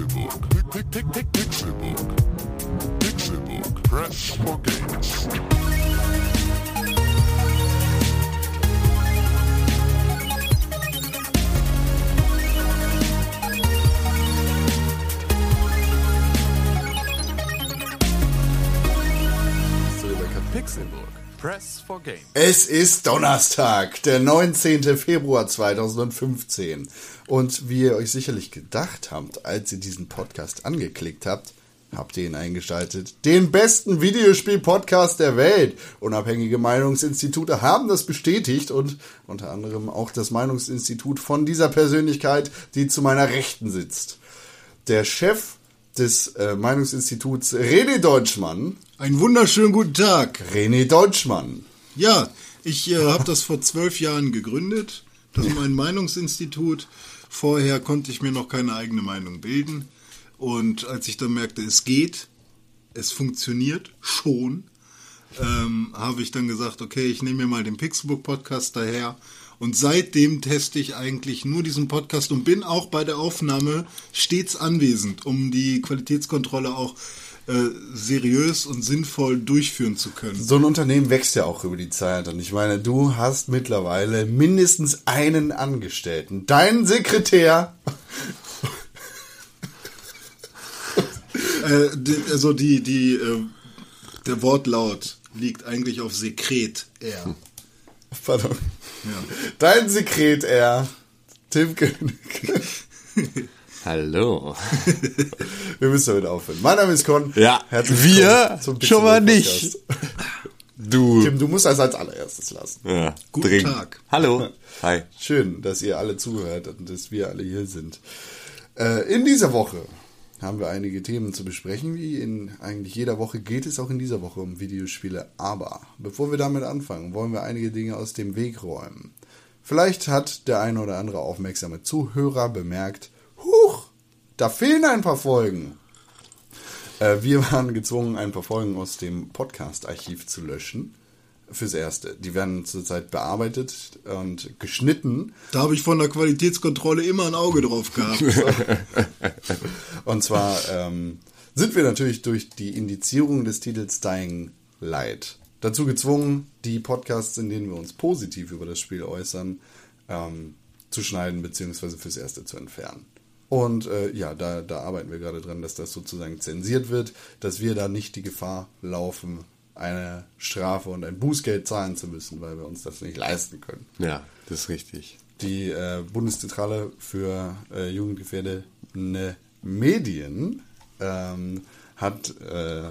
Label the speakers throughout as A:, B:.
A: Pixelbook. Pick, pick, pick, Pixelbook. Pixelbook. Press for games.
B: Silbercut Pixelburg. Press for Game.
C: Es ist Donnerstag, der 19. Februar 2015. Und wie ihr euch sicherlich gedacht habt, als ihr diesen Podcast angeklickt habt, habt ihr ihn eingeschaltet. Den besten Videospiel-Podcast der Welt. Unabhängige Meinungsinstitute haben das bestätigt und unter anderem auch das Meinungsinstitut von dieser Persönlichkeit, die zu meiner Rechten sitzt. Der Chef des äh, Meinungsinstituts René Deutschmann.
D: Einen wunderschönen guten Tag.
C: René Deutschmann.
D: Ja, ich äh, habe das vor zwölf Jahren gegründet. Das ist mein Meinungsinstitut. Vorher konnte ich mir noch keine eigene Meinung bilden. Und als ich dann merkte, es geht, es funktioniert schon, ähm, habe ich dann gesagt, okay, ich nehme mir mal den Pixelbook Podcast daher. Und seitdem teste ich eigentlich nur diesen Podcast und bin auch bei der Aufnahme stets anwesend, um die Qualitätskontrolle auch äh, seriös und sinnvoll durchführen zu können.
C: So ein Unternehmen wächst ja auch über die Zeit. Und ich meine, du hast mittlerweile mindestens einen Angestellten. Dein Sekretär.
D: Äh, also die, die, äh, der Wortlaut liegt eigentlich auf Sekret R.
C: Pardon.
D: Ja.
C: Dein Sekretär. Tim König.
E: Hallo.
C: Wir müssen damit aufhören. Mein Name ist Con.
E: Ja,
C: Herzlich
E: wir
C: willkommen zum
E: schon mal nicht. Du.
C: Tim, du musst das als allererstes lassen.
E: Ja,
D: Guten
E: dringend.
D: Tag.
E: Hallo. Hi.
C: Schön, dass ihr alle zuhört und dass wir alle hier sind. Äh, in dieser Woche haben wir einige Themen zu besprechen. Wie in eigentlich jeder Woche geht es auch in dieser Woche um Videospiele. Aber bevor wir damit anfangen, wollen wir einige Dinge aus dem Weg räumen. Vielleicht hat der eine oder andere aufmerksame Zuhörer bemerkt, huch, da fehlen ein paar Folgen. Äh, wir waren gezwungen, ein paar Folgen aus dem Podcast-Archiv zu löschen. Fürs Erste. Die werden zurzeit bearbeitet und geschnitten.
D: Da habe ich von der Qualitätskontrolle immer ein Auge drauf gehabt.
C: Und zwar ähm, sind wir natürlich durch die Indizierung des Titels Dying Light dazu gezwungen, die Podcasts, in denen wir uns positiv über das Spiel äußern, ähm, zu schneiden bzw. fürs Erste zu entfernen. Und äh, ja, da, da arbeiten wir gerade dran, dass das sozusagen zensiert wird, dass wir da nicht die Gefahr laufen, eine Strafe und ein Bußgeld zahlen zu müssen, weil wir uns das nicht leisten können.
E: Ja, das ist richtig.
C: Die äh, Bundeszentrale für äh, jugendgefährdende Medien ähm, hat äh,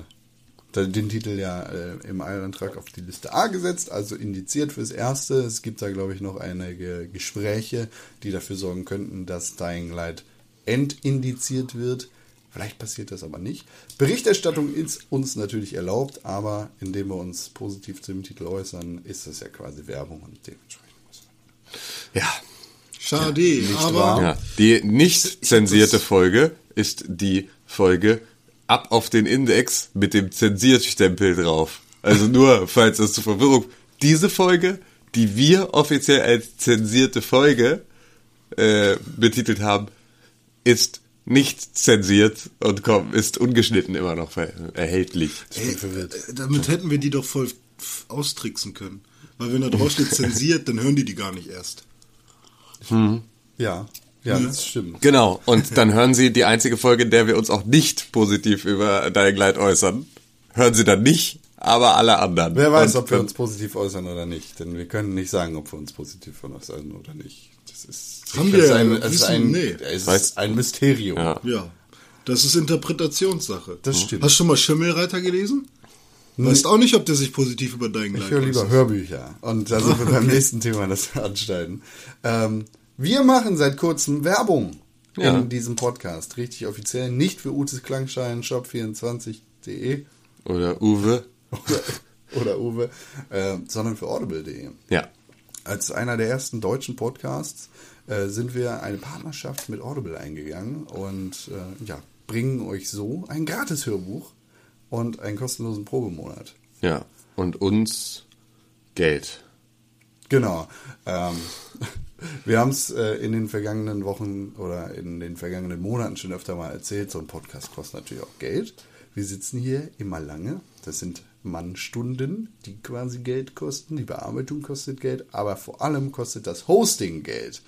C: den Titel ja äh, im Eilantrag auf die Liste A gesetzt, also indiziert fürs Erste. Es gibt da, glaube ich, noch einige Gespräche, die dafür sorgen könnten, dass Dying Light entindiziert wird. Vielleicht passiert das aber nicht. Berichterstattung ist uns natürlich erlaubt, aber indem wir uns positiv zu dem Titel äußern, ist das ja quasi Werbung und dementsprechend muss man.
E: Ja.
D: Schade, aber
C: wahr.
E: ja. Die nicht zensierte Folge ist die Folge ab auf den Index mit dem Zensierstempel drauf. Also nur, falls das zur Verwirrung. Diese Folge, die wir offiziell als zensierte Folge äh, betitelt haben, ist nicht zensiert und komm, ist ungeschnitten immer noch erhältlich.
D: ey, äh, damit hätten wir die doch voll austricksen können. Weil wenn da drauf steht zensiert, dann hören die die gar nicht erst.
C: Ja, ja, das stimmt.
E: Genau, und dann hören Sie die einzige Folge, in der wir uns auch nicht positiv über Dying Light äußern. Hören Sie dann nicht, aber alle anderen.
C: Wer weiß,
E: und,
C: ob wir uns positiv äußern oder nicht, denn wir können nicht sagen, ob wir uns positiv äußern oder nicht. Ist,
D: Haben wir
C: ein, es ist ein,
D: nee.
C: es
E: Weiß-
C: ist ein Mysterium.
E: Ja.
D: Ja. Das ist Interpretationssache.
C: Das stimmt.
D: Hast du schon mal Schimmelreiter gelesen? Weißt auch nicht, ob der sich positiv über Dying Light
C: Ich höre lieber. Hörbücher. Und da sind wir beim nächsten Thema, das wir anschneiden. Ähm, wir machen seit kurzem Werbung
E: Ja.
C: in diesem Podcast. Richtig offiziell. Nicht für Utes Klangschein, shop24.de
E: Oder Uwe.
C: oder, oder Uwe, äh, sondern für audible.de.
E: Ja.
C: Als einer der ersten deutschen Podcasts äh, sind wir eine Partnerschaft mit Audible eingegangen und äh, ja, bringen euch so ein Gratis-Hörbuch und einen kostenlosen Probemonat.
E: Ja. Und uns Geld.
C: Genau. Ähm, wir haben es äh, in den vergangenen Wochen oder in den vergangenen Monaten schon öfter mal erzählt. So ein Podcast kostet natürlich auch Geld. Wir sitzen hier immer lange. Das sind Mannstunden, die quasi Geld kosten. Die Bearbeitung kostet Geld, aber vor allem kostet das Hosting Geld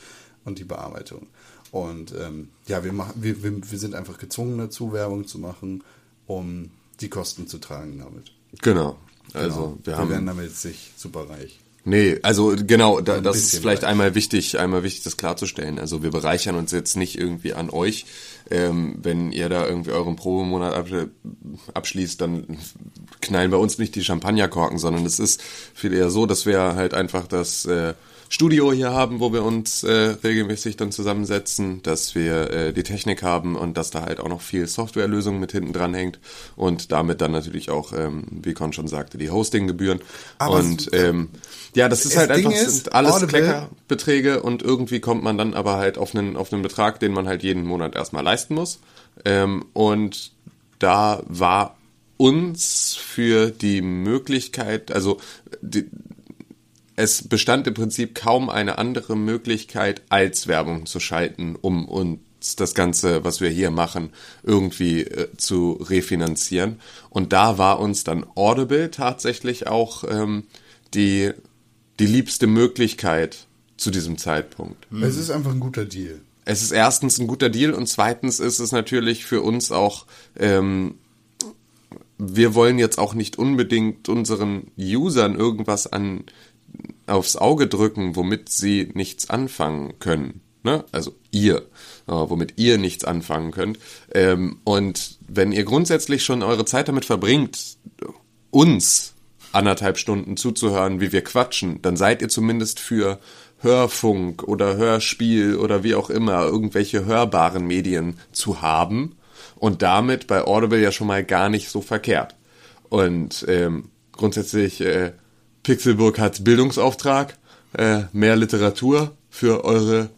C: und die Bearbeitung. Und ähm, ja, wir, machen, wir, wir, wir sind einfach gezwungen dazu, Werbung zu machen, um die Kosten zu tragen damit.
E: Genau. Also
C: Genau.
E: wir
C: wir
E: haben
C: werden damit jetzt nicht super reich.
E: Nee, also genau, da, das ist vielleicht
C: reich.
E: einmal wichtig, einmal wichtig, das klarzustellen. Also wir bereichern uns jetzt nicht irgendwie an euch. Ähm, wenn ihr da irgendwie euren Probemonat ab, abschließt, dann knallen bei uns nicht die Champagnerkorken, sondern es ist viel eher so, dass wir halt einfach das äh, Studio hier haben, wo wir uns äh, regelmäßig dann zusammensetzen, dass wir äh, die Technik haben und dass da halt auch noch viel Softwarelösung mit hinten dran hängt und damit dann natürlich auch, ähm, wie Con schon sagte, die Hostinggebühren.
C: Aber
E: und ähm, ja, das ist
C: Das
E: halt
C: Ding
E: einfach
C: ist,
E: sind alles
C: Audible-
E: Kleckerbeträge und irgendwie kommt man dann aber halt auf einen, auf einen Betrag, den man halt jeden Monat erstmal leisten muss. Ähm, und da war uns für die Möglichkeit, also die, es bestand im Prinzip kaum eine andere Möglichkeit, als Werbung zu schalten, um uns das Ganze, was wir hier machen, irgendwie äh, zu refinanzieren. Und da war uns dann Audible tatsächlich auch ähm, die, die liebste Möglichkeit zu diesem Zeitpunkt.
C: Es ist einfach ein guter Deal.
E: Es ist erstens ein guter Deal und zweitens ist es natürlich für uns auch, ähm, wir wollen jetzt auch nicht unbedingt unseren Usern irgendwas an aufs Auge drücken, womit sie nichts anfangen können. Ne? Also ihr, äh, womit ihr nichts anfangen könnt. Ähm, und wenn ihr grundsätzlich schon eure Zeit damit verbringt, uns anderthalb Stunden zuzuhören, wie wir quatschen, dann seid ihr zumindest für Hörfunk oder Hörspiel oder wie auch immer irgendwelche hörbaren Medien zu haben und damit bei Audible ja schon mal gar nicht so verkehrt. Und ähm, grundsätzlich äh, Pixelburg hat Bildungsauftrag, äh, mehr Literatur für eure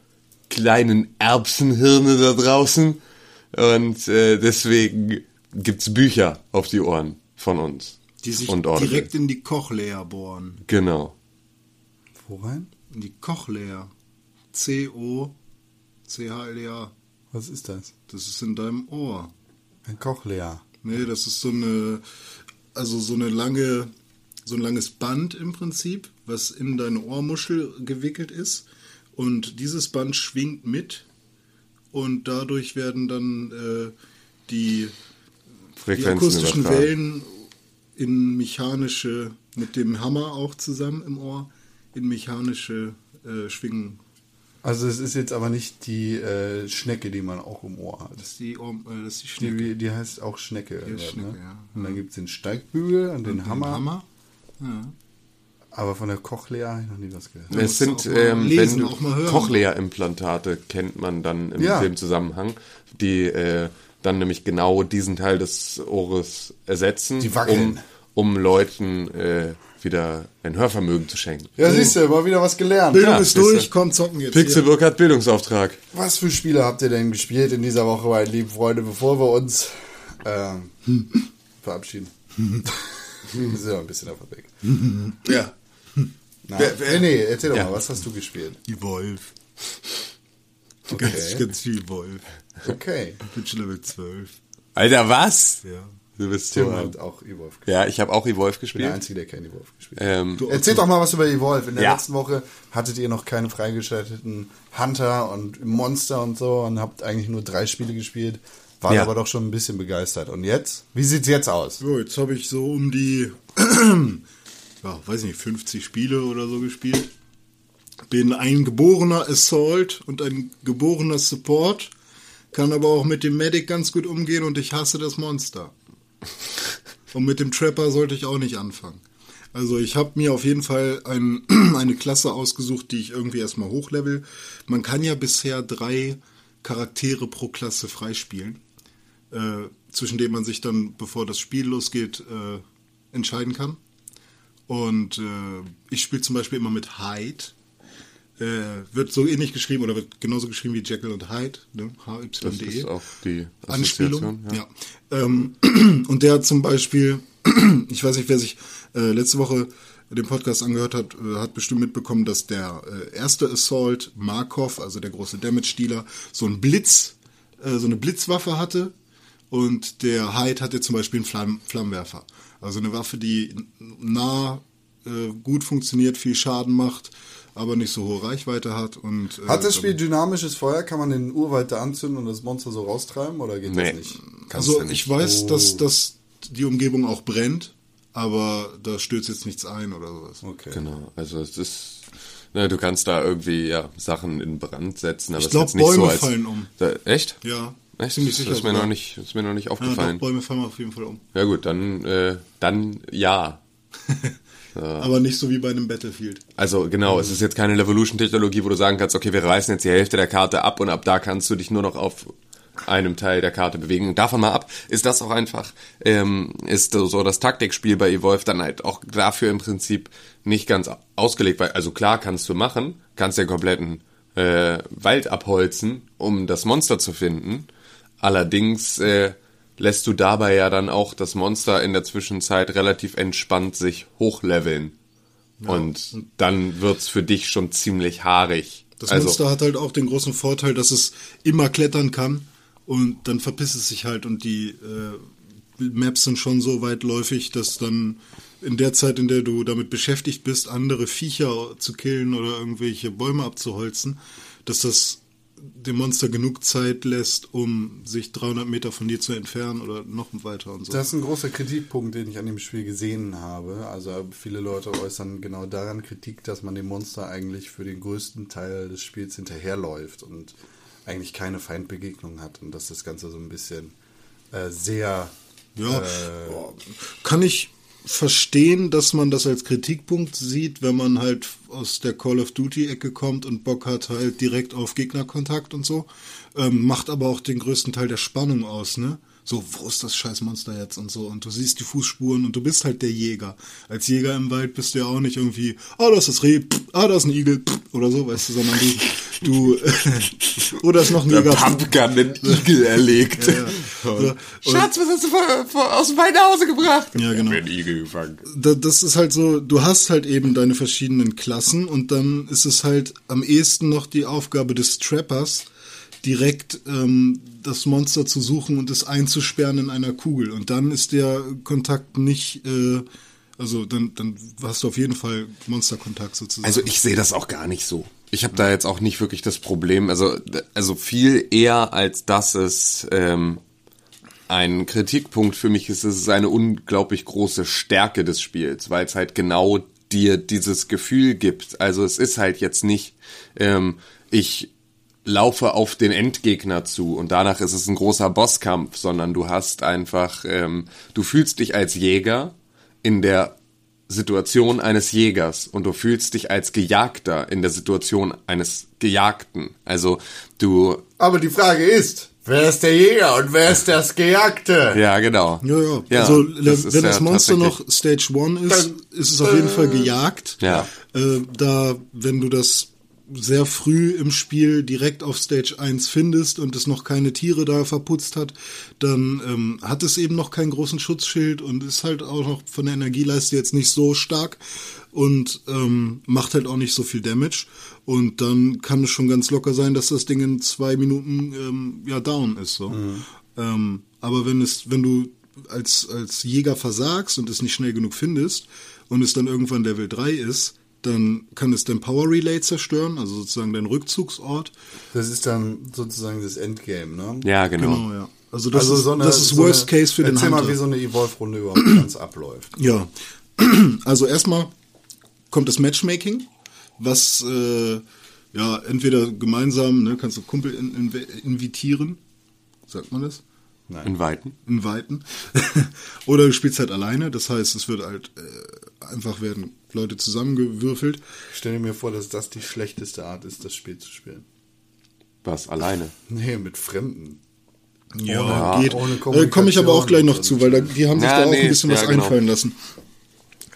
E: kleinen Erbsenhirne da draußen und äh, deswegen gibt's Bücher auf die Ohren von uns.
D: Die sich
E: und Audible.
D: direkt in die Cochlea bohren.
E: Genau.
C: Wo rein?
D: In die Cochlea. C-O-C-H-L-E-A.
C: Was ist das?
D: Das ist in deinem Ohr.
C: Ein Cochlea.
D: Nee, das ist so eine, also so eine lange, so ein langes Band im Prinzip, was in deine Ohrmuschel gewickelt ist. Und dieses Band schwingt mit und dadurch werden dann äh, die, die akustischen
E: übertragen.
D: Wellen in mechanische, mit dem Hammer auch zusammen im Ohr, in mechanische äh, Schwingen.
C: Also es ist jetzt aber nicht die äh, Schnecke, die man auch im Ohr hat.
D: Das ist die, Ohr, äh, das ist die Schnecke.
C: Die, die heißt auch Schnecke.
D: ist
C: irgendwas,
D: Schnecke,
C: ne?
D: ja.
C: Und dann gibt es den Steigbügel und den
D: Den
C: Hammer.
D: Hammer. Ja.
C: Aber von der Cochlea habe ich noch nie was gehört.
E: Es sind,
D: auch mal
E: ähm,
D: lesen,
E: wenn. Cochlea-Implantate kennt man dann im
C: Ja.
E: dem Zusammenhang, die äh, dann nämlich genau diesen Teil des Ohres ersetzen,
C: Die wackeln.
E: um, um Leuten äh, wieder ein Hörvermögen zu schenken.
C: Ja, siehst du, mal wieder was gelernt.
D: Bildung
E: Ja,
D: ist durch, komm, zocken jetzt. hier.
E: Pixelburg hat Bildungsauftrag.
C: Was für Spiele habt ihr denn gespielt in dieser Woche, meine lieben Freunde, bevor wir uns ähm, verabschieden? wir sind ja ein bisschen auf dem Weg.
D: Ja.
C: Nein,
D: Wer- wer-
C: nee, nee, erzähl doch
E: Ja.
C: mal, was hast du gespielt?
D: Die Wolf.
C: Okay.
D: Ganz, ganz viel Wolf.
C: Okay.
D: Ich bin schon Level 12.
E: Alter, was?
D: Ja.
E: Du bist
C: Tim
E: so.
C: hat auch Evolve gespielt.
E: Ja, ich habe auch Evolve
C: Ich bin der
E: gespielt.
C: Einzige, der kein Evolve gespielt hat.
E: Ähm,
D: Du-
C: Erzählt doch mal was über Evolve. In der
E: Ja.
C: letzten Woche hattet ihr noch keine freigeschalteten Hunter und Monster und so und habt eigentlich nur drei Spiele gespielt. War
E: Ja.
C: aber doch schon ein bisschen begeistert. Und jetzt? Wie sieht's jetzt aus?
D: So, jetzt habe ich so um die, ja, weiß nicht, 50 Spiele oder so gespielt. Bin ein geborener Assault und ein geborener Support. Kann aber auch mit dem Medic ganz gut umgehen und ich hasse das Monster. Und mit dem Trapper sollte ich auch nicht anfangen. Also ich habe mir auf jeden Fall ein, eine Klasse ausgesucht, die ich irgendwie erstmal hochlevel. Man kann ja bisher drei Charaktere pro Klasse freispielen, äh, zwischen denen man sich dann, bevor das Spiel losgeht, äh, entscheiden kann. Und äh, ich spiele zum Beispiel immer mit Hyde. Äh, wird so ähnlich geschrieben oder wird genauso geschrieben wie Jekyll und Hyde, ne?
E: das
D: H-Y-D-E.
E: ist auch die
D: Anspielung.
E: Assoziation.
D: Ja. Ähm, und der hat zum Beispiel, ich weiß nicht, wer sich äh, letzte Woche den Podcast angehört hat, äh, hat bestimmt mitbekommen, dass der äh, erste Assault, Markov, also der große Damage-Dealer, so ein Blitz, äh, so eine Blitzwaffe hatte. Und der Hyde hatte zum Beispiel einen Flamm Flammenwerfer. Also eine Waffe, die nah äh, gut funktioniert, viel Schaden macht, aber nicht so hohe Reichweite hat. Und, äh,
C: Hat das Spiel dynamisches Feuer? Kann man den Urwald da anzünden und das Monster so raustreiben oder geht
E: Nee.
C: das nicht?
E: Kannst
D: Also
E: du nicht.
D: ich weiß,
C: Oh.
D: dass, dass die Umgebung auch brennt, aber da stürzt jetzt nichts ein oder sowas.
C: Okay.
E: Genau, also es ist, ne, du kannst da irgendwie ja Sachen in Brand setzen, aber
D: Ich
E: es ist
D: glaub,
E: jetzt nicht so
D: Bäume
E: als,
D: fallen um.
E: Da, echt?
D: Ja,
E: Echt?
D: ziemlich
E: das
D: sicher.
E: ist mir noch nicht, ist mir noch nicht
D: ja,
E: aufgefallen.
D: doch, Bäume fallen auf jeden Fall um.
E: Ja gut, dann, äh, dann ja.
D: Aber nicht so wie bei einem Battlefield.
E: Also genau, es ist jetzt keine Levolution-Technologie, wo du sagen kannst, okay, wir reißen jetzt die Hälfte der Karte ab und ab da kannst du dich nur noch auf einem Teil der Karte bewegen. Davon mal ab, ist das auch einfach, ähm, ist so das Taktikspiel bei Evolve dann halt auch dafür im Prinzip nicht ganz ausgelegt, weil, also klar kannst du machen, kannst den kompletten äh, Wald abholzen, um das Monster zu finden. Allerdings äh, lässt du dabei ja dann auch das Monster in der Zwischenzeit relativ entspannt sich hochleveln. Und dann wird's für dich schon ziemlich haarig.
D: Das
E: also,
D: Monster hat halt auch den großen Vorteil, dass es immer klettern kann und dann verpisst es sich halt und die äh, Maps sind schon so weitläufig, dass dann in der Zeit, in der du damit beschäftigt bist, andere Viecher zu killen oder irgendwelche Bäume abzuholzen, dass das dem Monster genug Zeit lässt, um sich 300 Meter von dir zu entfernen oder noch weiter und so.
C: Das ist ein großer Kritikpunkt, den ich an dem Spiel gesehen habe. Also viele Leute äußern genau daran Kritik, dass man dem Monster eigentlich für den größten Teil des Spiels hinterherläuft und eigentlich keine Feindbegegnung hat und dass das Ganze so ein bisschen äh, sehr
D: Ja,
C: äh,
D: kann ich verstehen, dass man das als Kritikpunkt sieht, wenn man halt aus der Call of Duty Ecke kommt und Bock hat halt direkt auf Gegnerkontakt und so. Ähm, macht aber auch den größten Teil der Spannung aus, ne? So, wo ist das scheiß Monster jetzt und so? Und du siehst die Fußspuren und du bist halt der Jäger. Als Jäger im Wald bist du ja auch nicht irgendwie, ah, da ist das Reh, pff, ah, da ist ein Igel, pff, oder so, weißt du, sondern du, du, oder ist noch ein
E: der
D: Jäger.
E: Pumpkin den Igel erlegt.
D: Ja, ja. So, und-
E: Schatz, was hast du vor, vor, aus dem Wald nach Hause gebracht?
D: Ja, genau.
E: Ich einen Igel gefangen.
D: da, das ist halt so, du hast halt eben deine verschiedenen Klassen und dann ist es halt am ehesten noch die Aufgabe des Trappers, direkt ähm, das Monster zu suchen und es einzusperren in einer Kugel. Und dann ist der Kontakt nicht, äh, also dann, dann hast du auf jeden Fall Monsterkontakt sozusagen.
E: Also ich sehe das auch gar nicht so. Ich habe da jetzt auch nicht wirklich das Problem. Also, also viel eher als dass es ähm, ein Kritikpunkt für mich ist, es ist eine unglaublich große Stärke des Spiels, weil es halt genau dir dieses Gefühl gibt. Also es ist halt jetzt nicht, ähm, ich laufe auf den Endgegner zu und danach ist es ein großer Bosskampf, sondern du hast einfach, ähm, du fühlst dich als Jäger in der Situation eines Jägers und du fühlst dich als Gejagter in der Situation eines Gejagten. Also du,
C: Aber die Frage ist, wer ist der Jäger und wer ist das Gejagte?
E: ja genau.
D: ja, ja. also
E: das
D: wenn
E: ja
D: das Monster
E: tatsächlich-
D: noch Stage 1 ist, ist es auf jeden Fall gejagt.
E: Ja.
D: Äh, da, wenn du das sehr früh im Spiel direkt auf Stage 1 findest und es noch keine Tiere da verputzt hat, dann ähm, hat es eben noch keinen großen Schutzschild und ist halt auch noch von der Energieleiste jetzt nicht so stark und ähm, macht halt auch nicht so viel Damage. Und dann kann es schon ganz locker sein, dass das Ding in zwei Minuten ähm, ja down ist. So. Ähm, aber wenn es, wenn du als, als Jäger versagst und es nicht schnell genug findest und es dann irgendwann Level 3 ist, dann kann es dein Power Relay zerstören, also sozusagen dein Rückzugsort.
C: Das ist dann sozusagen das Endgame, ne?
E: Ja, genau.
D: Genau, ja. Also das
C: also
D: ist,
C: so eine,
D: das ist
C: so
D: Worst
C: eine,
D: Case für den
C: Erzähl
D: Hunter.
C: mal, wie so eine Evolve-Runde überhaupt ganz abläuft.
D: Ja, also erstmal kommt das Matchmaking, was äh, ja entweder gemeinsam, ne, kannst du Kumpel in, in, invitieren, sagt man das?
E: In Weiten.
D: Inviten. Oder du spielst halt alleine, das heißt, es wird halt äh, einfach werden Leute zusammengewürfelt.
C: Ich stelle mir vor, dass das die schlechteste Art ist, das Spiel zu spielen.
E: Was, alleine?
C: Nee, mit Fremden.
D: Ja,
C: Ohne-
D: geht.
C: ohne
D: äh, Komme ich aber auch gleich noch zu, weil da, die haben sich
E: Ja,
D: da auch
E: nee,
D: ein bisschen
E: ja,
D: was
E: genau.
D: einfallen lassen.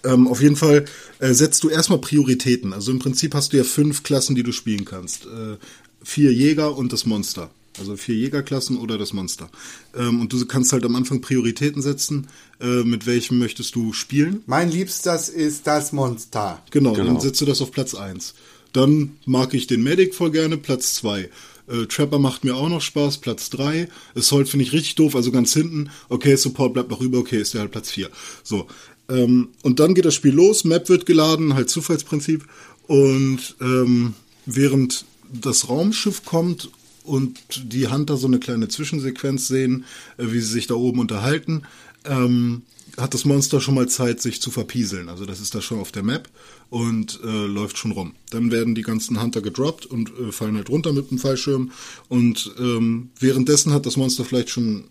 D: Ähm, auf jeden Fall äh, setzt du erstmal Prioritäten. Also im Prinzip hast du ja fünf Klassen, die du spielen kannst. Äh, vier Jäger und das Monster. Also vier Jägerklassen oder das Monster. Ähm, und du kannst halt am Anfang Prioritäten setzen, äh, mit welchem möchtest du spielen.
C: Mein Liebstes ist das Monster.
D: Genau,
E: Genau.
D: dann setzt du das auf Platz 1. Dann mag ich den Medic voll gerne, Platz 2. Äh, Trapper macht mir auch noch Spaß, Platz 3. Assault finde ich richtig doof, also ganz hinten. Okay, Support bleibt noch über, okay, ist der halt Platz 4. So. Ähm, und dann geht das Spiel los, Map wird geladen, halt Zufallsprinzip. Und ähm, während das Raumschiff kommt und die Hunter so eine kleine Zwischensequenz sehen, äh, wie sie sich da oben unterhalten, ähm, hat das Monster schon mal Zeit, sich zu verpieseln. Also das ist da schon auf der Map und äh, läuft schon rum. Dann werden die ganzen Hunter gedroppt und äh, fallen halt runter mit dem Fallschirm. Und ähm, währenddessen hat das Monster vielleicht schon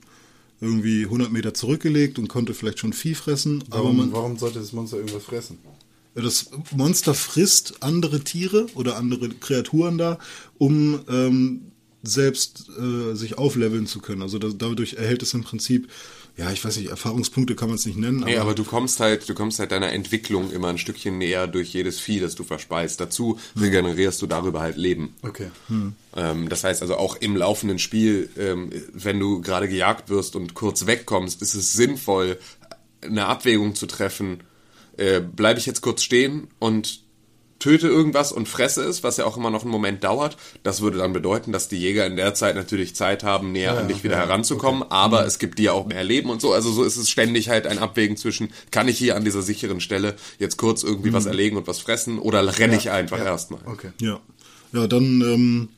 D: irgendwie 100 Meter zurückgelegt und konnte vielleicht schon Vieh fressen. aber
C: Warum,
D: man,
C: warum sollte das Monster irgendwas fressen?
D: das Monster frisst andere Tiere oder andere Kreaturen da, um ähm, selbst äh, sich aufleveln zu können. Also da, dadurch erhält es im Prinzip, ja, ich weiß nicht, Erfahrungspunkte kann man es nicht nennen.
E: Nee, aber du kommst halt, du kommst halt deiner Entwicklung immer ein Stückchen näher durch jedes Vieh, das du verspeist. Dazu regenerierst du darüber halt Leben.
C: Okay.
E: Ähm, das heißt also auch im laufenden Spiel, ähm, wenn du gerade gejagt wirst und kurz wegkommst, ist es sinnvoll, eine Abwägung zu treffen. Äh, Bleibe ich jetzt kurz stehen und töte irgendwas und fresse es, was ja auch immer noch einen Moment dauert. Das würde dann bedeuten, dass die Jäger in der Zeit natürlich Zeit haben, näher an dich wieder heranzukommen, aber es gibt dir auch mehr Leben und so. Also so ist es ständig halt ein Abwägen zwischen, kann ich hier an dieser sicheren Stelle jetzt kurz irgendwie was erlegen und was fressen oder renne ich einfach erstmal.
C: Okay.
D: Ja, ja dann ähm,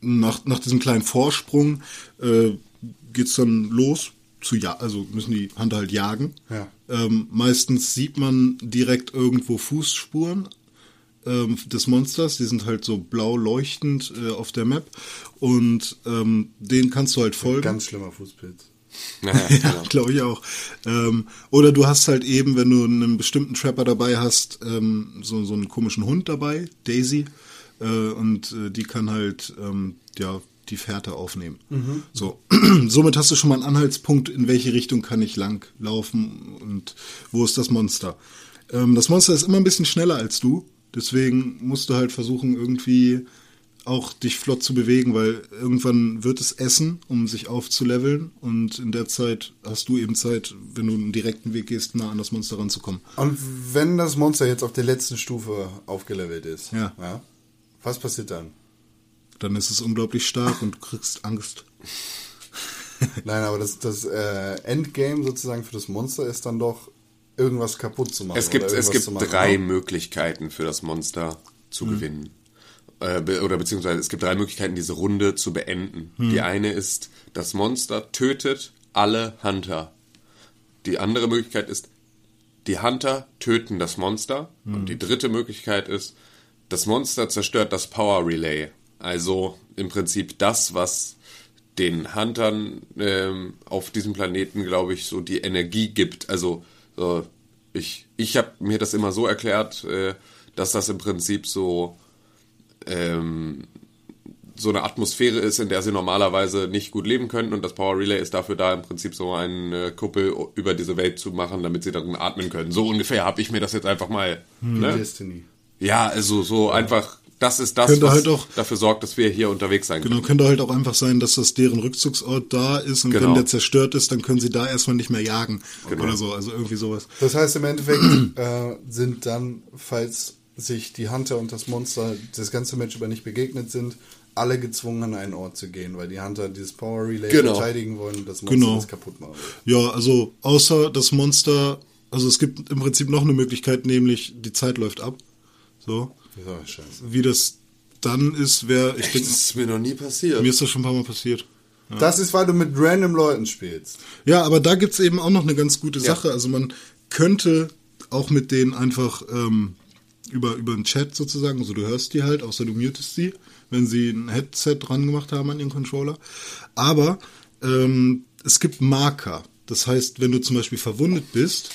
D: nach, nach diesem kleinen Vorsprung äh, geht's dann los zu ja, also müssen die Hunter halt jagen.
C: Ja.
D: Ähm, meistens sieht man direkt irgendwo Fußspuren ähm, des Monsters. Die sind halt so blau leuchtend äh, auf der Map und ähm, denen kannst du halt folgen.
C: Ganz schlimmer Fußpilz.
E: Naja,
D: Ja,
E: genau.
D: glaube ich auch. Ähm, oder du hast halt eben, wenn du einen bestimmten Trapper dabei hast, ähm, so, so einen komischen Hund dabei, Daisy, äh, und äh, die kann halt ähm, ja die Fährte aufnehmen. So, somit hast du schon mal einen Anhaltspunkt, in welche Richtung kann ich lang laufen und wo ist das Monster. Ähm, das Monster ist immer ein bisschen schneller als du, deswegen musst du halt versuchen irgendwie auch dich flott zu bewegen, weil irgendwann wird es essen, um sich aufzuleveln und in der Zeit hast du eben Zeit, wenn du einen direkten Weg gehst, nah an das Monster ranzukommen.
C: Und wenn das Monster jetzt auf der letzten Stufe aufgelevelt ist,
D: Ja.
C: was passiert dann?
D: Dann ist es unglaublich stark und du kriegst Angst.
C: Nein, aber das, das äh, Endgame sozusagen für das Monster ist dann doch irgendwas kaputt zu machen.
E: Es gibt, es gibt drei
C: ne?
E: Möglichkeiten für das Monster zu gewinnen. Äh, be oder beziehungsweise es gibt drei Möglichkeiten, diese Runde zu beenden. Die eine ist, das Monster tötet alle Hunter. Die andere Möglichkeit ist, die Hunter töten das Monster. Und die dritte Möglichkeit ist, das Monster zerstört das Power Relay. Also im Prinzip das, was den Huntern ähm, auf diesem Planeten, glaube ich, so die Energie gibt. Also so, ich, ich habe mir das immer so erklärt, äh, dass das im Prinzip so ähm, so eine Atmosphäre ist, in der sie normalerweise nicht gut leben könnten und das Power Relay ist dafür da, im Prinzip so eine Kuppel über diese Welt zu machen, damit sie darin atmen können. So ungefähr habe ich mir das jetzt einfach mal. Ne?
C: Destiny.
E: Ja, also so einfach, das ist das,
D: Könnte
E: was
D: halt auch-
E: dafür sorgt, dass wir hier unterwegs sein
D: Genau,
E: können.
D: könnte halt auch einfach sein, dass das deren Rückzugsort da ist und
E: Genau.
D: wenn der zerstört ist, dann können sie da erstmal nicht mehr jagen
E: Genau.
D: oder so, also irgendwie sowas.
C: Das heißt im Endeffekt äh, sind dann, falls sich die Hunter und das Monster das ganze Match über nicht begegnet sind, alle gezwungen an einen Ort zu gehen, weil die Hunter dieses Power Relay
E: Genau.
C: verteidigen wollen und das Monster
D: Genau.
C: das kaputt machen.
D: Ja, also außer das Monster, also es gibt im Prinzip noch eine Möglichkeit, nämlich die Zeit läuft ab. So,
C: Ja, scheiße.
D: wie das dann ist, wäre, ich
E: Das
D: denke,
E: ist mir noch nie passiert.
D: mir ist das schon ein paar Mal passiert.
C: Das ist, weil du mit random Leuten spielst.
D: Ja, aber da gibt's eben auch noch eine ganz gute Sache. Also man könnte auch mit denen einfach ähm, über, über den Chat sozusagen, also du hörst die halt, außer du mutest sie, wenn sie ein Headset dran gemacht haben an ihren Controller. Aber ähm, es gibt Marker. Das heißt, wenn du zum Beispiel verwundet bist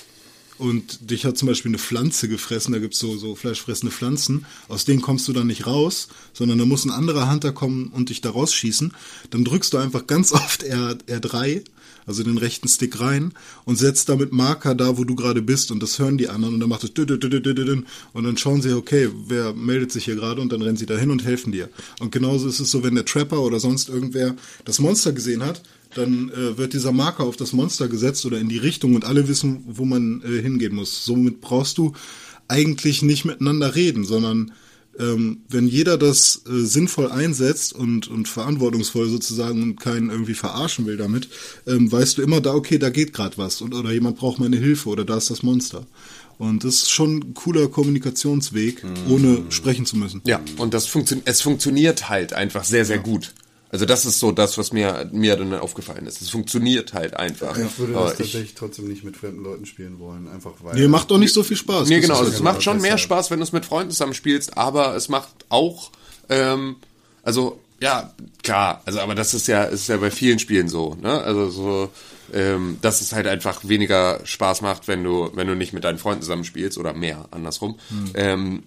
D: und dich hat zum Beispiel eine Pflanze gefressen, da gibt's so, so fleischfressende Pflanzen, aus denen kommst du dann nicht raus, sondern da muss ein anderer Hunter kommen und dich da rausschießen, dann drückst du einfach ganz oft R, R3, also den rechten Stick rein und setzt damit Marker da, wo du gerade bist. Und das hören die anderen und dann macht es und dann schauen sie, okay, wer meldet sich hier gerade? Und dann rennen sie dahin und helfen dir. Und genauso ist es so, wenn der Trapper oder sonst irgendwer das Monster gesehen hat, dann äh, wird dieser Marker auf das Monster gesetzt oder in die Richtung und alle wissen, wo man äh, hingehen muss. Somit brauchst du eigentlich nicht miteinander reden, sondern ähm, wenn jeder das äh, sinnvoll einsetzt und, und verantwortungsvoll sozusagen und keinen irgendwie verarschen will damit, ähm, weißt du immer da, okay, da geht gerade was und, oder jemand braucht meine Hilfe oder da ist das Monster. Und das ist schon ein cooler Kommunikationsweg, ohne sprechen zu müssen.
E: Ja, und das funktioniert, es funktioniert halt einfach sehr, sehr gut. Also das ist so das, was mir, mir dann aufgefallen ist. Es funktioniert halt einfach.
C: Ich würde das tatsächlich trotzdem nicht mit fremden Leuten spielen wollen, einfach weil.
D: Nee, macht doch nicht so viel Spaß.
E: Nee, genau. Also es macht schon
C: deshalb.
E: mehr Spaß, wenn du es mit Freunden zusammen spielst, aber es macht auch, ähm, also ja, klar, also aber das ist ja, ist ja bei vielen Spielen so, ne? Also so, ähm, dass es halt einfach weniger Spaß macht, wenn du, wenn du nicht mit deinen Freunden zusammen spielst oder mehr andersrum. Ähm,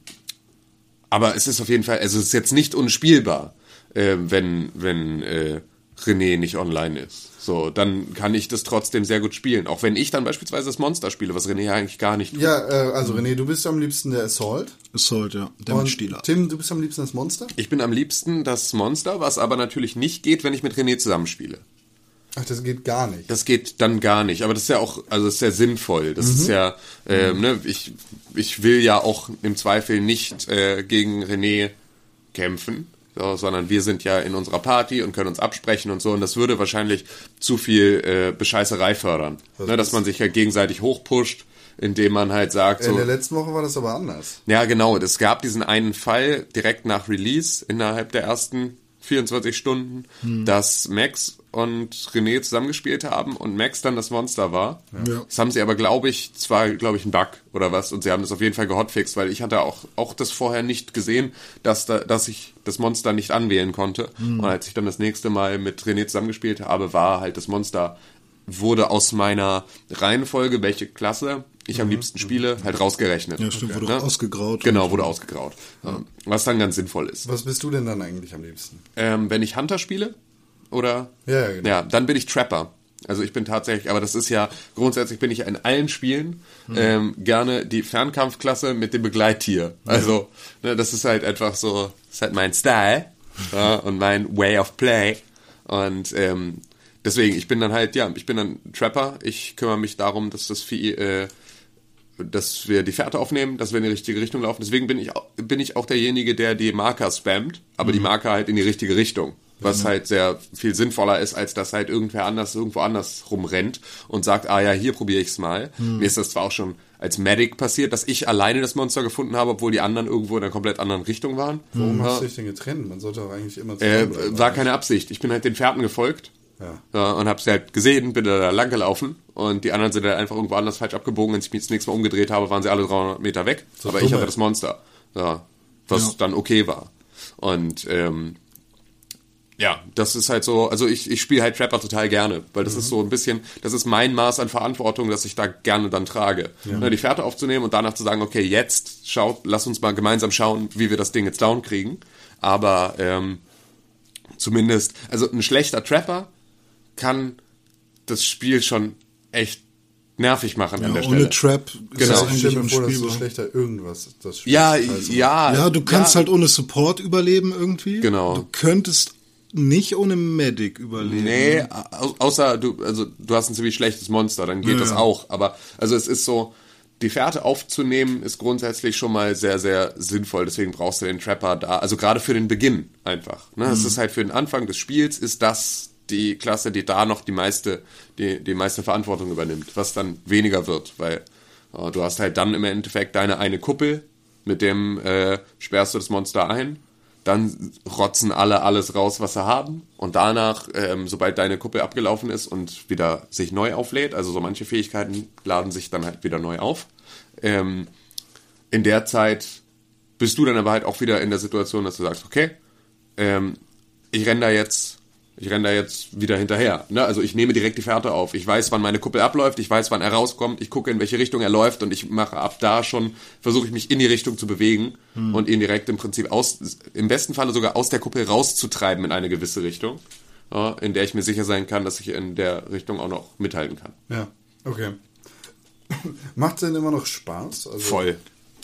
E: aber es ist auf jeden Fall, also es ist jetzt nicht unspielbar, äh, wenn, wenn äh, René nicht online ist. So, dann kann ich das trotzdem sehr gut spielen. Auch wenn ich dann beispielsweise das Monster spiele, was René eigentlich gar nicht tut.
C: Ja, äh, also René, du bist am liebsten der Assault.
D: Assault, ja. Der
C: Und
D: Mitspieler.
C: Tim, du bist am liebsten das Monster?
E: Ich bin am liebsten das Monster, was aber natürlich nicht geht, wenn ich mit René zusammenspiele.
C: Ach, das geht gar nicht.
E: Das geht dann gar nicht. Aber das ist ja auch, also das ist ja sinnvoll. Das ist ja, ähm, ne, ich, ich will ja auch im Zweifel nicht äh, gegen René kämpfen, so, sondern wir sind ja in unserer Party und können uns absprechen und so. Und das würde wahrscheinlich zu viel äh, Bescheißerei fördern. Ne, dass man sich ja gegenseitig hochpusht, indem man halt sagt,
C: In
E: so,
C: der letzten Woche war das aber anders.
E: ja, genau. Es gab diesen einen Fall direkt nach Release innerhalb der ersten 24 Stunden, dass Max und René zusammengespielt haben und Max dann das Monster war.
D: Ja.
E: Das haben sie aber, glaube ich, zwar, glaube ich, ein Bug oder was und sie haben das auf jeden Fall gehotfixt, weil ich hatte auch, auch das vorher nicht gesehen, dass, da, dass ich das Monster nicht anwählen konnte. Und als ich dann das nächste Mal mit René zusammengespielt habe, war halt das Monster wurde aus meiner Reihenfolge, welche Klasse ich am liebsten spiele, halt rausgerechnet.
D: Ja, stimmt, wurde ausgegraut.
E: Genau, wurde ausgegraut. Ja. Was dann ganz sinnvoll ist.
C: Was bist du denn dann eigentlich am liebsten?
E: Ähm, wenn ich Hunter spiele, oder?
C: Ja, genau.
E: Ja, dann bin ich Trapper. Also ich bin tatsächlich, aber das ist ja, grundsätzlich bin ich in allen Spielen ähm, gerne die Fernkampfklasse mit dem Begleittier. Also, ne, das ist halt einfach so, das ist halt mein Style ja, und mein Way of Play. Und ähm, deswegen, ich bin dann halt, ja, ich bin dann Trapper. Ich kümmere mich darum, dass das Vieh, äh, dass wir die Fährte aufnehmen, dass wir in die richtige Richtung laufen. Deswegen bin ich, bin ich auch derjenige, der die Marker spammt, aber die Marker halt in die richtige Richtung. Was halt sehr viel sinnvoller ist, als dass halt irgendwer anders irgendwo anders rumrennt und sagt, ah ja, hier probiere ich's mal. Mir ist das zwar auch schon als Medic passiert, dass ich alleine das Monster gefunden habe, obwohl die anderen irgendwo in einer komplett anderen Richtung waren.
C: Warum
E: Ja.
C: hast du dich denn getrennt? Man sollte doch eigentlich immer
E: Äh,
C: zusammenbleiben.
E: war keine Absicht. Ich bin halt den Fährten gefolgt.
C: Ja.
E: Ja, und hab's halt gesehen, bin da lang gelaufen und die anderen sind halt einfach irgendwo anders falsch abgebogen. Als ich mich das nächste Mal umgedreht habe, waren sie alle 300 Meter weg. aber ich
C: dumme.
E: hatte das Monster. Ja, was
D: Ja.
E: dann okay war. Und ähm, ja, das ist halt so, also ich, ich spiele halt Trapper total gerne, weil das ist so ein bisschen, das ist mein Maß an Verantwortung, dass ich da gerne dann trage. Ne, die Fährte aufzunehmen und danach zu sagen, okay, jetzt schaut, lass uns mal gemeinsam schauen, wie wir das Ding jetzt down kriegen. Aber ähm, zumindest, also ein schlechter Trapper kann das Spiel schon echt nervig machen
D: Ja,
E: an der
D: ohne
E: Stelle.
D: Trap ist
E: Genau.
D: das
C: Stell
D: eigentlich unspielbar.
C: schlechter irgendwas das Spiel
E: ja,
C: also,
E: ja,
D: Ja, du kannst halt ohne Support überleben irgendwie.
E: Genau.
D: Du könntest nicht ohne Medic überleben.
E: Nee, au außer du, also du hast ein ziemlich schlechtes Monster, dann geht
D: Ja,
E: das
D: ja.
E: auch. Aber also es ist so, die Fährte aufzunehmen ist grundsätzlich schon mal sehr, sehr sinnvoll. Deswegen brauchst du den Trapper da. Also gerade für den Beginn einfach. Ne? Es ist halt für den Anfang des Spiels ist das die Klasse, die da noch die meiste, die, die meiste Verantwortung übernimmt, was dann weniger wird, weil äh, du hast halt dann im Endeffekt deine eine Kuppel, mit dem äh, sperrst du das Monster ein dann rotzen alle alles raus, was sie haben. Und danach, ähm, sobald deine Kuppel abgelaufen ist und wieder sich neu auflädt, also so manche Fähigkeiten laden sich dann halt wieder neu auf. Ähm, in der Zeit bist du dann aber halt auch wieder in der Situation, dass du sagst, okay, ähm, ich renne da jetzt Ich renne da jetzt wieder hinterher. Ne? Also ich nehme direkt die Fährte auf. Ich weiß, wann meine Kuppel abläuft, ich weiß, wann er rauskommt, ich gucke, in welche Richtung er läuft und ich mache ab da schon, versuche ich mich in die Richtung zu bewegen und ihn direkt im Prinzip aus, im besten Falle sogar aus der Kuppel rauszutreiben in eine gewisse Richtung, ja, in der ich mir sicher sein kann, dass ich in der Richtung auch noch mithalten kann.
C: Ja, okay. Macht denn immer noch Spaß? Also,
E: Voll.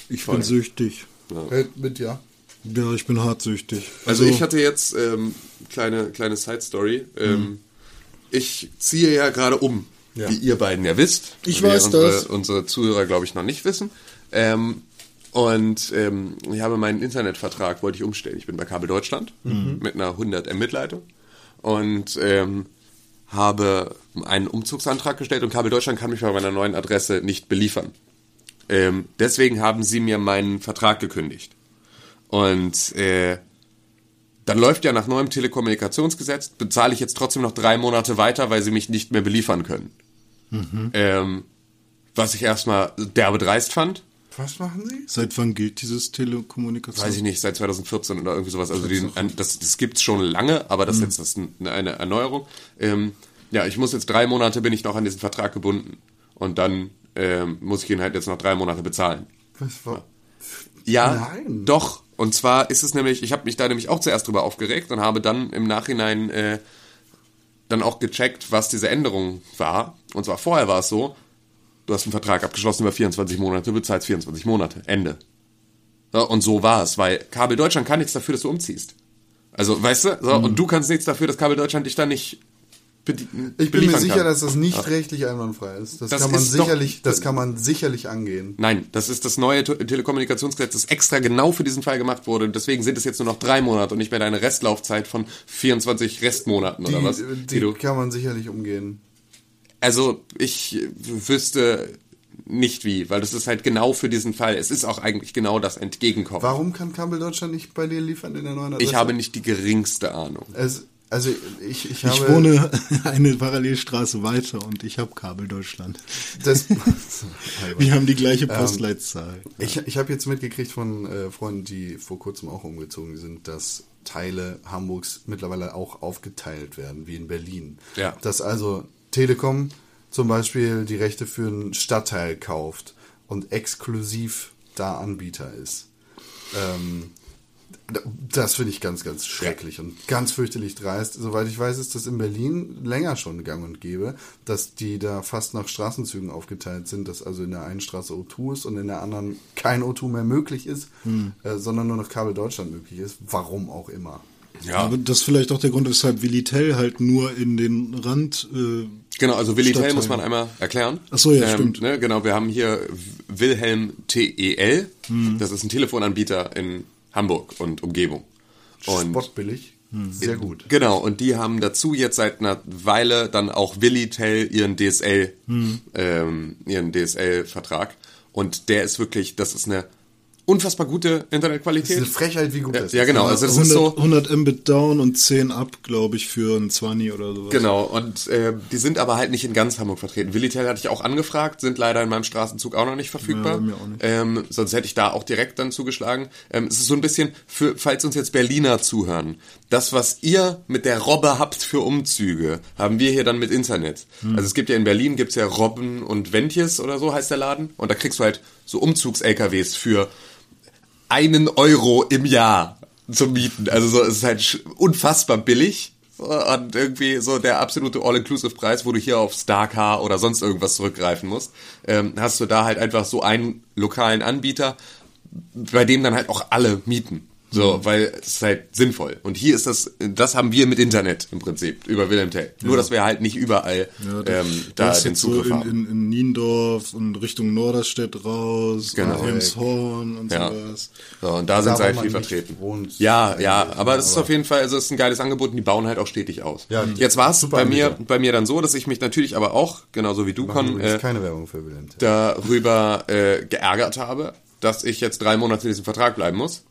D: Ich bin süchtig.
C: Hält mit, ja.
D: Ja, ich bin hartsüchtig.
E: Also, ich hatte jetzt ähm, kleine kleine Side Story. Ähm, Ich ziehe ja gerade um,
C: Ja.
E: wie ihr beiden ja wisst.
D: Ich weiß
E: unsere,
D: das.
E: Unsere Zuhörer, glaube ich, noch nicht wissen. Ähm, und ähm, ich habe meinen Internetvertrag wollte ich umstellen. Ich bin bei Kabel Deutschland mit einer 100 Mbit Leitung und ähm, habe einen Umzugsantrag gestellt und Kabel Deutschland kann mich bei meiner neuen Adresse nicht beliefern. Ähm, deswegen haben sie mir meinen Vertrag gekündigt. Und äh, dann läuft ja nach neuem Telekommunikationsgesetz, bezahle ich jetzt trotzdem noch drei Monate weiter, weil sie mich nicht mehr beliefern können. Ähm, was ich erstmal derbe dreist fand.
C: Was machen Sie?
D: Seit wann gilt dieses Telekommunikation?
E: Weiß ich nicht, seit 2014 oder irgendwie sowas. Also die, an- das, das gibt's schon lange, aber das ist jetzt das eine, eine Erneuerung. Ähm, ja, ich muss jetzt drei Monate bin ich noch an diesen Vertrag gebunden. Und dann ähm, muss ich ihn halt jetzt noch drei Monate bezahlen.
C: Was war?
E: Ja,
C: Nein.
E: doch. Und zwar ist es nämlich, ich habe mich da nämlich auch zuerst drüber aufgeregt und habe dann im Nachhinein äh, dann auch gecheckt, was diese Änderung war. Und zwar vorher war es so, du hast einen Vertrag abgeschlossen über 24 Monate, bezahlst 24 Monate. Ende. Ja, und so war es, weil Kabel Deutschland kann nichts dafür, dass du umziehst. Also, weißt du, so, und du kannst nichts dafür, dass Kabel Deutschland dich dann nicht
C: Ich bin mir sicher,
E: kann.
C: dass das nicht rechtlich einwandfrei ist. Das,
E: Das
C: kann man
E: ist doch-
C: sicherlich, das kann man sicherlich angehen.
E: Nein, das ist das neue Te- Telekommunikationsgesetz, das extra genau für diesen Fall gemacht wurde. Deswegen sind es jetzt nur noch drei Monate und nicht mehr deine Restlaufzeit von 24 Restmonaten
C: Die,
E: oder was?
C: die
E: du,
C: kann man sicherlich umgehen.
E: also ich wüsste nicht wie, weil das ist halt genau für diesen Fall. Es ist auch eigentlich genau das Entgegenkommen.
C: Warum kann Kabel Deutschland nicht bei dir liefern in der neuen Adresse?
E: Ich habe nicht die geringste Ahnung.
C: Es, also ich, ich habe
D: Ich wohne eine Parallelstraße weiter und ich habe Kabel Deutschland.
C: das,
D: Wir haben die gleiche Postleitzahl.
C: Ich, ich habe jetzt mitgekriegt von äh, Freunden, die vor kurzem auch umgezogen sind, dass Teile Hamburgs mittlerweile auch aufgeteilt werden, wie in Berlin.
E: Ja.
C: Dass also Telekom zum Beispiel die Rechte für einen Stadtteil kauft und exklusiv da Anbieter ist. Ähm, das finde ich ganz, ganz schrecklich und ganz fürchterlich dreist. Soweit ich weiß, ist das in Berlin länger schon gang und gäbe, dass die da fast nach Straßenzügen aufgeteilt sind, dass also in der einen Straße O2 ist und in der anderen kein O2 mehr möglich ist, äh, sondern nur noch Kabel Deutschland möglich ist. Warum auch immer.
E: Ja,
D: Aber das ist vielleicht auch der Grund, weshalb Willitel halt nur in den Rand. Äh,
E: genau, also Willi Tell
D: Stadtteil.
E: muss man einmal erklären.
D: Ach so, ja, stimmt.
E: Ne, genau, wir haben hier Wilhelm TEL.
D: Hm.
E: Das ist ein Telefonanbieter in Hamburg und Umgebung. Und
C: Spottbillig. Sehr gut.
E: Genau, und die haben dazu jetzt seit einer Weile dann auch Willitel ihren DSL, ähm, ihren DSL-Vertrag. Und der ist wirklich, das ist eine unfassbar gute
C: Das ist
E: Internetqualität.
C: eine Frechheit, wie gut
E: Ja,
C: das
E: ja,
C: ist.
E: genau. Also das
D: 100,
E: ist so.
D: 100 Mbit down und 10 up, glaube ich, für ein 20 oder sowas.
E: Genau, und äh, die sind aber halt nicht in ganz Hamburg vertreten. Willitel hatte ich auch angefragt, sind leider in meinem Straßenzug auch noch nicht verfügbar.
D: Ja, bei mir auch nicht.
E: Ähm, sonst hätte ich da auch direkt dann zugeschlagen. Ähm, es ist so ein bisschen, für, falls uns jetzt Berliner zuhören, das, was ihr mit der Robbe habt für Umzüge, haben wir hier dann mit Internet.
D: Hm.
E: Also es gibt ja in Berlin, gibt's ja Robben und Wentjes oder so heißt der Laden. Und da kriegst du halt so Umzugs-LKWs für einen Euro im Jahr zum Mieten. Also so, es ist halt unfassbar billig. Und irgendwie so der absolute All-Inclusive-Preis, wo du hier auf Starcar oder sonst irgendwas zurückgreifen musst, ähm, hast du da halt einfach so einen lokalen Anbieter, bei dem dann halt auch alle mieten. So, weil es ist halt sinnvoll. Und hier ist das, das haben wir mit Internet im Prinzip über Wilhelm Tell. Nur, dass wir halt nicht überall
D: Ja, das,
E: ähm, da den
D: jetzt so
E: Zugriff
D: in,
E: haben.
D: in, in Niendorf und Richtung Norderstedt raus,
E: Genau.
D: und Elmshorn und
E: Ja.
D: sowas.
E: So, und da sind
C: Da,
E: sie halt viel vertreten. ja, ja, aber das ist auf jeden Fall, also es ist ein geiles Angebot und die bauen halt auch stetig aus.
C: Ja, die-
E: Jetzt war es bei mir,
C: Anbieter.
E: bei mir dann so, dass ich mich natürlich aber auch, genauso wie du, Con, äh,
C: keine Werbung für Wilhelm Tell.
E: darüber äh, geärgert habe, dass ich jetzt drei Monate in diesem Vertrag bleiben muss.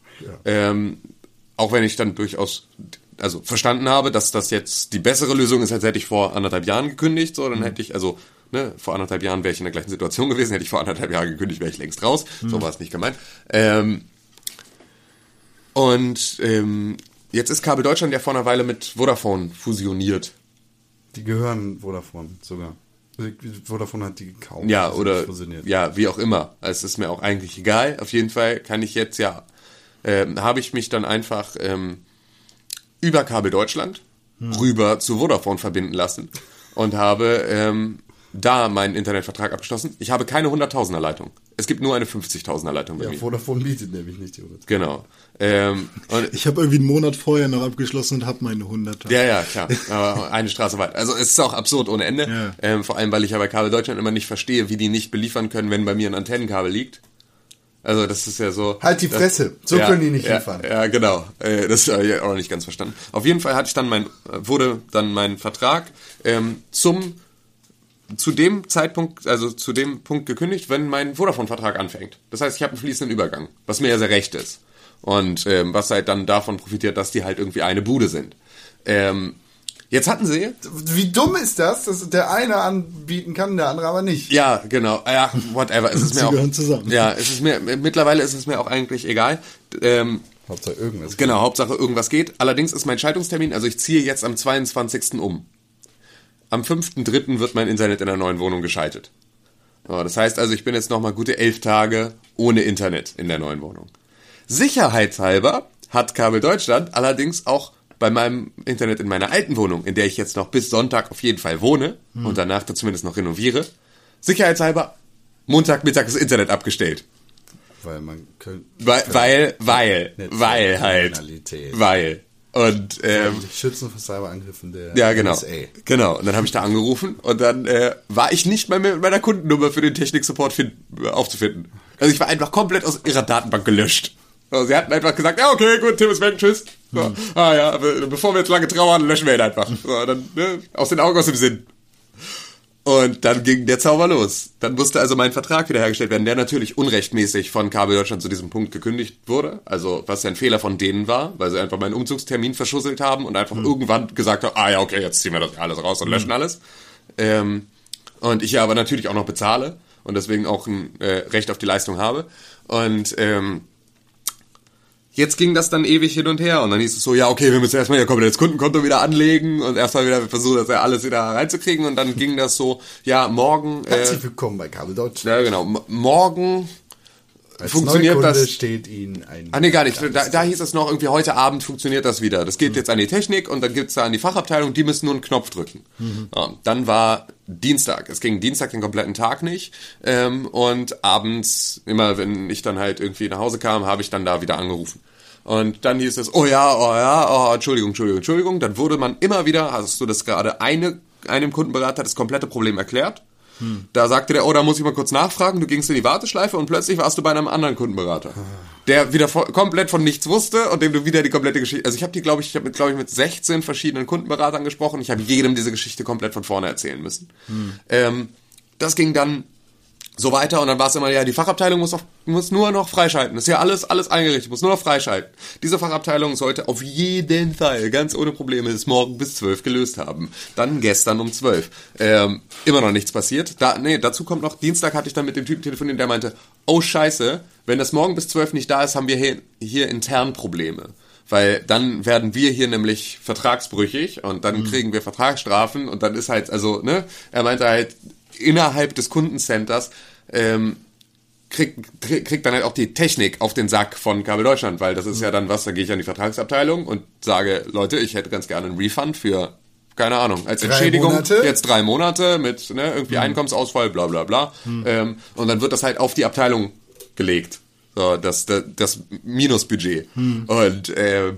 E: Ähm, auch wenn ich dann durchaus also verstanden habe, dass das jetzt die bessere Lösung ist, als hätte ich vor anderthalb Jahren gekündigt, so, dann hätte ich, also, ne, vor anderthalb Jahren wäre ich in der gleichen Situation gewesen, hätte ich vor anderthalb Jahren gekündigt, wäre ich längst raus. So war es nicht gemeint. Ähm, und ähm, jetzt ist Kabel Deutschland ja vor einer Weile mit Vodafone fusioniert.
C: Die gehören Vodafone sogar. Also, Vodafone hat die gekauft.
E: Ja, oder
C: fusioniert.
E: ja, wie auch immer. Es ist mir auch eigentlich egal. Auf jeden Fall kann ich jetzt ja, ähm, habe ich mich dann einfach ähm, über Kabel Deutschland rüber zu Vodafone verbinden lassen und habe ähm, da meinen Internetvertrag abgeschlossen. Ich habe keine 100.000er Leitung. Es gibt nur eine 50.000er Leitung bei
C: Ja,
E: mir.
C: Vodafone bietet nämlich nicht die 100.
E: Genau. Ähm, und
D: Ich habe irgendwie einen Monat vorher noch abgeschlossen und habe meine 100.
E: Ja, ja, klar. Aber eine Straße weit. Also es ist auch absurd ohne Ende.
D: Ja.
E: Ähm, vor allem, weil ich ja bei Kabel Deutschland immer nicht verstehe, wie die nicht beliefern können, wenn bei mir ein Antennenkabel liegt. Also das ist ja so.
C: Halt die
E: das-
C: Fresse. So
E: ja,
C: können die nicht
E: ja,
C: liefern.
E: Ja, genau. Äh, das habe ich auch noch nicht ganz verstanden. Auf jeden Fall hatte ich dann mein, wurde dann mein Vertrag ähm, zum zu dem Zeitpunkt, also zu dem Punkt gekündigt, wenn mein Vodafone-Vertrag anfängt. Das heißt, ich habe einen fließenden Übergang, was mir ja sehr recht ist. Und ähm, was halt dann davon profitiert, dass die halt irgendwie eine Bude sind. Ähm, jetzt hatten sie,
C: Wie dumm ist das, dass der eine anbieten kann, der andere aber nicht?
E: ja, genau, ja, whatever. Es ist
D: Sie
E: mir auch,
D: gehören zusammen.
E: Ja, es ist mir, mittlerweile ist es mir auch eigentlich egal. Ähm,
C: Hauptsache irgendwas.
E: Genau, Hauptsache irgendwas geht. Allerdings ist mein Schaltungstermin, also ich ziehe jetzt am 22. um. Am 5.3. wird mein Internet in der neuen Wohnung geschaltet. So, das heißt also, ich bin jetzt nochmal gute elf Tage ohne Internet in der neuen Wohnung. Sicherheitshalber hat Kabel Deutschland allerdings auch bei meinem Internet in meiner alten Wohnung, in der ich jetzt noch bis Sonntag auf jeden Fall wohne und danach da zumindest noch renoviere, sicherheitshalber Montagmittag das Internet abgestellt.
C: Weil man könnte.
E: Weil, weil, weil, weil halt. Weil. Und, ähm,
C: Schützen vor Cyberangriffen der
E: ja, genau.
C: NSA.
E: Genau. Und dann habe ich da angerufen und dann äh, war ich nicht mehr mit meiner Kundennummer für den Technik-Support fin- aufzufinden. Also ich war einfach komplett aus ihrer Datenbank gelöscht. So, sie hatten einfach gesagt, ja, okay, gut, Tim ist weg, tschüss. So, Ah ja, bevor wir jetzt lange trauern, löschen wir ihn einfach. So, dann, ne, aus den Augen, aus dem Sinn. Und dann ging der Zauber los. Dann musste also mein Vertrag wiederhergestellt werden, der natürlich unrechtmäßig von Kabel Deutschland zu diesem Punkt gekündigt wurde. Also was ja ein Fehler von denen war, weil sie einfach meinen Umzugstermin verschusselt haben und einfach irgendwann gesagt haben, ah ja, okay, jetzt ziehen wir das alles raus und löschen alles. Ähm, und ich ja aber natürlich auch noch bezahle und deswegen auch ein äh, Recht auf die Leistung habe. Und ähm, jetzt ging das dann ewig hin und her und dann hieß es so, ja, okay, wir müssen erstmal ihr komplettes Kundenkonto wieder anlegen und erstmal wieder versuchen, das ja alles wieder reinzukriegen und dann ging das so, ja, morgen, äh,
C: Herzlich willkommen bei Kabel Deutschland.
E: ja genau, morgen
C: Als
E: funktioniert
C: Neukunde
E: das-
C: steht Ihnen ein.
E: Ah nee, gar nicht. Da, da hieß es noch, irgendwie heute Abend funktioniert das wieder. Das geht jetzt an die Technik und dann gibt's da an die Fachabteilung, die müssen nur einen Knopf drücken. Ja, dann war Dienstag. Es ging Dienstag den kompletten Tag nicht. Ähm, und abends, immer wenn ich dann halt irgendwie nach Hause kam, habe ich dann da wieder angerufen. Und dann hieß es, oh ja, oh ja, oh, Entschuldigung, Entschuldigung, Entschuldigung. Dann wurde man immer wieder, hast du das gerade eine, einem Kundenberater das komplette Problem erklärt. Da sagte der, oh, da muss ich mal kurz nachfragen. Du gingst in die Warteschleife und plötzlich warst du bei einem anderen Kundenberater, der wieder vo- komplett von nichts wusste und dem du wieder die komplette Geschichte. Also ich habe die, glaube ich, ich habe mit, glaube ich, mit 16 verschiedenen Kundenberatern gesprochen. Ich habe jedem diese Geschichte komplett von vorne erzählen müssen. Ähm, das ging dann so weiter und dann war es immer, ja, die Fachabteilung muss, auf, muss nur noch freischalten. Das ist ja alles, alles eingerichtet, muss nur noch freischalten. Diese Fachabteilung sollte auf jeden Fall, ganz ohne Probleme, es morgen bis 12 gelöst haben. Dann gestern um 12. Ähm, immer noch nichts passiert. Da, nee, dazu kommt noch, Dienstag hatte ich dann mit dem Typen telefoniert, der meinte, oh scheiße, wenn das morgen bis 12 nicht da ist, haben wir hier, hier intern Probleme. Weil dann werden wir hier nämlich vertragsbrüchig und dann kriegen wir Vertragsstrafen und dann ist halt, also, ne, er meinte halt, innerhalb des Kundencenters ähm, kriegt, kriegt dann halt auch die Technik auf den Sack von Kabel Deutschland, weil das ist ja dann was, da gehe ich an die Vertragsabteilung und sage, Leute, ich hätte ganz gerne einen Refund für, keine Ahnung, als Entschädigung
C: Monate?
E: jetzt drei Monate mit ne, irgendwie Einkommensausfall, bla bla bla. Ähm, und dann wird das halt auf die Abteilung gelegt. So, das, das, das Minusbudget. Und äh,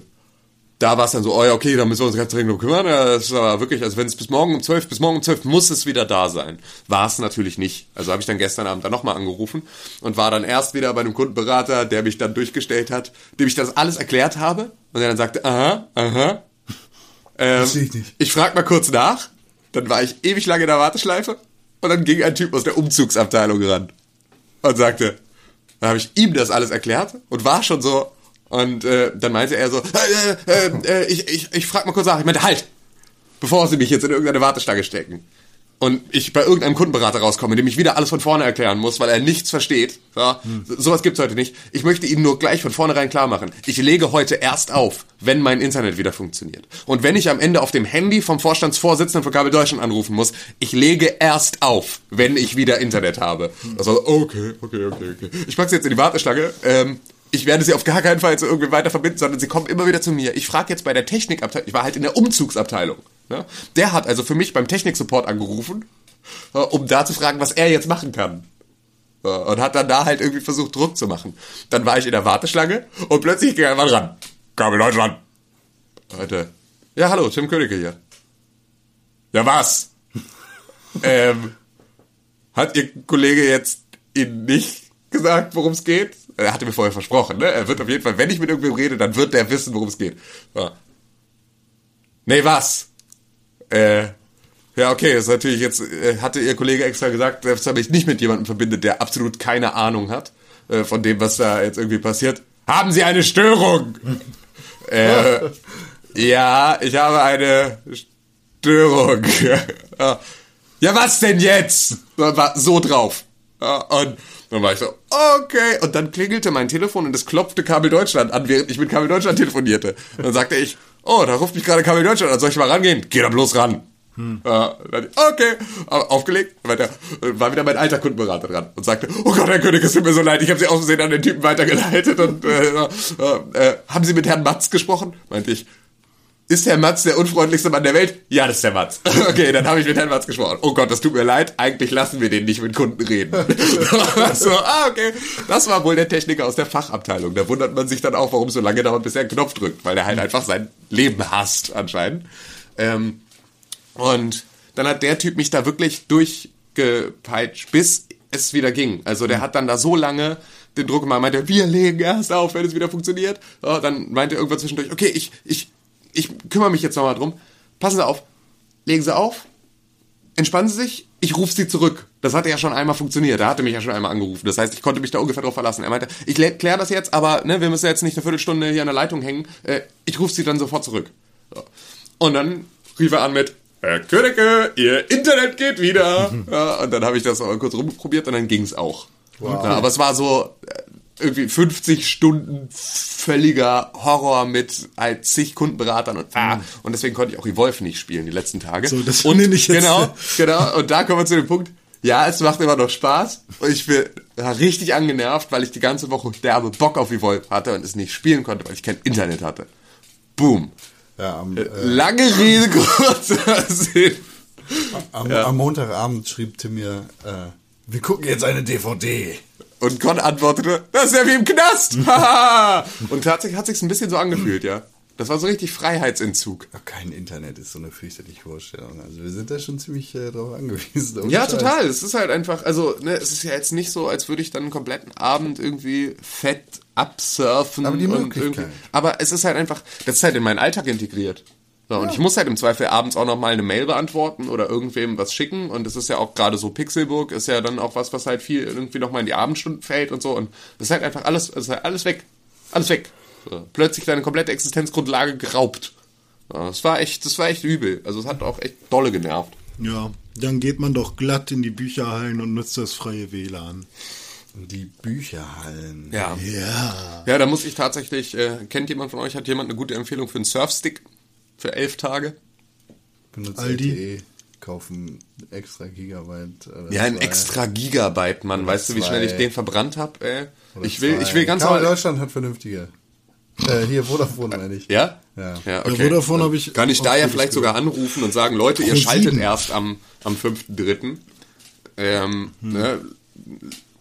E: da war es dann so, oh ja, okay, da müssen wir uns ganz dringend drum kümmern. Das aber wirklich, also wenn es bis morgen um 12, bis morgen um 12 muss es wieder da sein. War es natürlich nicht. Also habe ich dann gestern Abend dann nochmal angerufen und war dann erst wieder bei einem Kundenberater, der mich dann durchgestellt hat, dem ich das alles erklärt habe. Und der dann sagte, aha, aha. Ähm,
C: ich nicht.
E: ich frag mal kurz nach. Dann war ich ewig lange in der Warteschleife und dann ging ein Typ aus der Umzugsabteilung ran und sagte, dann habe ich ihm das alles erklärt und war schon so. Und äh, dann meinte er so, äh, äh, äh, ich, ich, ich frag mal kurz nach. Ich meinte, halt, bevor sie mich jetzt in irgendeine Warteschlange stecken. Und ich bei irgendeinem Kundenberater rauskomme, dem ich wieder alles von vorne erklären muss, weil er nichts versteht. Ja, so- Sowas gibt's heute nicht. Ich möchte Ihnen nur gleich von vornherein klar machen. Ich lege heute erst auf, wenn mein Internet wieder funktioniert. Und wenn ich am Ende auf dem Handy vom Vorstandsvorsitzenden von Kabel Deutschland anrufen muss, ich lege erst auf, wenn ich wieder Internet habe. Also, okay, okay, okay, okay. Ich pack sie jetzt in die Warteschlange. Ähm, ich werde sie auf gar keinen Fall zu irgendwie weiter verbinden, sondern sie kommen immer wieder zu mir. Ich frage jetzt bei der Technikabteilung, ich war halt in der Umzugsabteilung. Ne? Der hat also für mich beim Techniksupport angerufen, äh, um da zu fragen, was er jetzt machen kann. Äh, Und hat dann da halt irgendwie versucht, Druck zu machen. Dann war ich in der Warteschlange und plötzlich ging einfach ran. Kabel Deutschland. Leute. Ja, hallo, Tim Königke hier. Ja, was? ähm, hat Ihr Kollege jetzt Ihnen nicht gesagt, worum es geht? Er hatte mir vorher versprochen, ne? Er wird auf jeden Fall, wenn ich mit irgendwem rede, dann wird der wissen, worum es geht. Ja. Nee, was? Äh, ja, okay, das ist natürlich jetzt, äh, hatte Ihr Kollege extra gesagt, dass er mich nicht mit jemandem verbindet, der absolut keine Ahnung hat äh, von dem, was da jetzt irgendwie passiert. Haben Sie eine Störung? äh, ja, ich habe eine Störung. Ja. was denn jetzt? So drauf. Und dann war ich so, okay. Und dann klingelte mein Telefon und es klopfte Kabel Deutschland an, während ich mit Kabel Deutschland telefonierte. Und dann sagte ich, oh, da ruft mich gerade Kabel Deutschland an, soll ich mal rangehen? Geh da bloß ran. Ja, dann, okay, aufgelegt, weiter, war wieder mein alter Kundenberater dran und sagte, oh Gott, Herr König, es tut mir so leid, ich habe Sie aus Versehen an den Typen weitergeleitet und äh, äh, äh, haben Sie mit Herrn Matz gesprochen? Meinte ich, ist Herr Matz der unfreundlichste Mann der Welt? Ja, das ist der Matz. Okay, dann habe ich mit Herrn Matz gesprochen. Oh Gott, das tut mir leid. Eigentlich lassen wir den nicht mit Kunden reden. so, ah, okay. Das war wohl der Techniker aus der Fachabteilung. Da wundert man sich dann auch, warum es so lange dauert, bis er einen Knopf drückt, weil er halt einfach sein Leben hasst, anscheinend. Ähm, und dann hat der Typ mich da wirklich durchgepeitscht, bis es wieder ging. Also der hat dann da so lange den Druck gemacht, meinte, wir legen erst auf, wenn es wieder funktioniert. So, dann meinte er irgendwann zwischendurch, okay, ich, ich, ich kümmere mich jetzt nochmal drum. Passen Sie auf, legen Sie auf, entspannen Sie sich, ich rufe Sie zurück. Das hatte ja schon einmal funktioniert, er hatte mich ja schon einmal angerufen. Das heißt, ich konnte mich da ungefähr drauf verlassen. Er meinte, ich kläre das jetzt, aber ne, wir müssen jetzt nicht eine Viertelstunde hier an der Leitung hängen. Äh, ich rufe Sie dann sofort zurück. So. Und dann rief er an mit, Herr Königke, Ihr Internet geht wieder. Ja, und dann habe ich das kurz rumprobiert und dann ging's auch. Ja, aber es war so irgendwie 50 Stunden völliger Horror mit halt zig Kundenberatern und ah, und deswegen konnte ich auch Evolve nicht spielen die letzten Tage.
D: So, das
E: und
D: nenne ich jetzt-
E: genau, genau. Und da kommen wir zu dem Punkt. Ja, es macht immer noch Spaß und ich bin ja, richtig angenervt, weil ich die ganze Woche derbe Bock auf Evolve hatte und es nicht spielen konnte, weil ich kein Internet hatte. Boom.
C: Ja, am, äh,
E: Lange Rede, kurzer Sinn.
C: am, am Montagabend schrieb Tim mir, äh, wir gucken jetzt eine DVD.
E: Und Con antwortete, das ist ja wie im Knast. Und tatsächlich hat sich's ein bisschen so angefühlt, ja. Das war so richtig Freiheitsentzug.
C: Ja, kein Internet ist so eine fürchterliche Vorstellung. Also wir sind da schon ziemlich äh, drauf angewiesen.
E: Ja,
C: Scheiß.
E: total. Es ist halt einfach, also, ne, es ist ja jetzt nicht so, als würde ich dann einen kompletten Abend irgendwie fett absurfen.
C: Aber die
E: und
C: Möglichkeit.
E: Aber es ist halt einfach, das ist halt in meinen Alltag integriert. So, Und ich muss halt im Zweifel abends auch noch mal eine Mail beantworten oder irgendwem was schicken. Und es ist ja auch gerade so Pixelburg ist ja dann auch was, was halt viel irgendwie noch mal in die Abendstunden fällt und so. Und das ist halt einfach alles, es ist halt alles weg. Alles weg. So. Plötzlich deine komplette Existenzgrundlage geraubt. Ja, das war echt, das war echt übel. Also es hat auch echt dolle genervt.
D: Ja, dann geht man doch glatt in die Bücherhallen und nutzt das freie WLAN.
C: Die Bücherhallen.
E: Ja.
D: Ja.
E: Ja, da muss ich tatsächlich, äh, kennt jemand von euch, hat jemand eine gute Empfehlung für einen Surfstick für elf Tage?
C: Benutzt
D: Aldi.
C: LTE, kaufen extra Gigabyte. oder
E: Ja, ein
C: zwei.
E: extra Gigabyte, Mann. Weißt du, wie schnell ich
C: zwei.
E: den verbrannt hab? Ey?
C: Oder
E: Ich will,
C: zwei.
E: ich will ganz normal.
C: Deutschland hat vernünftige. Äh, hier, Vodafone meine ich.
E: Ja?
C: Ja.
E: Ja,
D: Bei Vodafone habe ich
E: Kann ich da ja vielleicht
D: gehört.
E: sogar anrufen und sagen, Leute, ihr schaltet erst am, am 5.3. Ähm, ne,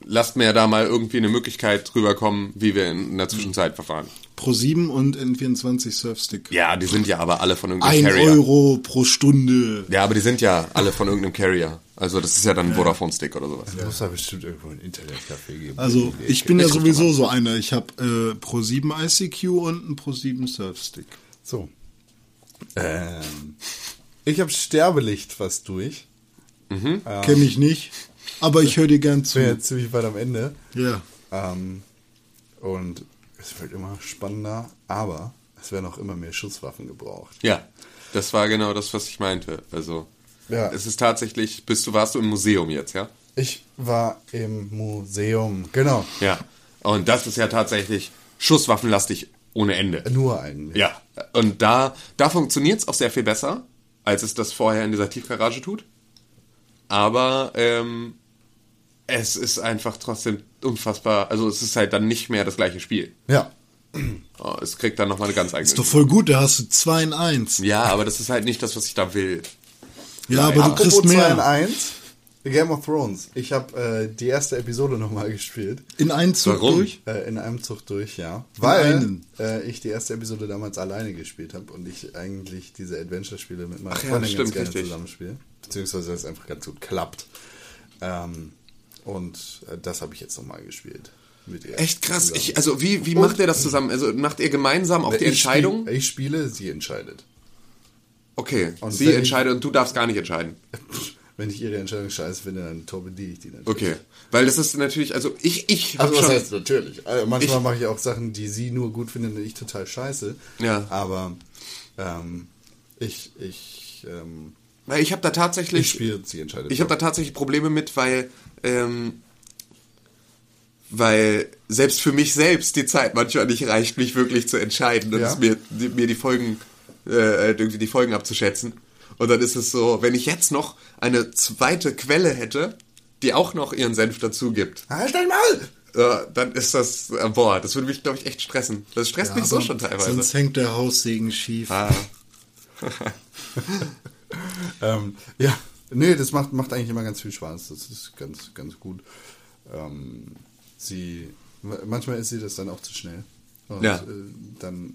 E: lasst mir ja da mal irgendwie eine Möglichkeit drüber kommen, wie wir in, in der Zwischenzeit verfahren.
D: Pro 7 und N24 Surfstick.
E: Ja, die sind ja aber alle von irgendeinem
D: Ein
E: Carrier.
D: Euro pro Stunde.
E: Ja, aber die sind ja alle von irgendeinem Carrier. Also das ist ja dann ein Vodafone-Stick oder sowas.
C: Es muss da bestimmt irgendwo ein Internetcafé geben.
D: Also ich bin ja sowieso so einer. Ich habe äh, Pro 7 ICQ und einen Pro 7 Surfstick.
C: So. Ähm, ich habe Sterbelicht fast durch.
D: Kenne ich nicht, aber ich höre dir gern
C: Ich bin
D: zu.
C: jetzt ziemlich weit am Ende.
D: Ja.
C: Ähm, und es wird immer spannender, aber es werden auch immer mehr Schusswaffen gebraucht.
E: Ja, das war genau das, was ich meinte. Also
C: Ja.
E: Es ist tatsächlich, bist du, warst du im Museum jetzt, ja?
C: Ich war im Museum, genau.
E: Ja. Und das ist ja tatsächlich schusswaffenlastig ohne Ende.
C: Nur eigentlich.
E: Ja. Und da, da funktioniert es auch sehr viel besser, als es das vorher in dieser Tiefgarage tut. Aber ähm, es ist einfach trotzdem unfassbar. Also es ist halt dann nicht mehr das gleiche Spiel.
C: Ja.
E: Oh, Es kriegt dann nochmal eine ganz eigene.
D: Ist doch voll gut, da hast du 2 in 1.
E: ja, aber das ist halt nicht das, was ich da will.
D: Ja, aber du
C: Apropos
D: kriegst
C: 2 in
D: mehr.
C: 1, Game of Thrones. Ich habe äh, die erste Episode nochmal gespielt.
D: In einen Zug
E: Warum?
D: durch.
C: Äh, in einem Zug durch, ja. Weil äh, ich die erste Episode damals alleine gespielt habe und ich eigentlich diese Adventure-Spiele mit meiner
E: Ach ja,
C: Freundin
E: stimmt,
C: ganz gerne
E: richtig.
C: zusammenspiele. Beziehungsweise es einfach ganz gut klappt. Ähm, und äh, das habe ich jetzt nochmal gespielt. Mit ihr
E: Echt krass. Ich, also wie, wie macht ihr das zusammen? Also macht ihr gemeinsam auch die
C: Ich
E: Entscheidung?
C: Spiel, ich spiele, sie entscheidet.
E: Okay,
C: Und
E: sie entscheidet und du darfst gar nicht entscheiden.
C: Wenn ich ihre Entscheidung scheiße finde, dann torpediere ich die natürlich.
E: Okay. Weil das ist natürlich, also ich, ich hab
C: Also
E: schon.
C: heißt natürlich? Also manchmal mache ich auch Sachen, die sie nur gut findet und ich total scheiße.
E: Ja.
C: Aber ähm, ich, ich, ähm,
E: Weil ich habe da tatsächlich.
C: ich spiele, sie entscheidet.
E: Ich habe da tatsächlich Probleme mit, weil, ähm, weil selbst für mich selbst die Zeit manchmal nicht reicht, mich wirklich zu entscheiden und
C: Ja.
E: mir, die, mir die Folgen, äh, irgendwie die Folgen abzuschätzen. Und dann ist es so, wenn ich jetzt noch eine zweite Quelle hätte, die auch noch ihren Senf dazu gibt,
C: Halt dein Maul!
E: äh, dann ist das, äh, boah, das würde mich, glaube ich, echt stressen. Das stresst mich so schon teilweise.
D: Sonst hängt der Haussegen schief.
E: Ah.
C: Ähm, ja, nee, das macht, macht eigentlich immer ganz viel Spaß. Das ist ganz, ganz gut. Ähm, sie, manchmal ist sie das dann auch zu schnell. Und
E: Ja.
C: äh, dann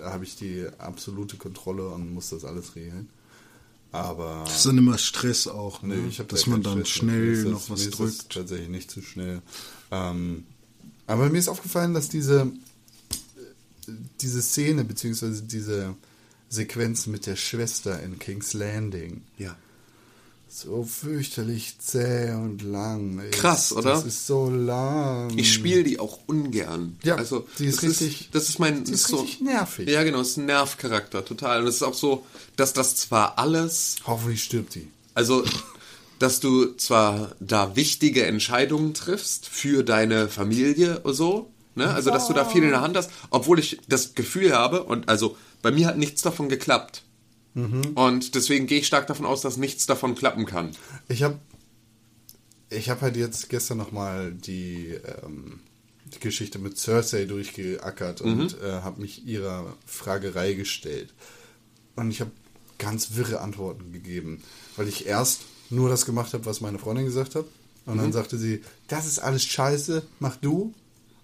C: habe ich die absolute Kontrolle und muss das alles regeln. Aber
D: Das ist dann immer Stress auch, ne?
C: Nee,
D: dass
C: da
D: man dann
C: Stress
D: schnell
C: ist das-
D: noch was
C: mir ist das
D: drückt.
C: tatsächlich nicht zu schnell. Ähm, aber mir ist aufgefallen, dass diese, diese Szene, beziehungsweise diese Sequenz mit der Schwester in King's Landing
E: Ja.
C: So fürchterlich zäh und lang ist.
E: Krass, oder?
C: Das ist so lang.
E: Ich spiele die auch ungern.
C: Ja,
E: also
C: die ist
E: das
C: richtig-
E: das ist mein,
C: die ist
E: so,
C: richtig nervig.
E: Ja, genau, ist ein Nervcharakter, total. Und es ist auch so, dass das zwar alles,
C: Hoffentlich stirbt die.
E: also, dass du zwar da wichtige Entscheidungen triffst für deine Familie oder so, ne? Also, dass du da viel in der Hand hast, obwohl ich das Gefühl habe, und also, bei mir hat nichts davon geklappt. Und deswegen gehe ich stark davon aus, dass nichts davon klappen kann.
C: Ich habe ich hab halt jetzt gestern nochmal die, ähm, die Geschichte mit Cersei durchgeackert und äh, habe mich ihrer Fragerei gestellt. Und ich habe ganz wirre Antworten gegeben, weil ich erst nur das gemacht habe, was meine Freundin gesagt hat. Und dann sagte sie, das ist alles scheiße, mach du.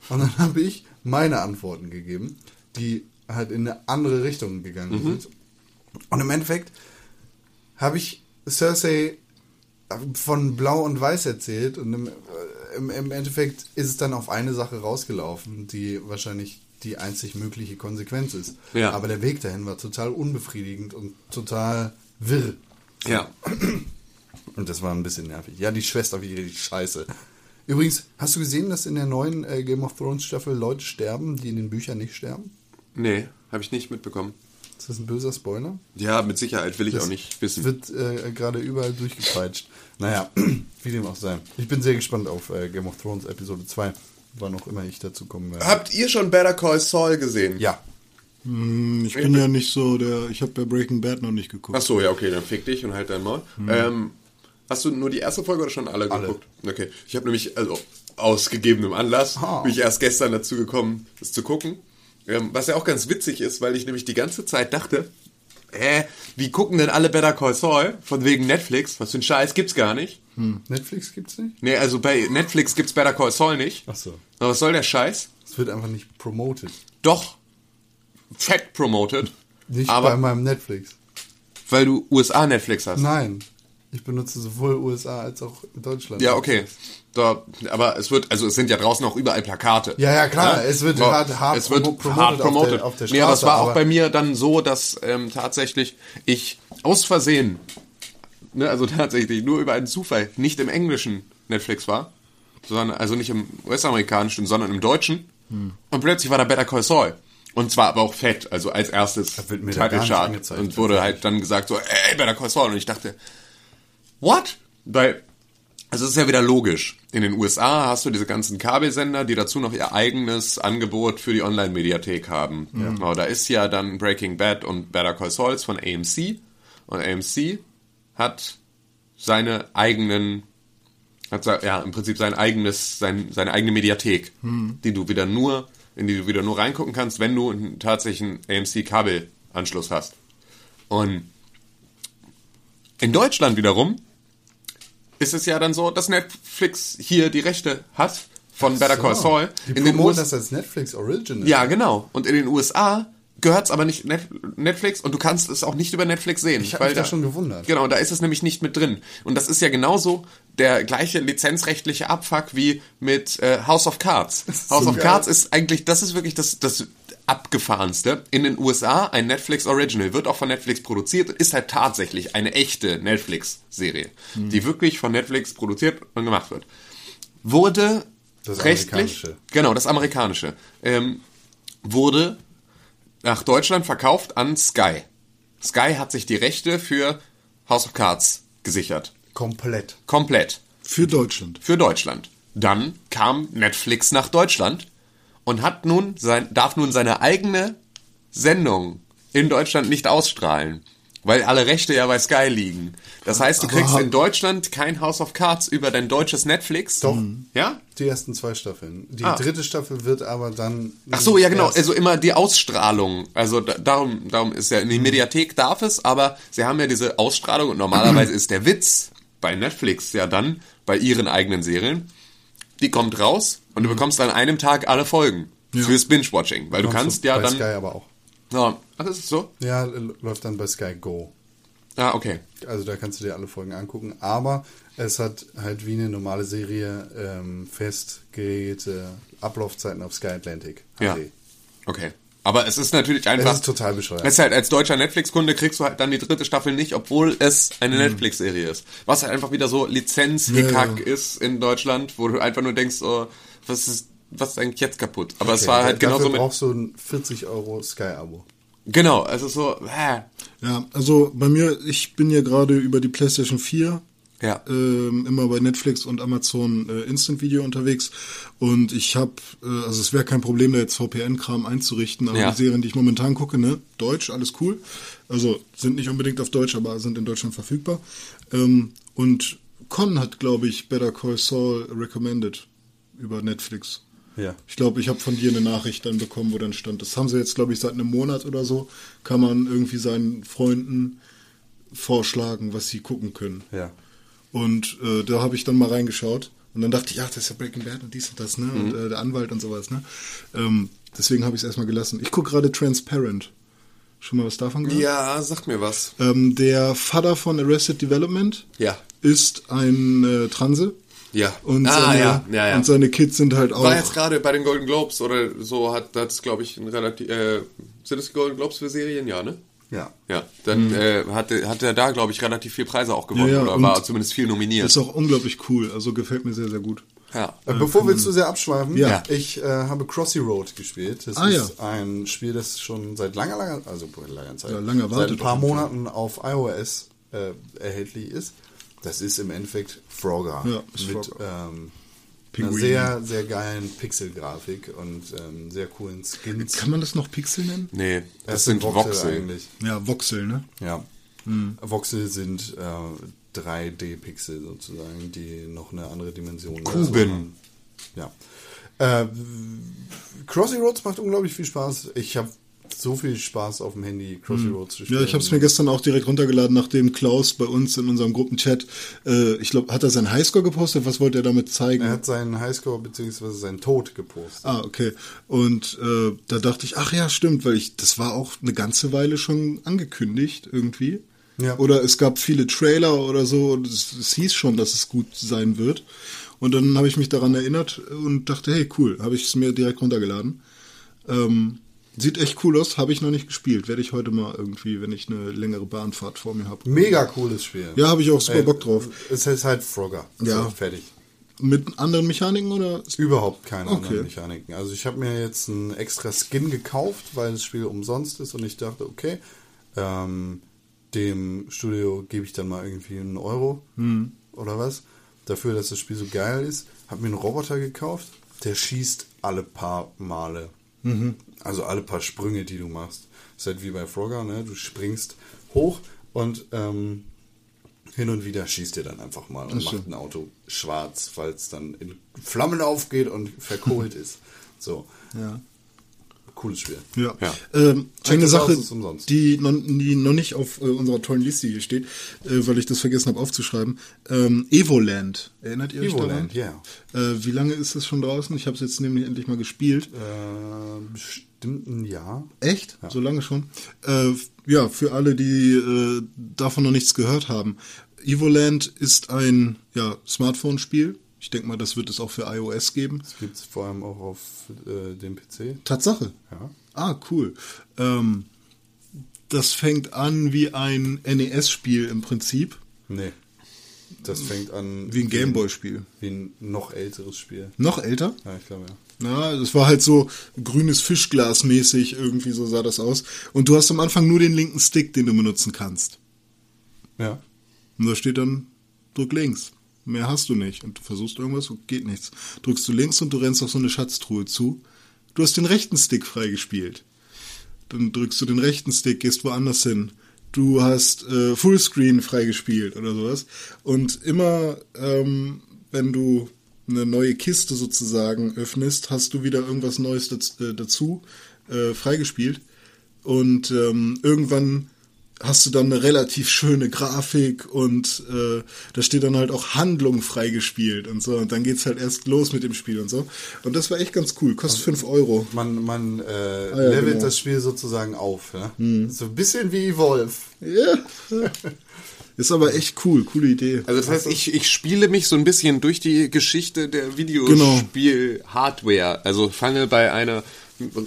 C: Und dann habe ich meine Antworten gegeben, die halt in eine andere Richtung gegangen sind. Und im Endeffekt habe ich Cersei von Blau und Weiß erzählt und im, im, im Endeffekt ist es dann auf eine Sache rausgelaufen, die wahrscheinlich die einzig mögliche Konsequenz ist.
E: Ja.
C: Aber der Weg dahin war total unbefriedigend und total wirr.
E: Ja.
C: Und das war ein bisschen nervig. Ja, die Schwester wie die Scheiße. Übrigens, hast du gesehen, dass in der neuen äh, Game of Thrones Staffel Leute sterben, die in den Büchern nicht sterben?
E: Nee, habe ich nicht mitbekommen.
C: Ist das ein böser Spoiler?
E: Ja, mit Sicherheit will ich
C: Das
E: auch nicht wissen.
C: Wird äh, gerade überall durchgepeitscht. Naja, wie dem auch sei. Ich bin sehr gespannt auf äh, Game of Thrones Episode 2, wann auch immer ich dazu kommen werde.
E: Habt ihr schon Better Call Saul gesehen?
C: Ja.
D: Hm, Ich bin ja nicht so der, ich habe bei Breaking Bad noch nicht geguckt.
E: Ach so, ja, okay, dann fick dich und halt dein Maul. Ähm, hast du nur die erste Folge oder schon alle,
C: Alle.
E: geguckt? Okay. Ich habe nämlich, also aus gegebenem Anlass,
C: Ah.
E: bin ich erst gestern dazu gekommen, das zu gucken. Ähm, was ja auch ganz witzig ist, weil ich nämlich die ganze Zeit dachte, äh, wie gucken denn alle Better Call Saul? Von wegen Netflix? Was für ein Scheiß gibt's gar nicht.
C: Netflix gibt's nicht?
E: Nee, also bei Netflix gibt's Better Call Saul nicht.
C: Ach so.
E: Aber was soll der Scheiß?
C: Es wird einfach nicht promoted.
E: Doch. Fett promoted.
C: Nicht
E: aber
C: bei meinem Netflix.
E: weil du USA Netflix hast.
C: Nein. Ich benutze sowohl USA als auch Deutschland.
E: Ja, okay. Da, aber es wird, also es sind ja draußen auch überall Plakate.
C: Ja, ja, klar, es wird
E: Aber
C: hart- hart
E: es wird
C: promo- promoted
E: hart
C: auf
E: promoted.
C: der- auf der
E: nee, aber es
C: Straße,
E: war auch
C: aber-
E: bei mir dann so, dass ähm, tatsächlich ich aus Versehen, ne, also tatsächlich nur über einen Zufall nicht im englischen Netflix war, sondern also nicht im US-amerikanischen, sondern im deutschen.
C: Hm.
E: Und plötzlich war da Better Call Saul. Und zwar aber auch fett, also als erstes Title Chart.
C: angezeigt,
E: Und wurde halt dann gesagt so, ey, Better Call Saul. Und ich dachte, what? Weil, also es ist ja wieder logisch. In den USA hast du diese ganzen Kabelsender, die dazu noch ihr eigenes Angebot für die Online-Mediathek haben. Genau, da ist ja dann Breaking Bad und Better Call Saul von AMC. Und AMC hat seine eigenen, hat ja im Prinzip sein eigenes, sein, seine eigene Mediathek, die du wieder nur, in die du wieder nur reingucken kannst, wenn du einen tatsächlichen AMC-Kabelanschluss hast. Und in Deutschland wiederum ist es ja dann so, dass Netflix hier die Rechte hat von Better Call Saul.
C: Die
E: In den USA
C: das als Netflix Original.
E: ja, genau. Und in den USA gehört es aber nicht Net Netflix und du kannst es auch nicht über Netflix sehen.
C: Ich hab mich da schon gewundert.
E: Genau, da ist es nämlich nicht mit drin. Und das ist ja genauso der gleiche lizenzrechtliche Abfuck wie mit äh, House of Cards. House
C: so
E: of
C: geil.
E: Cards ist eigentlich, das ist wirklich das, das abgefahrenste. In den USA ein Netflix Original, wird auch von Netflix produziert, ist halt tatsächlich eine echte Netflix-Serie,
C: Hm.
E: die wirklich von Netflix produziert und gemacht wird. Wurde
C: Das
E: rechtlich,
C: Amerikanische.
E: genau, das amerikanische, ähm, wurde nach Deutschland verkauft an Sky. Sky hat sich die Rechte für House of Cards gesichert.
C: Komplett.
E: Komplett.
D: Für Deutschland.
E: Für Deutschland. Dann kam Netflix nach Deutschland und hat nun sein, darf nun seine eigene Sendung in Deutschland nicht ausstrahlen. Weil alle Rechte ja bei Sky liegen. Das heißt, du
D: Aber
E: kriegst in Deutschland kein House of Cards über dein deutsches Netflix.
C: Doch.
E: Ja?
C: Die ersten zwei Staffeln. Die
E: Ah.
C: dritte Staffel wird aber dann.
E: Ach so, ja genau, also immer die Ausstrahlung. Also da, darum, darum ist ja in die Mediathek darf es, aber sie haben ja diese Ausstrahlung und normalerweise ist der Witz bei Netflix ja dann bei ihren eigenen Serien, die kommt raus und du bekommst an einem Tag alle Folgen fürs Binge-Watching, weil du kannst ja
C: bei
E: dann.
C: Sky aber auch.
E: Ja, ach, ist es so?
C: Ja, läuft dann bei Sky Go.
E: Ah, okay.
C: Also da kannst du dir alle Folgen angucken. Aber es hat halt wie eine normale Serie ähm, fest geregelte Ablaufzeiten auf Sky Atlantic.
E: Ja.
C: HD.
E: Okay. Aber es ist natürlich einfach.
C: ist total bescheuert.
E: Es ist halt als deutscher Netflix-Kunde kriegst du halt dann die dritte Staffel nicht, obwohl es eine
C: Mhm.
E: Netflix-Serie ist. Was halt einfach wieder so Lizenzhickhack
D: Ja,
E: ist in Deutschland, wo du einfach nur denkst, oh, was ist, was ist eigentlich jetzt kaputt? Aber es
C: Okay,
E: war halt
C: da-
E: genauso
C: dafür
E: mit.
C: brauchst du ein 40 Euro Sky-Abo.
E: Genau, es ist so, hä?
D: Ja, also bei mir, ich bin ja gerade über die PlayStation 4
E: Ja.
D: ähm, immer bei Netflix und Amazon äh, Instant Video unterwegs und ich habe, äh, also es wäre kein Problem, da jetzt VPN-Kram einzurichten, aber
E: Ja.
D: die Serien, die ich momentan gucke, ne, Deutsch, alles cool, also sind nicht unbedingt auf Deutsch, aber sind in Deutschland verfügbar ähm, und Con hat, glaube ich, Better Call Saul recommended über Netflix.
C: Ja.
D: Ich glaube, ich habe von dir eine Nachricht dann bekommen, wo dann stand, das haben sie jetzt, glaube ich, seit einem Monat oder so, kann man irgendwie seinen Freunden vorschlagen, was sie gucken können.
C: Ja.
D: Und äh, da habe ich dann mal reingeschaut und dann dachte ich, ach, das ist ja Breaking Bad und dies und das, ne? Und äh, der Anwalt und sowas, ne? Ähm, deswegen habe ich es erstmal gelassen. Ich gucke gerade Transparent. Schon mal was davon gehört?
E: Ja, sagt mir was.
D: Ähm, der Vater von Arrested Development
E: Ja.
D: ist ein äh, Transe.
E: Ja.
D: Und,
E: ah,
D: seine,
E: ja, ja, ja.
D: und seine Kids sind halt auch.
E: War jetzt gerade bei den Golden Globes oder so, hat das, glaube ich, ein relativ. Äh, sind es die Golden Globes für Serien? Ja, ne?
C: Ja.
E: Ja, dann äh, hat, er- hat er da, glaube ich, relativ viel Preise auch gewonnen
D: Ja, ja,
E: oder war zumindest viel nominiert.
D: ist auch unglaublich cool. Also gefällt mir sehr, sehr gut.
E: ja.
C: Äh, Bevor wir zu sehr abschweifen,
D: Ja.
C: ich äh, habe Crossy Road gespielt. Das
D: Ah,
C: ist ein Spiel, das schon seit langer, langer, also langer Zeit,
D: Ja, lange
C: seit ein paar
D: auf jeden Fall.
C: Monaten auf iOS äh, erhältlich ist. Das ist im Endeffekt Frogger
D: Ja, ist
C: mit
D: Frogger.
C: ähm, einer
D: Pinguin.
C: sehr, sehr geilen Pixel-Grafik und ähm, sehr coolen Skins.
D: Kann man das noch Pixel nennen?
E: Nee, das,
C: Das
E: sind Voxel.
C: eigentlich.
D: Ja, Voxel, ne?
C: Ja.
D: Hm.
C: Voxel sind äh, 3D-Pixel sozusagen, die noch eine andere Dimension
E: Kuben.
C: haben. Ja. Äh, Crossy Roads macht unglaublich viel Spaß. Ich habe so viel Spaß auf dem Handy, Crossy Roads zu spielen.
D: Hm. Ja, ich habe es mir gestern auch direkt runtergeladen, nachdem Klaus bei uns in unserem Gruppenchat, äh, ich glaube, hat er seinen Highscore gepostet? Was wollte er damit zeigen?
C: Er hat seinen Highscore bzw. seinen Tod gepostet.
D: Ah, okay. Und äh, da dachte ich, ach ja, stimmt, weil ich, das war auch eine ganze Weile schon angekündigt irgendwie.
C: Ja.
D: Oder es gab viele Trailer oder so und es, es hieß schon, dass es gut sein wird. Und dann habe ich mich daran erinnert und dachte, hey, cool, habe ich es mir direkt runtergeladen. Ähm, sieht echt cool aus, habe ich noch nicht gespielt. Werde ich heute mal irgendwie, wenn ich eine längere Bahnfahrt vor mir habe.
C: Mega cooles Spiel.
D: Ja, habe ich auch super
C: Äh,
D: Bock drauf.
C: Es ist halt Frogger.
D: Ja.
C: So, fertig.
D: Mit anderen Mechaniken oder?
C: Überhaupt keine
D: Okay.
C: anderen Mechaniken. Also ich habe mir jetzt einen extra Skin gekauft, weil das Spiel umsonst ist und ich dachte, okay, ähm, dem Studio gebe ich dann mal irgendwie einen Euro oder was. Dafür, dass das Spiel so geil ist. Hab mir einen Roboter gekauft, der schießt alle paar Male. Also alle paar Sprünge, die du machst. ist halt wie bei Frogger, ne? Du springst hoch und ähm, hin und wieder schießt ihr dann einfach mal und macht ein Auto schwarz, weil es dann in Flammen aufgeht und verkohlt ist. So,
D: Ja.
C: Cooles Spiel.
D: Ja.
E: Ja.
D: Ähm, eine Sache, die noch, die noch nicht auf äh, unserer tollen Liste hier steht, äh, weil ich das vergessen habe aufzuschreiben. Ähm, Evoland. Erinnert ihr euch
C: Evoland,
D: daran?
C: ja.
D: Äh, wie lange ist das schon draußen? Ich habe es jetzt nämlich endlich mal gespielt.
C: Äh, bestimmt ein Jahr.
D: Echt? So lange schon? Äh, ja, für alle, die äh, davon noch nichts gehört haben. Evoland ist ein ja, Smartphone-Spiel. Ich denke mal, das wird es auch für iOS geben.
C: Das gibt es vor allem auch auf äh, dem PC.
D: Tatsache.
C: Ja.
D: Ah, cool. Ähm, das fängt an wie ein NES-Spiel im Prinzip.
C: Nee. Das fängt an.
D: Wie ein Gameboy-Spiel.
C: Wie ein noch älteres Spiel.
D: Noch älter?
C: Ja, ich glaube ja.
D: Ja, das war halt so grünes Fischglas mäßig, irgendwie so sah das aus. Und du hast am Anfang nur den linken Stick, den du benutzen kannst.
C: Ja.
D: Und da steht dann, drück links. Mehr hast du nicht. Und du versuchst irgendwas und geht nichts. Drückst du links und du rennst auf so eine Schatztruhe zu. Du hast den rechten Stick freigespielt. Dann drückst du den rechten Stick, gehst woanders hin. Du hast äh, Fullscreen freigespielt oder sowas. Und immer, ähm, wenn du eine neue Kiste sozusagen öffnest, hast du wieder irgendwas Neues daz äh, dazu äh, freigespielt. Und ähm, irgendwann hast du dann eine relativ schöne Grafik und äh, da steht dann halt auch Handlung freigespielt und so. Und dann geht's halt erst los mit dem Spiel und so. Und das war echt ganz cool. Kostet 5 Euro.
C: Man, man äh,
D: ja,
C: levelt
D: genau.
C: das Spiel sozusagen auf. Ja? So ein bisschen wie Evolve.
D: Ja. Ist aber echt cool. Coole Idee.
E: Also das heißt, ich, ich spiele mich so ein bisschen durch die Geschichte der
D: Genau.
E: Videospiel-Hardware. Also fange bei einer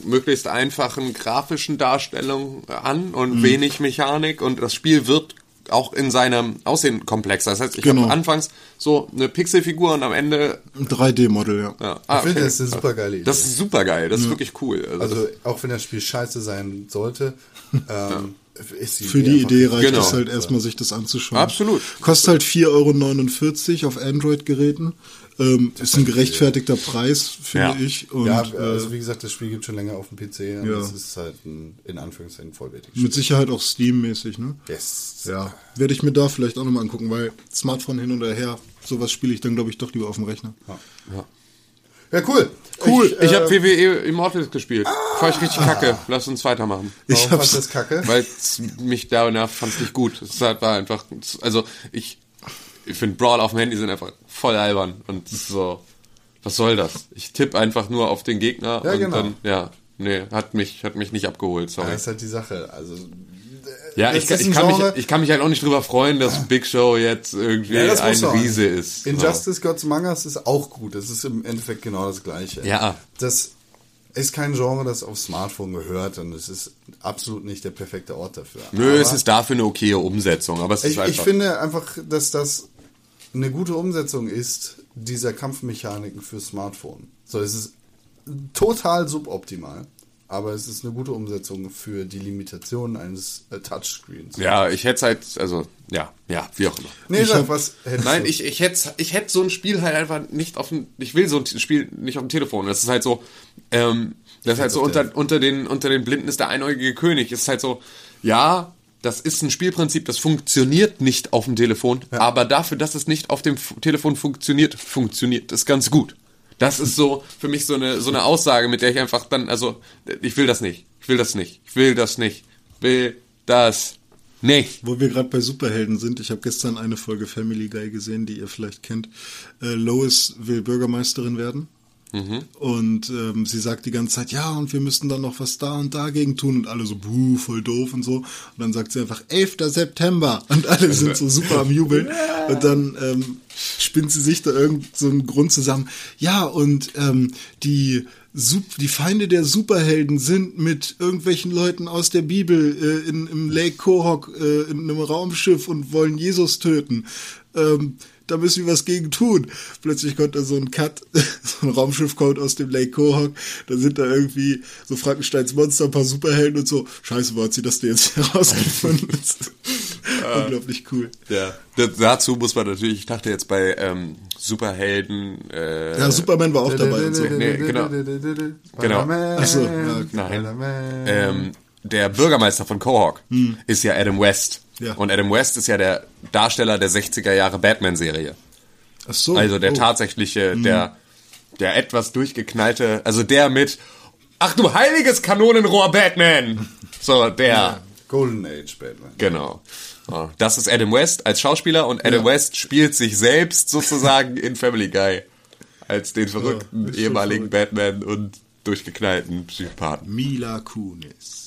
E: möglichst einfachen grafischen Darstellung an und
D: Mhm.
E: wenig Mechanik und das Spiel wird auch in seinem Aussehen komplexer. Das heißt, ich
D: Genau.
E: habe anfangs so eine Pixelfigur und am Ende
D: Ein 3D-Model, ja.
E: ja, ah,
C: Ich finde,
E: okay.
C: das ist eine super geile Idee.
E: Das ist super geil, das ist wirklich cool. Also,
C: also, auch wenn das Spiel scheiße sein sollte, ähm, ist die
D: Für die Idee reicht
E: Genau.
D: es halt erstmal, sich das anzuschauen.
E: Absolut.
D: Kostet halt 4,49 Euro auf Android-Geräten. Ähm, ist ein gerechtfertigter Preis, finde
E: Ja.
D: ich. Und
C: Ja,
D: äh,
C: also wie gesagt, das Spiel gibt schon länger auf dem PC und
D: Ja.
C: es ist halt ein, in Anführungszeichen vollwertiges
D: mit Sicherheit auch Steam-mäßig, ne?
C: Yes.
D: Ja, werde ich mir da vielleicht auch nochmal angucken, weil Smartphone hin und her, sowas spiele ich dann, glaube ich, doch lieber auf dem Rechner.
C: Ja, cool.
E: cool,
C: Ich,
E: ich,
C: äh,
E: habe WWE Immortals gespielt. Fand ich richtig kacke. Lass uns weitermachen.
D: Ich
C: Warum
D: hab's-
C: fandst du das kacke?
E: Weil mich da nervt, fand es nicht gut. Es war einfach, also ich, ich finde Brawl auf dem Handy sind einfach voll albern und so, was soll das? Ich tippe einfach nur auf den Gegner
C: Ja,
E: und
C: genau.
E: dann, ja, nee, hat mich, hat mich nicht abgeholt, sorry.
C: Das ist halt die Sache. Also,
E: Ja, ich, ich, kann mich,
C: Genre-
E: ich kann mich halt auch nicht drüber freuen, dass Big Show jetzt irgendwie
C: Ja,
E: ein. Riese ist.
C: Injustice Gods Among Us ist auch gut. Das ist im Endeffekt genau das Gleiche.
E: Ja.
C: Das ist kein Genre, das aufs Smartphone gehört und es ist absolut nicht der perfekte Ort dafür.
E: Nö,
C: Aber
E: es ist dafür eine okaye Umsetzung, aber es ist
C: ich,
E: einfach.
C: ich finde einfach, dass das eine gute Umsetzung ist, dieser Kampfmechaniken für Smartphone. So, es ist total suboptimal, aber es ist eine gute Umsetzung für die Limitationen eines äh, Touchscreens.
E: ja, ich hätte halt, also, ja, ja, wie auch immer.
C: Nee,
D: Ich
C: sag,
D: hab-
C: was
E: Nein,
C: du?
E: ich, ich hätte ich hätt so ein Spiel halt einfach nicht auf dem, ich will so ein Spiel nicht auf dem Telefon. Das ist halt so, ähm, das ist halt so unter, unter den, unter den Blinden ist der einäugige König. Ist halt so, ja, das ist ein Spielprinzip, das funktioniert nicht auf dem Telefon, aber dafür, dass es nicht auf dem F Telefon funktioniert, funktioniert es ganz gut. Das ist so für mich so eine, so eine Aussage, mit der ich einfach dann, also, ich will das nicht. Ich will das nicht. Ich will das nicht. Will das nicht.
D: Wo wir gerade bei Superhelden sind, ich habe gestern eine Folge Family Guy gesehen, die ihr vielleicht kennt. Äh, Lois will Bürgermeisterin werden. Und ähm, sie sagt die ganze Zeit, ja, und wir müssten dann noch was da und dagegen tun. Und alle so, buh, voll doof und so. Und dann sagt sie einfach, 11. September. Und alle sind so super am Jubeln. Und dann ähm, spinnt sie sich da irgend so einen Grund zusammen. Ja, und ähm, die die Feinde der Superhelden sind mit irgendwelchen Leuten aus der Bibel äh, in, im Lake Kohok äh, in einem Raumschiff und wollen Jesus töten. Ähm, da müssen wir was gegen tun. Plötzlich kommt da so ein Cut, so ein Raumschiff kommt aus dem Lake Kohok, da sind da irgendwie so Frankensteins Monster, ein paar Superhelden und so. Scheiße, wo hat sie das denn jetzt herausgefunden? Unglaublich cool.
E: Ja. Dazu muss man natürlich, ich dachte jetzt bei ähm, Superhelden, äh,
D: Ja, Superman war auch dabei und so.
E: Nee, genau. Genau.
D: Ach so, ja, okay.
E: Nein. ähm, der Bürgermeister von Quahog ist ja Adam West.
D: Ja.
E: Und Adam West ist ja der Darsteller der 60er Jahre Batman-Serie.
D: Ach so.
E: Also der
D: oh.
E: tatsächliche, der, der etwas durchgeknallte, also der mit, ach du heiliges Kanonenrohr Batman! So, der.
C: Golden Age Batman.
E: Genau. Ja, Das ist Adam West als Schauspieler und Adam
D: Ja.
E: West spielt sich selbst sozusagen in Family Guy als den verrückten ehemaligen Batman und durchgeknallten Psychopathen.
D: Mila Kunis.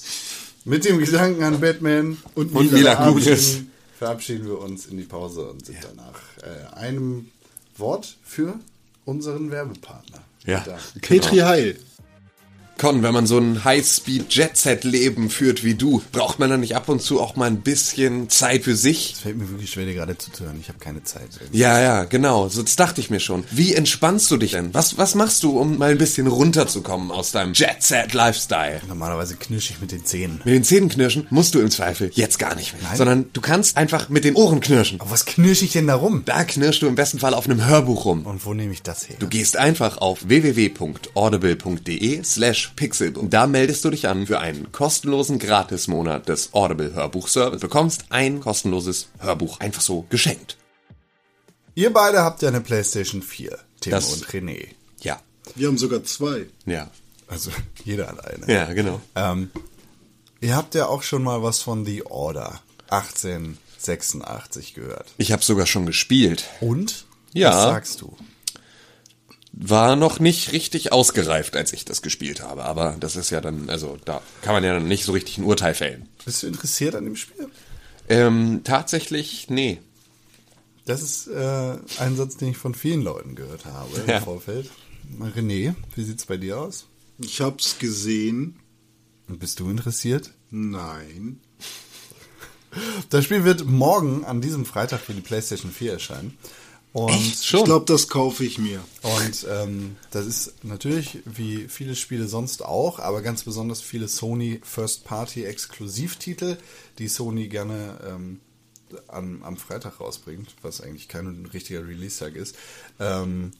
C: Mit dem Gedanken an Batman und,
E: Und Mila Kunis.
C: verabschieden, wir uns in die Pause und sind danach äh, einem Wort für unseren Werbepartner.
E: Ja.
C: Da.
D: Petri Heil.
E: Con, wenn man so ein Highspeed-Jet-Set-Leben führt wie du, braucht man dann nicht ab und zu auch mal ein bisschen Zeit für sich?
C: Es fällt mir wirklich schwer, dir gerade zuzuhören. Ich habe keine Zeit.
E: Ja, ja, genau. So, das dachte ich mir schon. Wie entspannst du dich denn? Was, was machst du, um mal ein bisschen runterzukommen aus deinem Jet-Set-Lifestyle?
C: Normalerweise knirsche ich mit den Zähnen.
E: Mit den Zähnen knirschen musst du im Zweifel jetzt gar nicht mehr.
C: Nein.
E: Sondern du kannst einfach mit den Ohren knirschen.
C: Aber was knirsche ich denn da rum?
E: Da knirschst du im besten Fall auf einem Hörbuch rum.
C: Und wo nehme ich das her?
E: Du gehst einfach auf www.audible.de slash pixelbook. Da meldest du dich an für einen kostenlosen Gratismonat des Audible Hörbuchservice. Du bekommst ein kostenloses Hörbuch einfach so geschenkt.
C: Ihr beide habt ja eine PlayStation 4, Tim
E: Das-
C: und René.
E: Ja.
D: Wir haben sogar zwei.
E: Ja.
C: Also jeder hat eine.
E: Ja, genau.
C: Ähm, ihr habt ja auch schon mal was von The Order 1886 gehört.
E: Ich habe sogar schon gespielt.
C: Und?
E: Ja.
C: Was sagst du?
E: War noch nicht richtig ausgereift, als ich das gespielt habe. Aber das ist ja dann, also da kann man ja dann nicht so richtig ein Urteil fällen.
C: Bist du interessiert an dem Spiel?
E: Ähm, tatsächlich, nee.
C: Das ist äh, ein Satz, den ich von vielen Leuten gehört habe
E: Ja.
C: im Vorfeld. René, wie sieht's bei dir aus?
D: Ich hab's gesehen.
C: Und bist du interessiert?
D: Nein.
C: Das Spiel wird morgen an diesem Freitag für die PlayStation 4 erscheinen. Und
E: Echt?
D: Ich glaube, das kaufe ich mir.
C: Und ähm, das ist natürlich wie viele Spiele sonst auch, aber ganz besonders viele Sony First-Party-Exklusivtitel, die Sony gerne ähm, an, am Freitag rausbringt, was eigentlich kein richtiger Release-Tag ist, ähm,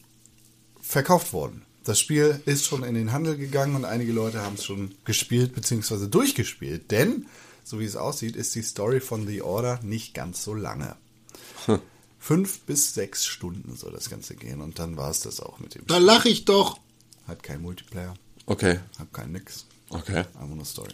C: verkauft worden. Das Spiel ist schon in den Handel gegangen und einige Leute haben es schon gespielt bzw. durchgespielt, denn so wie es aussieht, ist die Story von The Order nicht ganz so lange. Fünf bis sechs Stunden soll das Ganze gehen und dann war es das auch mit dem
D: Da lache ich doch.
C: Hat kein Multiplayer,
E: Okay,
C: hat kein nix.
E: okay.
C: Einfach nur Story.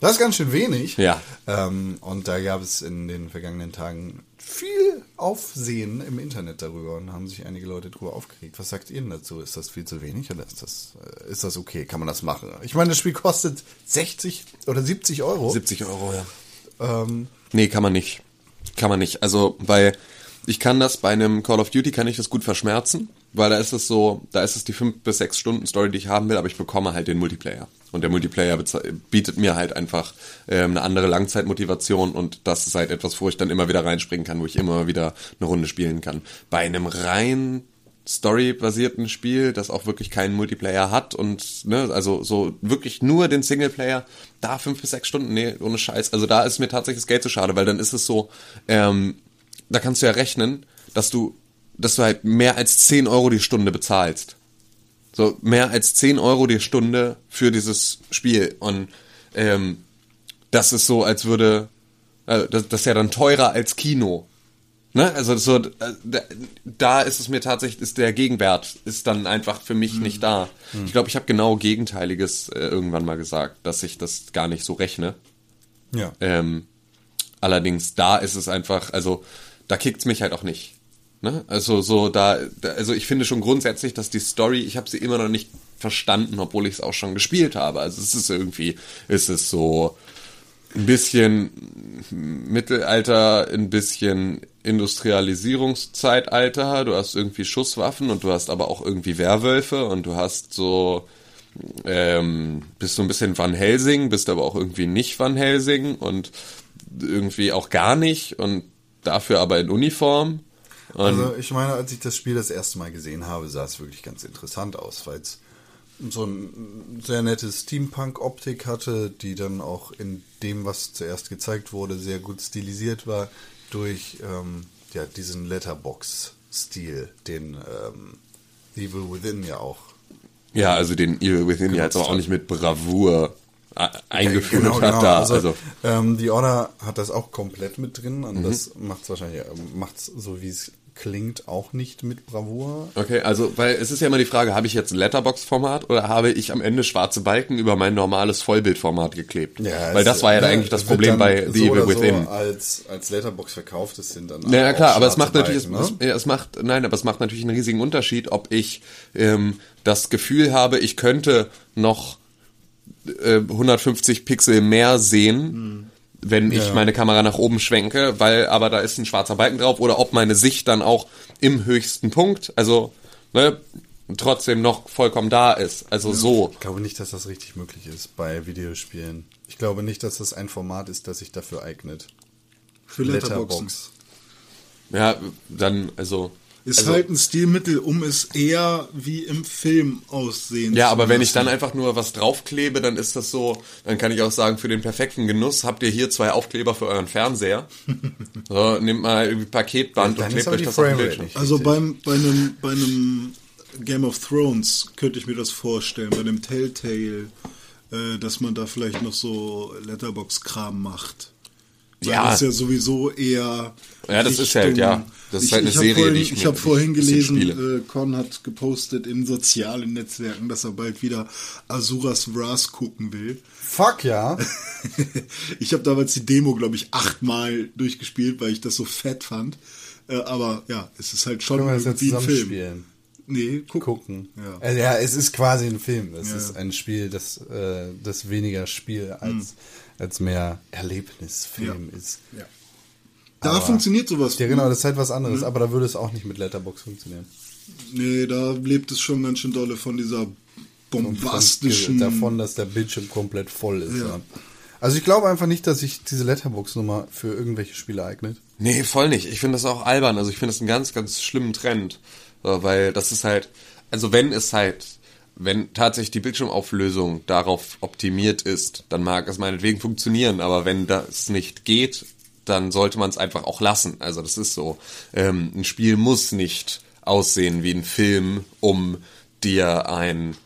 C: Das ist ganz schön wenig.
E: Ja.
C: Ähm, und da gab es in den vergangenen Tagen viel Aufsehen im Internet darüber und haben sich einige Leute darüber aufgeregt. Was sagt ihr denn dazu? Ist das viel zu wenig oder ist das, äh, ist das okay? Kann man das machen? Ich meine, das Spiel kostet 60 oder 70 Euro.
E: 70 Euro, ja.
C: Ähm,
E: Nee, kann man nicht. Kann man nicht. Also, weil ich kann das bei einem Call of Duty kann ich das gut verschmerzen, weil da ist es so, da ist es die fünf bis sechs Stunden Story, die ich haben will, aber ich bekomme halt den Multiplayer. Und der Multiplayer bietet mir halt einfach ähm, eine andere Langzeitmotivation und das ist halt etwas, wo ich dann immer wieder reinspringen kann, wo ich immer wieder eine Runde spielen kann. Bei einem rein Story-basierten Spiel, das auch wirklich keinen Multiplayer hat und ne, also so wirklich nur den Singleplayer, da fünf bis sechs Stunden, nee, ohne Scheiß. Also da ist mir tatsächlich das Geld zu schade, weil dann ist es so, ähm, da kannst du ja rechnen, dass du, dass du halt mehr als 10 Euro die Stunde bezahlst. So mehr als 10 Euro die Stunde für dieses Spiel. Und ähm, das ist so, als würde, äh, das, das ist ja dann teurer als Kino. Ne? Also so, äh, da, ist es mir tatsächlich, ist der Gegenwert ist dann einfach für mich nicht da. Ich glaube, ich habe genau Gegenteiliges äh, irgendwann mal gesagt, dass ich das gar nicht so rechne.
C: ja.
E: Ähm, allerdings da ist es einfach, also da kickt's mich halt auch nicht. Ne? Also so da, da, also ich finde schon grundsätzlich, dass die Story, ich habe sie immer noch nicht verstanden, obwohl ich es auch schon gespielt habe. Also es ist irgendwie, es ist so ein bisschen Mittelalter, ein bisschen Industrialisierungszeitalter. Du hast irgendwie Schusswaffen und du hast aber auch irgendwie Werwölfe und du hast so ähm, bist so ein bisschen Van Helsing, bist aber auch irgendwie nicht Van Helsing und irgendwie auch gar nicht und dafür aber in Uniform. Und
C: Also ich meine, als ich das Spiel das erste Mal gesehen habe, sah es wirklich ganz interessant aus, weil es so ein sehr nettes Steampunk-Optik hatte, die dann auch in dem, was zuerst gezeigt wurde, sehr gut stilisiert war durch ähm, ja, diesen Letterbox-Stil, den ähm, Evil Within ja auch
E: Ja, also den Evil Within ja jetzt auch nicht mit Bravour eingeführt
C: Genau,
E: hat
C: genau.
E: da.
C: Also,
E: Also,
C: ähm, die Order hat das auch komplett mit drin
E: Mhm.
C: und das macht's wahrscheinlich, ähm, macht's so wie es klingt, auch nicht mit Bravour.
E: okay, also, weil es ist ja immer die Frage, habe ich jetzt ein Letterbox-Format oder habe ich am Ende schwarze Balken über mein normales Vollbildformat geklebt? weil
C: es,
E: das war ja
C: ne,
E: eigentlich das
C: es
E: Problem bei The
C: so
E: Evil
C: oder
E: Within.
C: So als, als Letterbox verkauft, das sind dann
E: Ja, ja
C: auch
E: klar, aber es macht natürlich,
C: Balken,
E: es, ja, es macht, nein, aber es macht natürlich einen riesigen Unterschied, ob ich ähm, das Gefühl habe, ich könnte noch äh, 150 Pixel mehr sehen, wenn ich
C: Ja.
E: meine Kamera nach oben schwenke, weil aber da ist ein schwarzer Balken drauf, oder ob meine Sicht dann auch im höchsten Punkt, also ne, trotzdem noch vollkommen da ist. Also so.
C: Ich glaube nicht, dass das richtig möglich ist bei Videospielen. Ich glaube nicht, dass das ein Format ist, das sich dafür eignet.
D: Für Letterboxen.
E: Ja, dann, also.
D: Ist
E: also,
D: halt ein Stilmittel, um es eher wie im Film aussehen
E: Ja,
D: zu
E: aber wenn ich
D: lassen.
E: dann einfach nur was draufklebe, dann ist das so, dann kann ich auch sagen, für den perfekten Genuss habt ihr hier zwei Aufkleber für euren Fernseher. so, nehmt mal irgendwie Paketband
C: Dann
E: und klebt euch das auf den Bildschirm.
D: Also beim, bei, einem, bei einem Game of Thrones könnte ich mir das vorstellen, bei einem Telltale, äh, dass man da vielleicht noch so Letterbox-Kram macht. Weil
E: Ja.
D: Das ist ja sowieso eher.
E: Ja, das ist halt, ja. Das ist halt eine Serie,
D: vorhin,
E: die ich
D: ich habe vorhin
E: ich
D: gelesen, äh, Con hat gepostet in sozialen Netzwerken, dass er bald wieder Azuras Wrath gucken will.
C: Fuck ja.
D: ich habe damals die Demo, glaube ich, achtmal durchgespielt, weil ich das so fett fand. Äh, aber ja, es ist halt schon
C: Können wir das jetzt
D: wie ein
C: zusammen
D: Film.
C: spielen?
D: Nee, gucken.
C: Gucken.
D: Ja.
C: Also, ja, es ist quasi ein Film. Es
D: Ja.
C: ist ein Spiel, das, äh, das weniger Spiel als, als mehr Erlebnisfilm ist.
D: Ja. Da
C: Aber-
D: funktioniert sowas.
C: Ja, genau, das ist halt was anderes, aber da würde es auch nicht mit Letterbox funktionieren.
D: Nee, da lebt es schon ganz schön dolle von dieser bombastischen.
C: davon, dass der Bildschirm komplett voll ist.
D: Ja.
C: Ja. Also ich glaube einfach nicht, dass sich diese Letterbox-Nummer für irgendwelche Spiele eignet.
E: Nee, voll nicht. Ich finde das auch albern. Also ich finde das einen ganz, ganz schlimmen Trend. So, weil das ist halt, also wenn es halt, wenn tatsächlich die Bildschirmauflösung darauf optimiert ist, dann mag es meinetwegen funktionieren. Aber wenn das nicht geht, dann sollte man es einfach auch lassen. Also das ist so. Ähm, ein Spiel muss nicht aussehen wie ein Film, um dir ein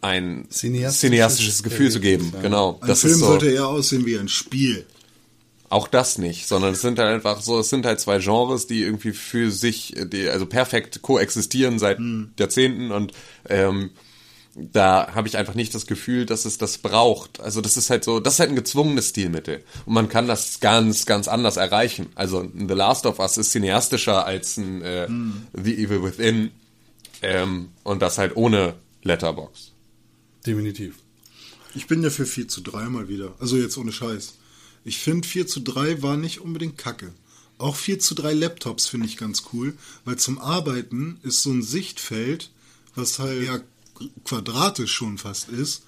E: ein
C: Cineastisches
E: cineastisches Gefühl zu geben.
C: Ja.
E: Genau.
D: ein
E: das
D: Film
E: so.
D: sollte eher aussehen wie ein Spiel.
E: Auch das nicht, sondern es sind halt einfach so, es sind halt zwei Genres, die irgendwie für sich, die also perfekt koexistieren seit Jahrzehnten und ähm, da habe ich einfach nicht das Gefühl, dass es das braucht. Also das ist halt so, das ist halt ein gezwungenes Stilmittel und man kann das ganz, ganz anders erreichen. Also ein The Last of Us ist cineastischer als ein äh, The Evil Within ähm, und das halt ohne Letterbox.
C: Definitiv.
D: Ich bin ja für 4 zu 3 mal wieder. Also jetzt ohne Scheiß. Ich finde 4 zu 3 war nicht unbedingt kacke. Auch 4 zu 3 Laptops finde ich ganz cool, weil zum Arbeiten ist so ein Sichtfeld, was halt ja quadratisch schon fast ist,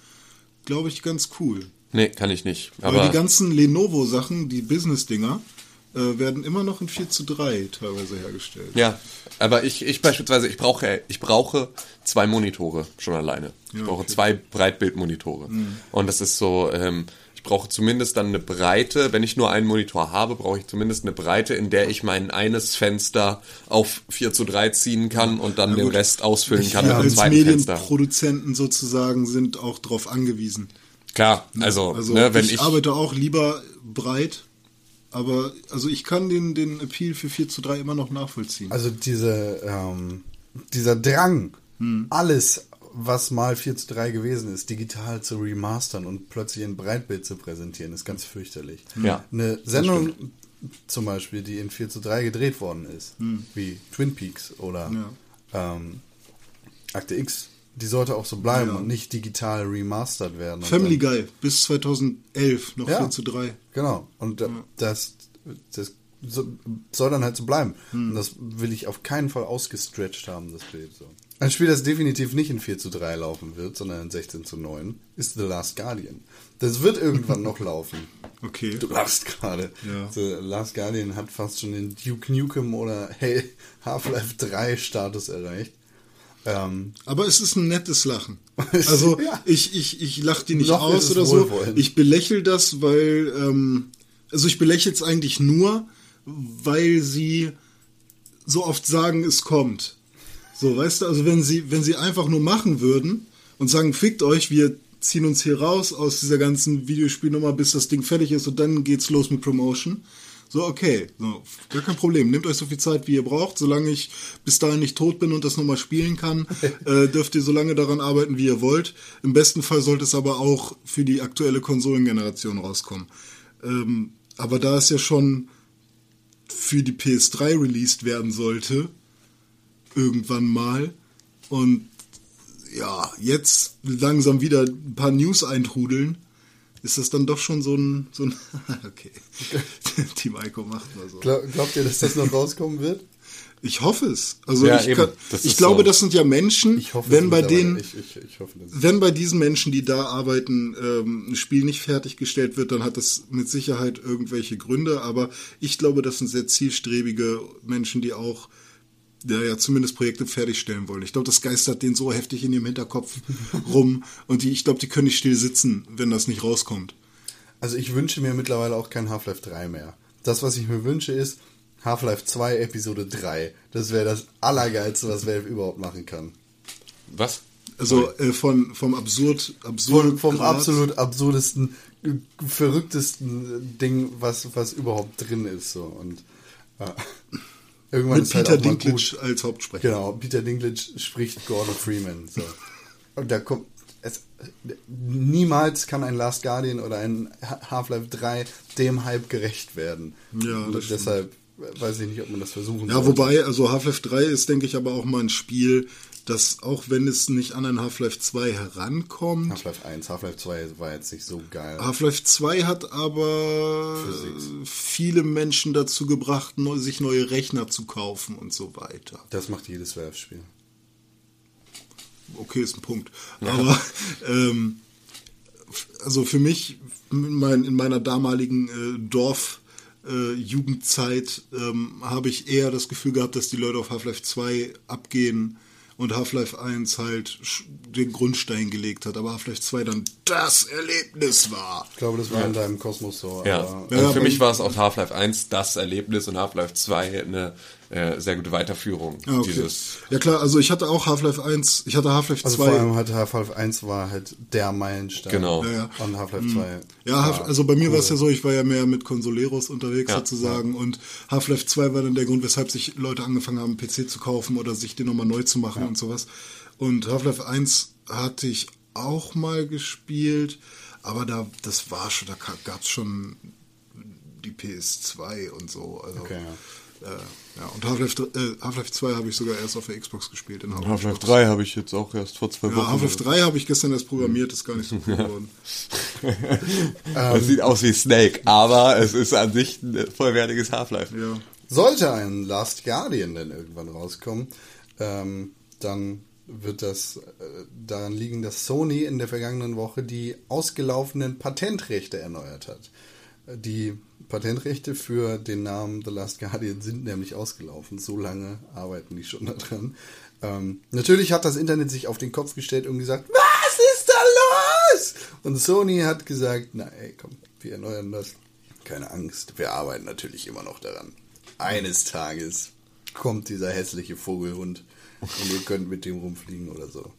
D: glaube ich ganz cool.
E: Nee, kann ich nicht.
D: Aber
E: Aber
D: die ganzen Lenovo-Sachen, die Business-Dinger, äh, werden immer noch in 4 zu 3 teilweise hergestellt.
E: Ja, aber ich, ich beispielsweise, ich brauche, ich brauche zwei Monitore schon alleine. Ich
D: Ja,
E: brauche
D: okay.
E: zwei Breitbildmonitore. Und das ist so, ähm, ich brauche zumindest dann eine Breite, wenn ich nur einen Monitor habe, brauche ich zumindest eine Breite, in der ich mein eines Fenster auf 4 zu 3 ziehen kann und dann den. Rest ausfüllen kann
D: Wir
E: mit zweiten Fenster.
D: Medienproduzenten sozusagen sind auch darauf angewiesen.
E: Klar, also,
D: Also
E: ne, wenn
D: ich,
E: ich,
D: arbeite auch lieber breit, aber also ich kann den, den Appeal für 4 zu 3 immer noch nachvollziehen.
C: Also diese, ähm, dieser Drang, alles, was mal 4 zu 3 gewesen ist, digital zu remastern und plötzlich in Breitbild zu präsentieren, ist ganz fürchterlich.
E: Ja,
C: Eine Sendung zum Beispiel, die in 4 zu 3 gedreht worden ist, wie Twin Peaks oder ähm, Akte X, die sollte auch so bleiben
D: Ja.
C: und nicht digital remastert werden.
D: Family
C: dann-
D: Guy bis 2011 noch
C: Ja.
D: 4 zu 3.
C: Genau. Und da- das, das so, soll dann halt so bleiben. Und das will ich auf keinen Fall ausgestretched haben, das Bild. So. Ein Spiel, das definitiv nicht in 4 zu 3 laufen wird, sondern in 16 zu 9, ist The Last Guardian. Das wird irgendwann noch laufen.
D: Okay.
C: Du lachst gerade.
D: Ja.
C: The Last Guardian hat fast schon den Duke Nukem oder hey, Half-Life 3 Status erreicht. Ähm,
D: Aber es ist ein nettes Lachen. Also
C: Ja.
D: ich, ich, ich lache die nicht
C: Noch
D: aus oder so. Ich belächle das, weil, ähm, also ich belächle es eigentlich nur, weil sie so oft sagen, es kommt. So, weißt du, also wenn sie, wenn sie einfach nur machen würden und sagen, fickt euch, wir ziehen uns hier raus aus dieser ganzen Videospielnummer, bis das Ding fertig ist und dann geht's los mit Promotion. So, okay, so, gar kein Problem. Nehmt euch so viel Zeit, wie ihr braucht. Solange ich bis dahin nicht tot bin und das nochmal spielen kann, äh, dürft ihr so lange daran arbeiten, wie ihr wollt. Im besten Fall sollte es aber auch für die aktuelle Konsolengeneration rauskommen. Ähm, aber da es ja schon für die PS3 released werden sollte, irgendwann mal, und ja, jetzt langsam wieder ein paar News eintrudeln, ist das dann doch schon so ein, so ein okay, Team Ico macht mal so.
C: glaub, glaubt ihr, dass das noch rauskommen wird?
D: Ich hoffe es. Also
E: Ja,
D: ich,
E: eben.
D: kann,
E: Das
D: ich glaube,
E: so.
D: das sind ja Menschen,
C: Ich hoffe
D: wenn bei denen,
C: Ich, ich, ich hoffe,
D: wenn bei diesen Menschen, die da arbeiten, ähm, ein Spiel nicht fertiggestellt wird, dann hat das mit Sicherheit irgendwelche Gründe. Aber ich glaube, das sind sehr zielstrebige Menschen, die auch ja, ja zumindest Projekte fertigstellen wollen. Ich glaube, das geistert denen so heftig in ihrem Hinterkopf rum. Und die, ich glaube, die können nicht still sitzen, wenn das nicht rauskommt.
C: Also ich wünsche mir mittlerweile auch kein Half-Life 3 mehr. Das, was ich mir wünsche, ist Half-Life 2 Episode 3. Das wäre das Allergeilste, was Valve überhaupt machen kann.
E: Was?
D: Also äh, von, vom absurd, absurd
C: Vom, vom
D: Grad-
C: absolut absurdesten, äh, verrücktesten Ding, was, was überhaupt drin ist. So. Und äh, irgendwann
D: mit
C: ist halt
D: Peter
C: auch mal
D: Dinklage als Hauptsprecher.
C: Genau, Peter Dinklage spricht Gordon Freeman. So. Und da kommt es, niemals kann ein Last Guardian oder ein Half-Life 3 dem Hype gerecht werden.
D: Ja, das
C: Und
D: stimmt.
C: deshalb weiß ich nicht, ob man das versuchen
D: Ja,
C: sollte.
D: wobei, also Half-Life 3 ist, denke ich, aber auch mal ein Spiel, das, auch wenn es nicht an ein Half-Life 2 herankommt,
C: Half-Life 1, Half-Life 2 war jetzt nicht so geil.
D: Half-Life 2 hat aber
C: Physics.
D: viele Menschen dazu gebracht, sich neue Rechner zu kaufen und so weiter.
C: Das macht jedes Valve-Spiel.
D: Okay, ist ein Punkt. Aber ähm, also für mich, in meiner damaligen äh, Dorf äh, Jugendzeit ähm, habe ich eher das Gefühl gehabt, dass die Leute auf Half-Life 2 abgehen und Half-Life 1 halt sch- den Grundstein gelegt hat, aber Half-Life 2 dann das Erlebnis war.
C: Ich glaube, das war in deinem Kosmos so.
E: Ja,
C: aber-
E: also
D: Ja,
E: für mich war es auch Half-Life 1 das Erlebnis und Half-Life 2 eine äh, sehr gute Weiterführung
D: Ah, okay.
E: dieses.
D: Ja klar, also ich hatte auch Half-Life 1, ich hatte Half-Life
C: Also
D: 2.
C: vor allem hat Half-Life 1 war halt der Meilenstein.
E: Genau.
D: Ja, ja.
C: Und Half-Life 2.
D: Ja, Half, also bei mir
C: cool.
D: war es ja so, ich war ja mehr mit Consoleros unterwegs
E: Ja,
D: sozusagen und Half-Life 2 war dann der Grund, weshalb sich Leute angefangen haben, einen PC zu kaufen oder sich den nochmal neu zu machen und sowas. Und Half-Life 1 hatte ich auch mal gespielt, aber da, das war schon, da gab es schon die PS2 und so. Also,
C: Okay, ja.
D: Äh, ja, und Half-Life äh, Half-Life 2 habe ich sogar erst auf der Xbox gespielt. In
E: Half-Life 3 habe ich jetzt auch erst vor zwei
D: Ja,
E: Wochen.
D: Half-Life 3 habe ich gestern erst programmiert, ist gar nicht so cool geworden.
E: Es sieht aus wie Snake, aber es ist an sich ein vollwertiges Half-Life.
D: Ja.
C: Sollte ein Last Guardian denn irgendwann rauskommen, ähm, dann wird das äh, daran liegen, dass Sony in der vergangenen Woche die ausgelaufenen Patentrechte erneuert hat. Die Patentrechte für den Namen The Last Guardian sind nämlich ausgelaufen. So lange arbeiten die schon daran. Ähm, natürlich hat das Internet sich auf den Kopf gestellt und gesagt, was ist da los? Und Sony hat gesagt, na ey, komm, wir erneuern das. Keine Angst, wir arbeiten natürlich immer noch daran. Eines Tages kommt dieser hässliche Vogelhund und ihr könnt mit dem rumfliegen oder so.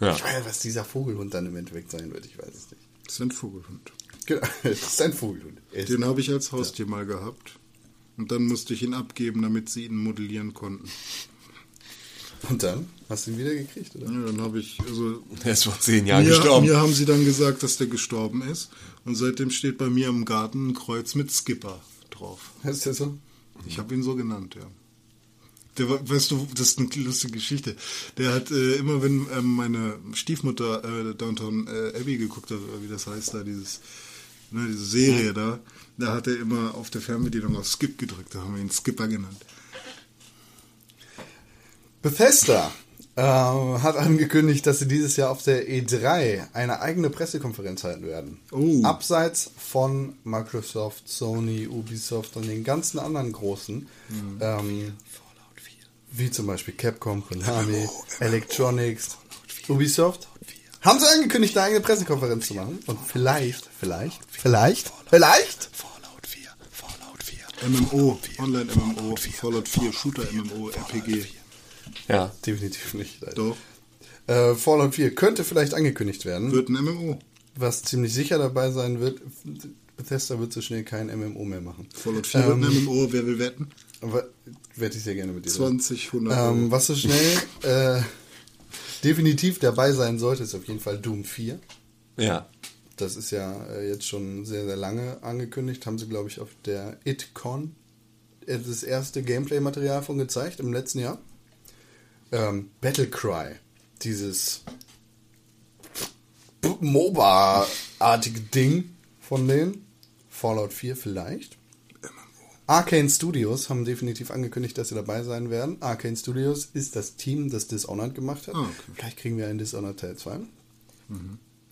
E: Ja.
C: Ich weiß, was dieser Vogelhund dann im Endeffekt sein wird, ich weiß es nicht.
D: Das ist ein Vogelhund.
C: Genau, es ist ein Vogelhund.
D: Den habe ich als Haustier mal gehabt. Und dann musste ich ihn abgeben, damit sie ihn modellieren konnten.
C: Und dann? Hast du ihn wieder gekriegt, oder?
D: Ja, dann habe ich, also
E: Er ist vor zehn Jahren
D: mir,
E: gestorben.
D: mir haben sie dann gesagt, dass der gestorben ist. Und seitdem steht bei mir im Garten ein Kreuz mit Skipper drauf.
C: Ist das so?
D: Ich habe ihn so genannt, ja. Der, war- weißt du, das ist eine lustige Geschichte. Der hat äh, immer, wenn ähm, meine Stiefmutter äh, Downtown äh, Abbey geguckt hat, oder wie das heißt da, dieses, ne, diese Serie da, da hat er immer auf der Fernbedienung auf Skip gedrückt. Da haben wir ihn Skipper genannt.
C: Bethesda äh, hat angekündigt, dass sie dieses Jahr auf der E3 eine eigene Pressekonferenz halten werden.
D: Oh.
C: Abseits von Microsoft, Sony, Ubisoft und den ganzen anderen großen. Ähm, wie zum Beispiel Capcom, Konami, Electronics, Ubisoft, haben sie angekündigt, eine eigene Pressekonferenz zu machen. Und vielleicht, vielleicht, vielleicht, vielleicht
A: Fallout 4, Fallout 4.
D: MMO, Online-MMO, Fallout 4, Shooter-MMO, RPG.
E: Ja.
C: definitiv nicht. Alter.
D: Doch,
C: Äh, Fallout 4 könnte vielleicht angekündigt werden.
D: wird ein MMO.
C: Was ziemlich sicher dabei sein wird, Bethesda wird so schnell kein MMO mehr machen.
D: Fallout 4
C: Ähm,
D: wird ein MMO, wer will wetten?
C: Aber werde ich sehr gerne mit dir.
D: 20, 100
C: Ähm, was so schnell äh, definitiv dabei sein sollte, ist auf jeden Fall Doom 4.
E: Ja.
C: Das ist ja äh, jetzt schon sehr, sehr lange angekündigt. Haben sie, glaube ich, auf der ItCon äh, das erste Gameplay-Material von gezeigt im letzten Jahr. Ähm, Battlecry, dieses MOBA-artige Ding von denen. Fallout 4 vielleicht. Arcane Studios haben definitiv angekündigt, dass sie dabei sein werden. Arcane Studios ist das Team, das Dishonored gemacht hat.
D: Ah, okay.
C: Vielleicht kriegen wir einen Dishonored Teil 2.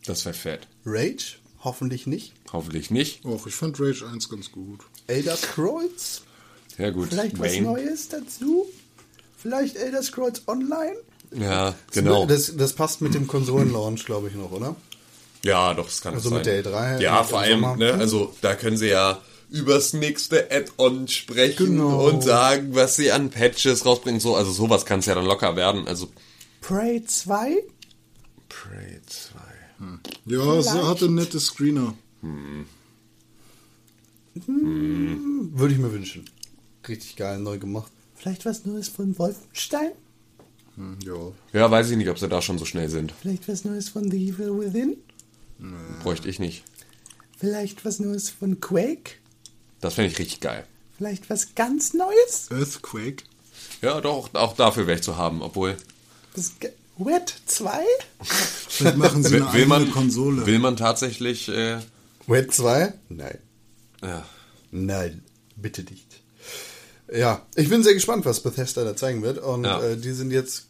E: Das wäre fett.
C: Rage? Hoffentlich nicht.
E: Hoffentlich nicht.
D: Och, ich fand Rage 1 ganz gut.
C: Elder Scrolls?
E: Ja gut.
C: Vielleicht was
E: Wayne.
C: Neues dazu? Vielleicht Elder Scrolls Online?
E: Ja, genau.
C: Das, das passt mit dem Konsolenlaunch, glaube ich, noch, oder?
E: Ja, doch, das kann
C: Also
E: sein.
C: mit der E3
E: Ja, vor allem, ne, also da können sie ja übers nächste Add-on sprechen
C: Genau.
E: und sagen, was sie an Patches rausbringen. So, also sowas kann es ja dann locker werden. Also
C: Prey 2?
E: Prey 2.
D: Ja, sie hatte nette Screener.
C: Würde ich mir wünschen. Richtig geil, neu gemacht. Vielleicht was Neues von Wolfenstein?
D: Hm, ja.
E: Ja, weiß ich nicht, ob sie da schon so schnell sind.
C: Vielleicht was Neues von The Evil Within?
E: Bräuchte ich nicht.
C: Vielleicht was Neues von Quake?
E: Das fände ich richtig geil.
C: Vielleicht was ganz Neues?
D: Earthquake.
E: Ja, doch, auch dafür wäre ich zu haben, obwohl.
C: Wet 2?
D: Vielleicht machen sie
E: Will,
D: eine
E: will man
D: Konsole.
E: Will man tatsächlich. Äh,
C: Wet 2? Nein.
E: ja.
C: Nein, bitte nicht. Ja, ich bin sehr gespannt, was Bethesda da zeigen wird. Und
E: Ja.
C: äh, die sind jetzt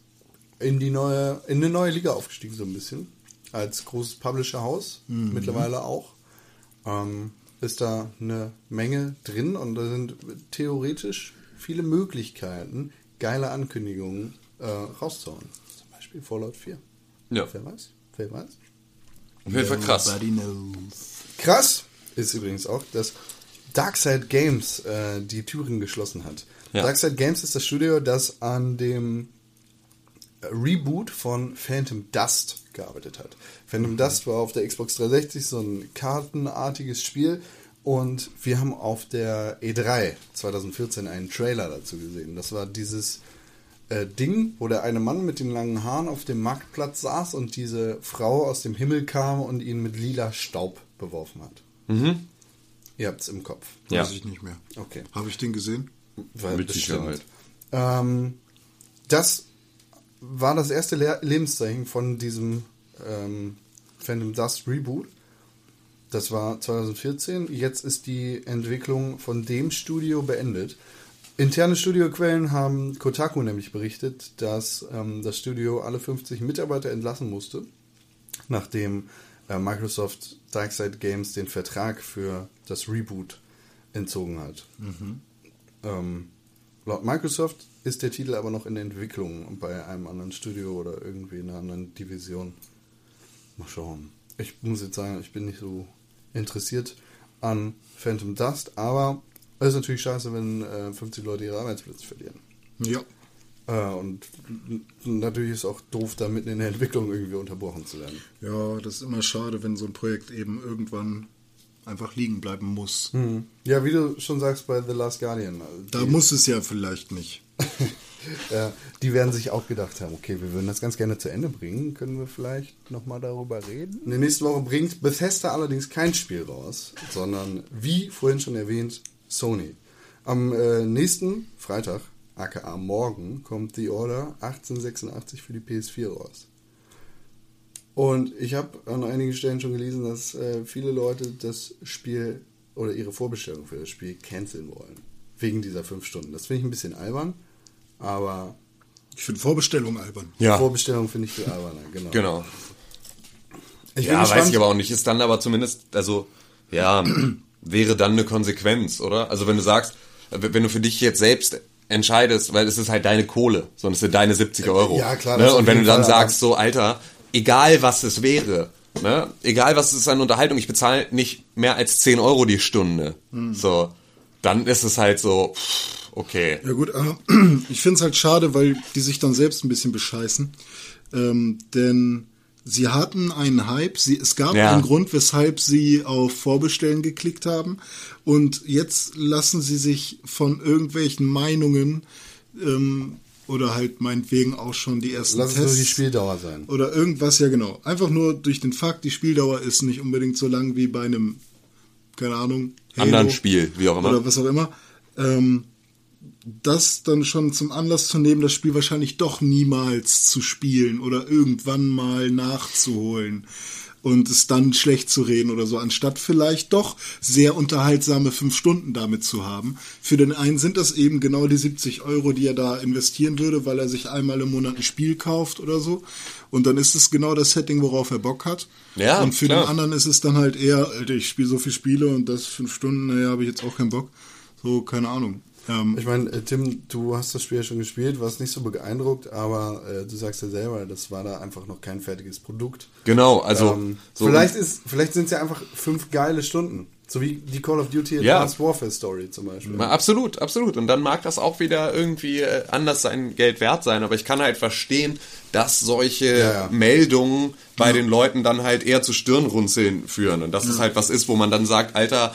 C: in die neue, in eine neue Liga aufgestiegen, so ein bisschen. Als großes Publisher-Haus, mittlerweile auch. Ähm, ist da eine Menge drin und da sind theoretisch viele Möglichkeiten, geile Ankündigungen äh, rauszuhauen. Zum Beispiel Fallout 4.
E: Ja.
C: Wer weiß? Wer weiß?
E: Auf jeden Fall krass.
C: Krass ist übrigens auch, dass Darkside Games äh, die Türen geschlossen hat.
E: Ja.
C: Darkside Games ist das Studio, das an dem Reboot von Phantom Dust gearbeitet hat. Phantom Dust war auf der Xbox 360 so ein kartenartiges Spiel und wir haben auf der E3 2014 einen Trailer dazu gesehen. Das war dieses äh, Ding, wo der eine Mann mit den langen Haaren auf dem Marktplatz saß und diese Frau aus dem Himmel kam und ihn mit lila Staub beworfen hat. Ihr habt's im Kopf.
E: Ja.
D: Weiß ich nicht mehr.
C: Okay.
D: Habe ich den gesehen?
C: Weil
E: Mit
C: bestimmt.
E: Sicherheit.
C: Ähm, das war das erste Le Lebenszeichen von diesem ähm, Phantom Dust Reboot. Das war 2014. Jetzt ist die Entwicklung von dem Studio beendet. Interne Studioquellen haben Kotaku nämlich berichtet, dass ähm, das Studio alle 50 Mitarbeiter entlassen musste, nachdem äh, Microsoft Darkside Games den Vertrag für das Reboot entzogen hat. Ähm, laut Microsoft ist der Titel aber noch in der Entwicklung bei einem anderen Studio oder irgendwie in einer anderen Division. Mal schauen. Ich muss jetzt sagen, ich bin nicht so interessiert an Phantom Dust, aber es ist natürlich scheiße, wenn äh, 50 Leute ihre Arbeitsplätze verlieren.
D: Ja.
C: Äh, und natürlich ist auch doof, da mitten in der Entwicklung irgendwie unterbrochen zu werden.
D: Ja, das ist immer schade, wenn so ein Projekt eben irgendwann einfach liegen bleiben muss.
C: Ja, wie du schon sagst bei The Last Guardian. also
D: Da muss es ja vielleicht nicht.
C: Ja, die werden sich auch gedacht haben, okay, wir würden das ganz gerne zu Ende bringen. Können wir vielleicht nochmal darüber reden? In der nächsten Woche bringt Bethesda allerdings kein Spiel raus, sondern, wie vorhin schon erwähnt, Sony. Am äh, nächsten Freitag, aka morgen, kommt The Order 1886 für die PS4 raus. Und ich habe an einigen Stellen schon gelesen, dass äh, viele Leute das Spiel oder ihre Vorbestellung für das Spiel canceln wollen. Wegen dieser fünf Stunden. Das finde ich ein bisschen albern, aber
D: Ich finde Vorbestellung albern.
E: Ja,
C: Vorbestellung finde ich viel alberner, genau.
E: genau.
C: Ich
E: Ja, weiß ich aber auch nicht. Ist dann aber zumindest, also, ja, wäre dann eine Konsequenz, oder? Also wenn du sagst, wenn du für dich jetzt selbst entscheidest, weil es ist halt deine Kohle, sondern es sind deine 70 Euro.
C: Ja, klar, das
E: Ne? Und wenn du dann
C: Fall,
E: sagst, so, Alter, egal was es wäre, ne? egal was es ist an Unterhaltung, ich bezahle nicht mehr als 10 Euro die Stunde.
C: Hm.
E: So, dann ist es halt so, pff, okay.
D: Ja gut, aber ich finde es halt schade, weil die sich dann selbst ein bisschen bescheißen. Ähm, denn sie hatten einen Hype, sie, es gab
E: Ja.
D: einen Grund, weshalb sie auf Vorbestellen geklickt haben. Und jetzt lassen sie sich von irgendwelchen Meinungen ähm, oder halt meinetwegen auch schon die ersten
C: Lass es nur
D: Tests
C: die Spieldauer sein.
D: oder irgendwas, ja genau. Einfach nur durch den Fakt, die Spieldauer ist nicht unbedingt so lang wie bei einem, keine Ahnung,
E: Anderen Spiel, wie auch immer.
D: Oder was auch immer. Ähm, das dann schon zum Anlass zu nehmen, das Spiel wahrscheinlich doch niemals zu spielen oder irgendwann mal nachzuholen und es dann schlecht zu reden oder so, anstatt vielleicht doch sehr unterhaltsame fünf Stunden damit zu haben. Für den einen sind das eben genau die 70 Euro, die er da investieren würde, weil er sich einmal im Monat ein Spiel kauft oder so. Und dann ist es genau das Setting, worauf er Bock hat.
E: Ja,
D: und für
E: klar.
D: den anderen ist es dann halt eher, Alter, ich spiele so viele Spiele und das fünf Stunden, naja, habe ich jetzt auch keinen Bock. So, keine Ahnung. Ähm,
C: Ich meine, äh, Tim, du hast das Spiel ja schon gespielt, warst nicht so beeindruckt, aber äh, du sagst ja selber, das war da einfach noch kein fertiges Produkt.
E: Genau, also
C: ähm,
E: so-
C: vielleicht ist, vielleicht sind es ja einfach fünf geile Stunden, so wie die Call of Duty
E: Ja.
C: Advanced Warfare Story zum Beispiel.
E: Absolut, absolut. Und dann mag das auch wieder irgendwie äh, anders sein Geld wert sein. Aber ich kann halt verstehen, dass solche
C: Ja, ja.
E: Meldungen bei den Leuten dann halt eher zu Stirnrunzeln führen. Und dass es halt was ist, wo man dann sagt, Alter,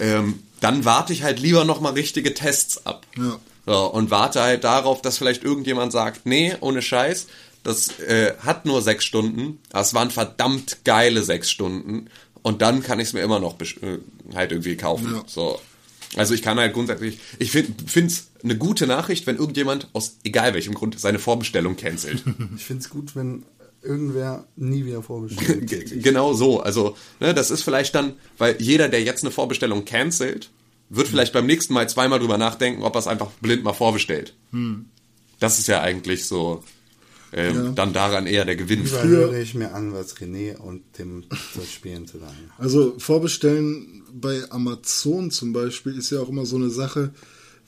E: ähm, dann warte ich halt lieber nochmal richtige Tests ab.
D: Ja.
E: So, und warte halt darauf, dass vielleicht irgendjemand sagt, nee, ohne Scheiß, das äh, hat nur sechs Stunden, es waren verdammt geile sechs Stunden. Und dann kann ich es mir immer noch äh, halt irgendwie kaufen.
D: Ja.
E: So. Also ich kann halt grundsätzlich, ich finde es eine gute Nachricht, wenn irgendjemand aus egal welchem Grund seine Vorbestellung cancelt.
C: Ich finde es gut, wenn irgendwer nie wieder vorbestellt.
E: Genau so. Also, ne, das ist vielleicht dann, weil jeder, der jetzt eine Vorbestellung cancelt, wird vielleicht beim nächsten Mal zweimal drüber nachdenken, ob er es einfach blind mal vorbestellt. Das ist ja eigentlich so ähm,
D: Ja.
E: dann daran eher der Gewinn.
C: Lieber höre ich mir an, was René und Tim zu spielen zu sagen.
D: Also vorbestellen bei Amazon zum Beispiel ist ja auch immer so eine Sache,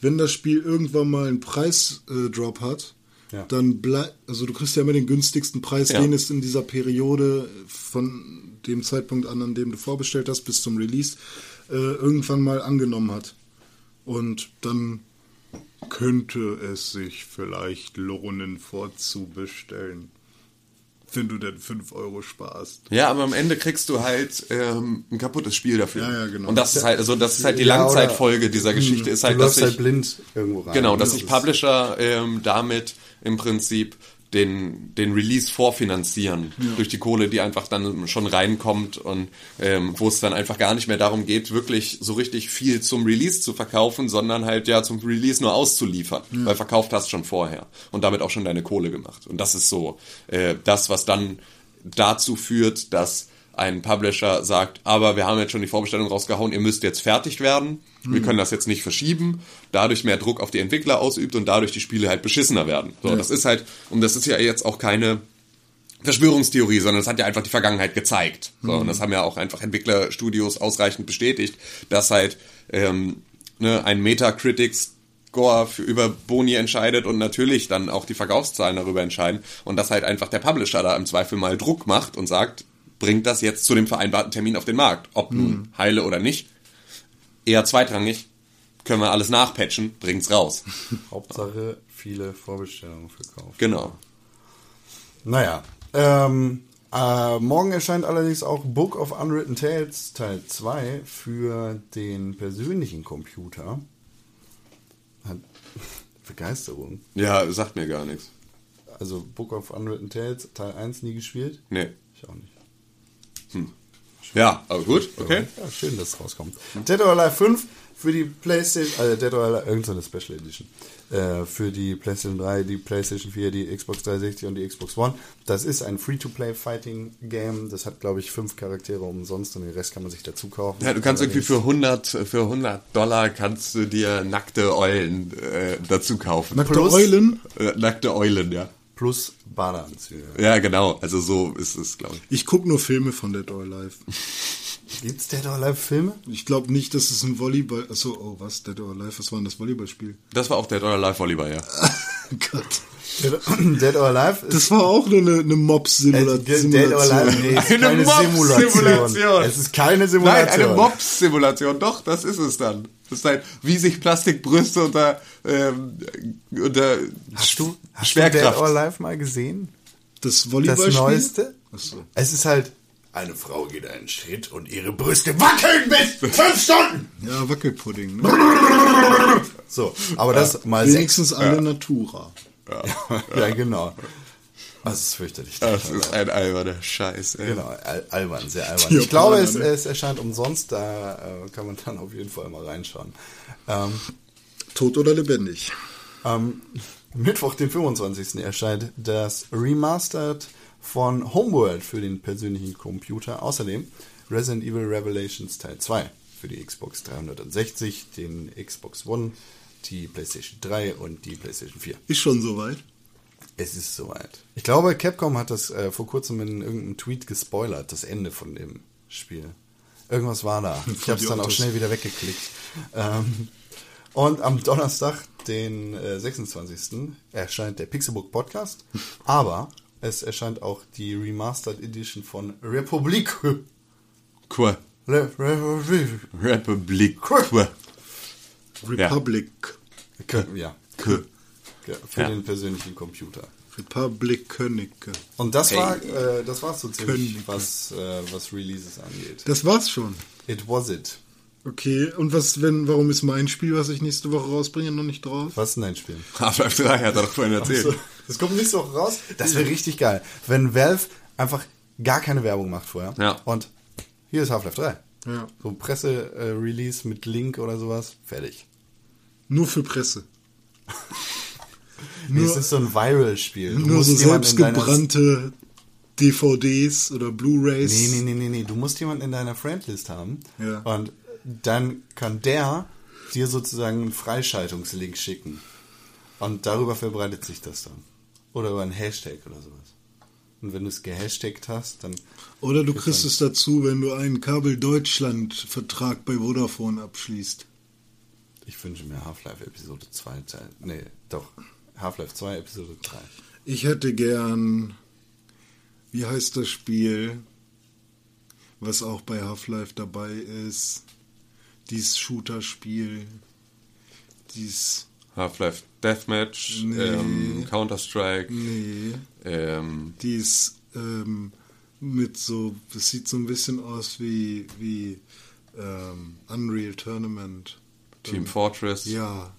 D: wenn das Spiel irgendwann mal einen Preisdrop hat,
C: Ja.
D: dann bleibt, also du kriegst ja immer den günstigsten Preis,
E: Ja.
D: den es in dieser Periode von dem Zeitpunkt an, an dem du vorbestellt hast, bis zum Release, äh, irgendwann mal angenommen hat. Und dann könnte es sich vielleicht lohnen, vorzubestellen. Wenn du denn 5 Euro sparst.
E: Ja, aber am Ende kriegst du halt ähm, ein kaputtes Spiel dafür.
D: Ja, ja, genau.
E: Und das ist halt, also das ist halt die
C: Ja,
E: Langzeitfolge dieser Geschichte, ist
C: Du
E: halt, dass
C: läufst halt blind irgendwo rein.
E: Genau, dass
C: Das
E: sich
C: ist-
E: Publisher ähm, damit im Prinzip den, den Release vorfinanzieren durch die Kohle, die einfach dann schon reinkommt und ähm, wo es dann einfach gar nicht mehr darum geht, wirklich so richtig viel zum Release zu verkaufen, sondern halt ja zum Release nur auszuliefern, weil verkauft hast schon vorher und damit auch schon deine Kohle gemacht. Und das ist so äh, das, was dann dazu führt, dass ein Publisher sagt, aber wir haben jetzt schon die Vorbestellung rausgehauen, ihr müsst jetzt fertig werden, wir können das jetzt nicht verschieben, dadurch mehr Druck auf die Entwickler ausübt und dadurch die Spiele halt beschissener werden. So, das ist halt, und das ist ja jetzt auch keine Verschwörungstheorie, sondern es hat ja einfach die Vergangenheit gezeigt. So, Und das haben ja auch einfach Entwicklerstudios ausreichend bestätigt, dass halt ähm, ne, ein Metacritics Score für über Boni entscheidet und natürlich dann auch die Verkaufszahlen darüber entscheiden und dass halt einfach der Publisher da im Zweifel mal Druck macht und sagt, bringt das jetzt zu dem vereinbarten Termin auf den Markt, ob nun heile oder nicht. Eher zweitrangig, können wir alles nachpatchen, bringt's raus.
C: Hauptsache viele Vorbestellungen verkauft.
E: Genau.
C: Naja, ähm, äh, morgen erscheint allerdings auch Book of Unwritten Tales Teil 2 für den persönlichen Computer. Hat Begeisterung.
E: Ja, sagt mir gar nichts.
C: Also Book of Unwritten Tales Teil 1 nie gespielt?
E: Nee.
C: Ich auch nicht.
E: Ja, aber gut, okay.
C: Ja, schön, dass es rauskommt. Dead or Alive 5 für die PlayStation, also Dead or Alive, irgendeine Special Edition. Äh, für die PlayStation 3, die PlayStation 4, die Xbox 360 und die Xbox One. Das ist ein Free-to-Play Fighting Game. Das hat, glaube ich, fünf Charaktere umsonst und den Rest kann man sich dazu kaufen.
E: Ja, du kannst irgendwie für 100, für 100 Dollar kannst du dir nackte Eulen äh, dazu kaufen.
D: Nackte
C: Plus-
D: Eulen?
E: Äh, nackte Eulen, ja.
C: Plus Badeanzüge.
E: Ja, genau. Also so ist es, glaube ich.
D: Ich gucke nur Filme von Dead or Alive.
C: Gibt's Dead or Alive Filme?
D: Ich glaube nicht, dass es ein Volleyball. Achso, oh, was? Dead or Alive? Was war denn das Volleyballspiel?
E: Das war auch Dead or Alive Volleyball, ja.
D: Gott.
C: Dead, or Alive ist
D: Das war auch nur eine, eine
C: äh,
D: Mob-Simulation.
C: Dead or Alive, nee, es ist
E: Eine
C: keine Simulation.
E: Mob-Simulation.
C: Es ist keine
E: Nein,
C: Simulation.
E: eine Mobs-Simulation, doch, das ist es dann. Das ist halt, wie sich Plastikbrüste unter, ähm, unter
C: Hast du, hast du Dead
E: Schwerkraft.
C: or Alive mal gesehen?
D: Das
C: Das
D: Volleyballspiel?
C: Neueste?
D: Achso.
C: Es ist halt, eine Frau geht einen Schritt und ihre Brüste wackeln bis fünf Stunden.
D: Ja, Wackelpudding. Ne?
C: So, aber das mal sechs.
D: Wenigstens alle Natura.
C: Ja, genau. Das ist fürchterlich.
E: Das ist ein alberner Scheiß, ey.
C: Genau, al albern, sehr albern. Ich glaube, es,
D: ne?
C: es erscheint umsonst, da äh, kann man dann auf jeden Fall mal reinschauen. Ähm,
D: Tot oder lebendig?
C: am Mittwoch, den 25. erscheint das Remastered von Homeworld für den persönlichen Computer. Außerdem Resident Evil Revelations Teil 2 für die Xbox 360, den Xbox One, die PlayStation 3 und die PlayStation 4.
D: Ist schon soweit.
C: Es ist soweit. Ich glaube, Capcom hat das äh, vor kurzem in irgendeinem Tweet gespoilert, das Ende von dem Spiel. Irgendwas war da. Ich habe es dann auch schnell wieder weggeklickt. Ähm, und am Donnerstag, den äh, 26. erscheint der Pixelbook Podcast, aber es erscheint auch die Remastered Edition von Republik. Re Republik.
E: Republik. Qua.
D: Republic.
C: Ja,
E: Qua.
C: für
E: Ja.
C: den persönlichen Computer.
D: Republic König.
C: Und das
E: Hey.
C: war, äh, das war so ziemlich,
D: König.
C: was, äh, was Releases angeht.
D: Das war's schon.
C: It was it.
D: Okay, und was, wenn, warum ist mein Spiel, was ich nächste Woche rausbringe, noch nicht drauf?
C: Was ist denn dein Spiel?
E: Half-Life 3 hat er doch vorhin erzählt.
C: So, das kommt nächste Woche raus. Das wäre richtig geil. Wenn Valve einfach gar keine Werbung macht vorher.
E: Ja.
C: Und hier ist Half-Life 3.
D: Ja.
C: So Presse-Release mit Link oder sowas. Fertig.
D: Nur für Presse.
C: Nee,
D: Nur-
C: es ist so ein Viral-Spiel.
D: Nur so selbstgebrannte DVDs oder Blu-Rays.
C: Nee, nee, nee, nee, nee. Du musst jemanden in deiner Friendlist haben.
D: Ja.
C: Und dann kann der dir sozusagen einen Freischaltungslink schicken. Und darüber verbreitet sich das dann. Oder über einen Hashtag oder sowas. Und wenn du es gehashtagt hast, dann
D: Oder du kriegst es dazu, wenn du einen Kabel Deutschland-Vertrag bei Vodafone abschließt.
C: Ich wünsche mir Half-Life Episode 2 Teil. Nee, doch. Half-Life 2 Episode 3.
D: Ich hätte gern, wie heißt das Spiel, was auch bei Half-Life dabei ist? Dieses Shooter-Spiel. Dieses,
E: Half-Life Deathmatch,
D: Nee.
E: ähm, Counter-Strike,
D: nee,
E: ähm,
D: dieses ähm, mit so, das sieht so ein bisschen aus wie, wie ähm, Unreal Tournament.
E: Team Fortress.
D: Ja,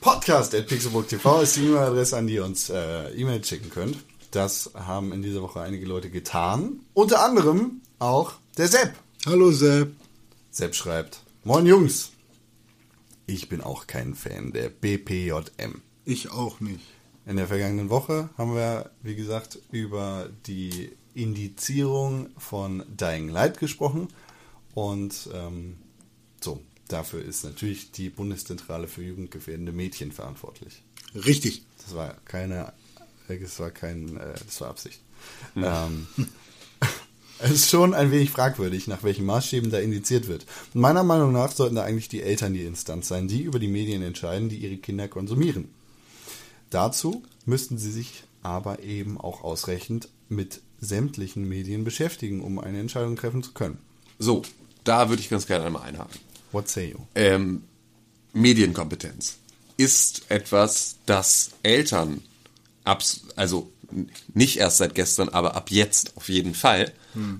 C: Podcast at pixelbook.tv ist die E-Mail-Adresse, an die ihr uns äh, E-Mail schicken könnt. Das haben in dieser Woche einige Leute getan. Unter anderem auch der Sepp.
D: hallo Sepp.
C: Sepp schreibt, Moin Jungs. Ich bin auch kein Fan der BPJM.
D: Ich auch nicht.
C: In der vergangenen Woche haben wir, wie gesagt, über die Indizierung von Dying Light gesprochen. Und ähm, so, dafür ist natürlich die Bundeszentrale für jugendgefährdende Mädchen verantwortlich.
D: Richtig.
C: Das war keine, das war kein, äh, das war Absicht. Ähm, es ist schon ein wenig fragwürdig, nach welchen Maßstäben da indiziert wird. Meiner Meinung nach sollten da eigentlich die Eltern die Instanz sein, die über die Medien entscheiden, die ihre Kinder konsumieren. Dazu müssten sie sich aber eben auch ausreichend mit sämtlichen Medien beschäftigen, um eine Entscheidung treffen zu können.
E: So, da würde ich ganz gerne einmal einhaken.
C: What say you?
E: ähm, Medienkompetenz ist etwas, das Eltern, also nicht erst seit gestern, aber ab jetzt auf jeden Fall,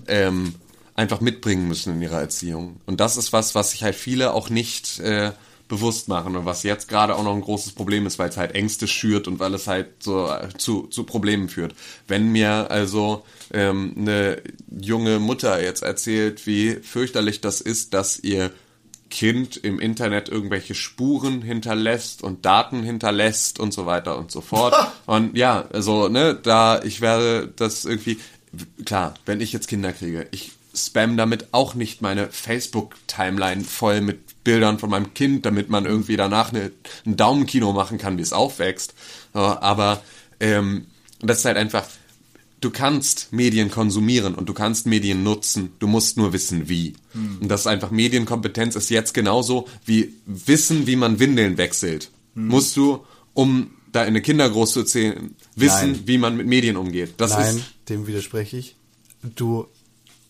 E: ähm, einfach mitbringen müssen in ihrer Erziehung. Und das ist was, was sich halt viele auch nicht äh, bewusst machen und was jetzt gerade auch noch ein großes Problem ist, weil es halt Ängste schürt und weil es halt so äh, zu, zu Problemen führt. Wenn mir also ähm, eine junge Mutter jetzt erzählt, wie fürchterlich das ist, dass ihr Kind im Internet irgendwelche Spuren hinterlässt und Daten hinterlässt und so weiter und so fort. und ja, also, ne, da, ich werde das irgendwie, klar, wenn ich jetzt Kinder kriege, ich spam damit auch nicht meine Facebook-Timeline voll mit Bildern von meinem Kind, damit man irgendwie danach eine, ein Daumenkino machen kann, wie es aufwächst. Aber ähm, das ist halt einfach, du kannst Medien konsumieren und du kannst Medien nutzen. Du musst nur wissen, wie. Und das ist einfach Medienkompetenz ist jetzt genauso wie Wissen, wie man Windeln wechselt. Musst du, um deine Kinder groß zu erzählen, wissen,
C: Nein.
E: wie man mit Medien umgeht. Das
C: Nein,
E: ist
C: dem widerspreche ich. Du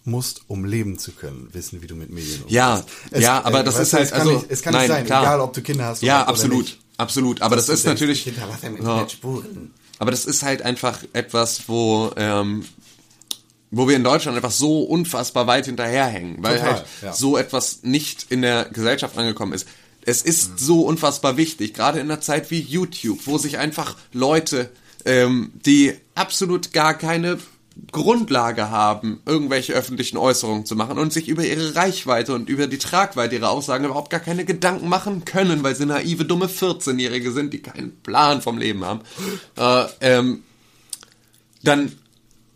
C: musst, um leben zu können, wissen, wie du mit Medien umgehst.
E: Ja,
C: Es-
E: ja, aber
C: äh,
E: das ist halt,
C: es kann
E: also,
C: nicht, es kann
E: nein,
C: nicht sein,
E: klar.
C: egal ob du Kinder hast
E: ja,
C: oder
E: absolut,
C: nicht.
E: absolut. Aber das
C: Du
E: ist
C: denkst,
E: natürlich,
C: Kinder machen im
E: Ja.
C: Internet Spuren.
E: aber das ist halt einfach etwas, wo, ähm, wo wir in Deutschland einfach so unfassbar weit hinterherhängen, weil
C: Total,
E: halt
C: ja.
E: so etwas nicht in der Gesellschaft angekommen ist. Es ist so unfassbar wichtig, gerade in einer Zeit wie YouTube, wo sich einfach Leute, ähm, die absolut gar keine Grundlage haben, irgendwelche öffentlichen Äußerungen zu machen und sich über ihre Reichweite und über die Tragweite ihrer Aussagen überhaupt gar keine Gedanken machen können, weil sie naive, dumme 14-Jährige sind, die keinen Plan vom Leben haben, äh, ähm, dann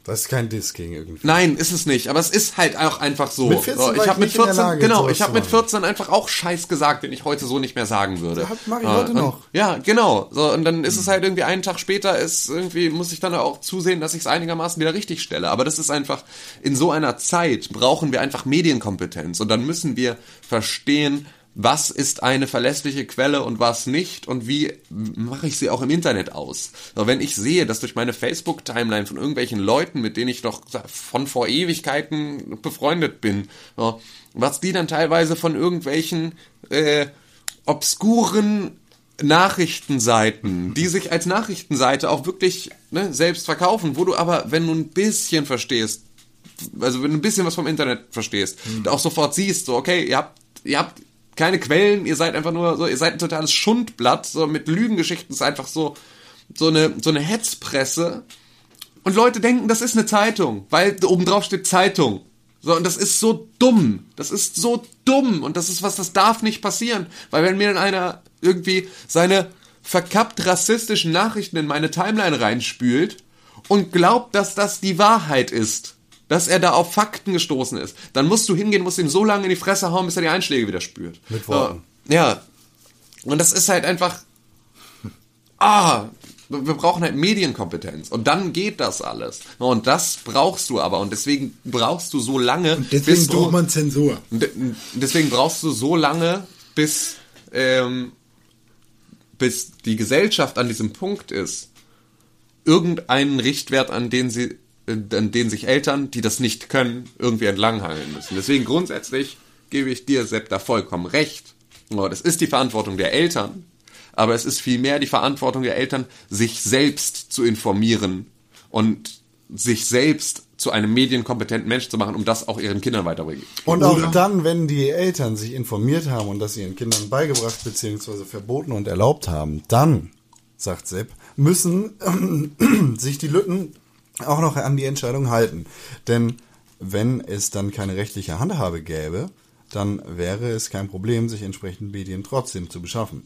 C: Das ist kein Diss gegen irgendwie.
E: Nein, ist es nicht, aber es ist halt auch einfach so.
C: Mit 14
E: so, ich habe mit
C: nicht in der
E: 14
C: Lage,
E: genau, ich habe mit
C: machen.
E: 14 einfach auch Scheiß gesagt, den ich heute so nicht mehr sagen würde.
C: Ja, mach ich
E: Äh,
C: heute
E: und,
C: noch.
E: Ja, genau. So und dann ist es halt irgendwie einen Tag später ist irgendwie muss ich dann auch zusehen, dass ich es einigermaßen wieder richtig stelle, aber das ist einfach in so einer Zeit brauchen wir einfach Medienkompetenz und dann müssen wir verstehen, was ist eine verlässliche Quelle und was nicht und wie mache ich sie auch im Internet aus. So, wenn ich sehe, dass durch meine Facebook-Timeline von irgendwelchen Leuten, mit denen ich noch von vor Ewigkeiten befreundet bin, so, was die dann teilweise von irgendwelchen äh, obskuren Nachrichtenseiten, die sich als Nachrichtenseite auch wirklich ne, selbst verkaufen, wo du aber, wenn du ein bisschen verstehst, also wenn du ein bisschen was vom Internet verstehst, auch sofort siehst, so, okay, ihr habt, ihr habt keine Quellen, ihr seid einfach nur so, ihr seid ein totales Schundblatt, so mit Lügengeschichten ist einfach so, so eine, so eine Hetzpresse. Und Leute denken, das ist eine Zeitung, weil oben drauf steht Zeitung. So, und das ist so dumm. Das ist so dumm. Und das ist was, das darf nicht passieren. Weil wenn mir dann einer irgendwie seine verkappt rassistischen Nachrichten in meine Timeline reinspült und glaubt, dass das die Wahrheit ist, dass er da auf Fakten gestoßen ist, dann musst du hingehen, musst ihm so lange in die Fresse hauen, bis er die Einschläge wieder spürt.
C: Mit Worten.
E: Ja. Und das ist halt einfach, ah, wir brauchen halt Medienkompetenz. Und dann geht das alles. Und das brauchst du aber. Und deswegen brauchst du so lange,
D: Deswegen
E: bis du,
D: braucht man Zensur.
E: Deswegen brauchst du so lange, bis, ähm, bis die Gesellschaft an diesem Punkt ist, irgendeinen Richtwert, an den sie, an den sich Eltern, die das nicht können, irgendwie entlanghangeln müssen. Deswegen grundsätzlich gebe ich dir, Sepp, da vollkommen recht. Ja, Das ist die Verantwortung der Eltern, aber es ist vielmehr die Verantwortung der Eltern, sich selbst zu informieren und sich selbst zu einem medienkompetenten Mensch zu machen, um das auch ihren Kindern weiterbringen.
C: Und
D: Oder-
C: auch dann, wenn die Eltern sich informiert haben und das ihren Kindern beigebracht bzw. verboten und erlaubt haben, dann, sagt Sepp, müssen ähm, sich die Lütten auch noch an die Entscheidung halten. Denn wenn es dann keine rechtliche Handhabe gäbe, dann wäre es kein Problem, sich entsprechend Medien trotzdem zu beschaffen.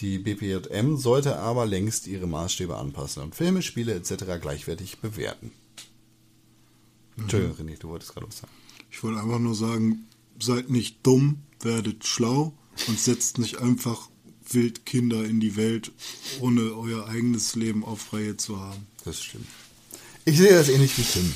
C: Die BPJM sollte aber längst ihre Maßstäbe anpassen und Filme, Spiele etc. gleichwertig bewerten. Entschuldigung, René, du wolltest gerade was sagen.
D: Ich wollte einfach nur sagen, seid nicht dumm, werdet schlau und setzt nicht einfach wild Kinder in die Welt, ohne euer eigenes Leben auf Reihe zu haben.
C: Das stimmt. Ich sehe das ähnlich wie Tim.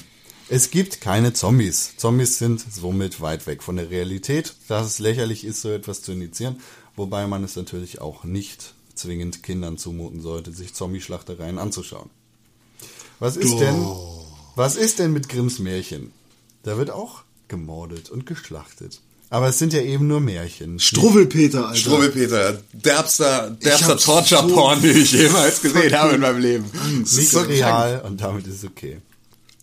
C: Es gibt keine Zombies. Zombies sind somit weit weg von der Realität, dass es lächerlich ist, so etwas zu initiieren, wobei man es natürlich auch nicht zwingend Kindern zumuten sollte, sich Zombie-Schlachtereien anzuschauen. Was ist
D: Doch.
C: denn, was ist denn mit Grimms Märchen? Da wird auch gemordet und geschlachtet. Aber es sind ja eben nur Märchen.
D: Struwwelpeter, Alter.
E: Struwwelpeter, derbster, derbster Torture-Porn,
D: so
E: den ich jemals gesehen habe in meinem Leben. Das
C: Nicht
E: ist so
C: real und damit ist es okay.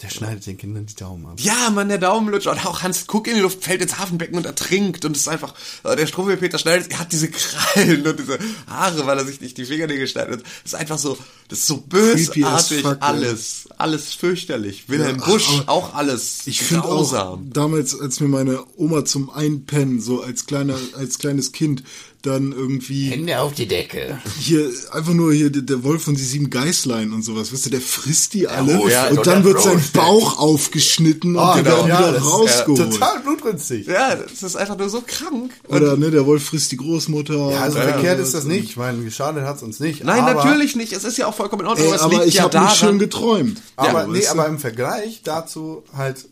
C: Der schneidet den Kindern die Daumen ab.
E: Ja, Mann, der Daumenlutscher. Und auch Hans Kuck in die Luft fällt ins Hafenbecken und ertrinkt. Und es ist einfach, äh, der Struwwelpeter schneidet, er hat diese Krallen und diese Haare, weil er sich nicht die Fingernägel schneidet. Das ist einfach so, das ist so bösartig. alles, alles fürchterlich. Wilhelm
D: Ja,
E: Busch, auch alles.
D: Ich finde auch damals, als mir meine Oma zum Einpennen, so als kleiner, als kleines Kind, dann irgendwie
C: Hände auf die Decke.
D: hier einfach nur hier der, der Wolf und die sieben Geißlein und sowas, weißt du, der frisst die alle
E: ja,
D: und
E: und
D: dann
E: der
D: wird sein. Bauch aufgeschnitten und die werden
C: ja,
D: wieder
C: das ist,
D: rausgeholt.
C: Total blutrünstig.
E: Ja, das ist einfach nur so krank. Und
D: Oder ne, der Wolf frisst die Großmutter.
C: Ja, also verkehrt ist das nicht. Ich meine, geschadet hat's uns nicht.
E: Nein,
C: aber
E: natürlich nicht. Es ist ja auch vollkommen in Ordnung,
D: Ey,
E: aber es
D: aber
E: liegt
D: ich
E: ja
D: habe mich schön geträumt.
C: Aber,
D: Ja,
C: nee, aber im Vergleich dazu halt,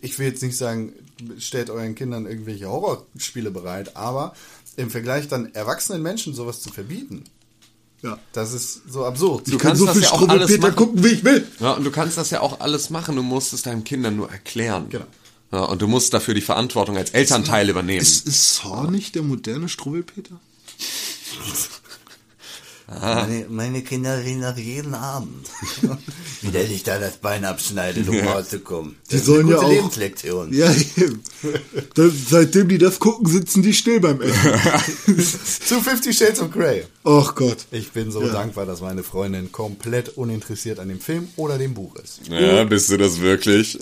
C: ich will jetzt nicht sagen, stellt euren Kindern irgendwelche Horrorspiele bereit, aber im Vergleich dann erwachsenen Menschen sowas zu verbieten,
D: ja.
C: das ist so absurd.
E: Du
D: Ich kann
E: kannst
D: so
E: das
D: viel
E: ja auch alles
D: Strubbelpeter
E: machen.
D: gucken, wie ich will.
E: Ja, und du kannst das ja auch alles machen, du musst es deinen Kindern nur erklären.
C: Genau.
E: Ja, und du musst dafür die Verantwortung als Elternteil übernehmen.
D: Ist, ist Saw nicht der moderne Strubbelpeter?
A: Meine, meine Kinder reden nach jeden Abend. Wie der sich da das Bein abschneidet, um rauszukommen.
D: Die
A: Das
D: sollen
A: ist
D: ja auch-
A: Lebenslektion.
D: Ja, eben. Da, seitdem die das gucken, sitzen die still beim Essen.
C: Zu Fifty Shades of Grey.
D: Ach Gott.
C: Ich bin so
D: Ja.
C: dankbar, dass meine Freundin komplett uninteressiert an dem Film oder dem Buch ist.
E: ja, bist du das wirklich?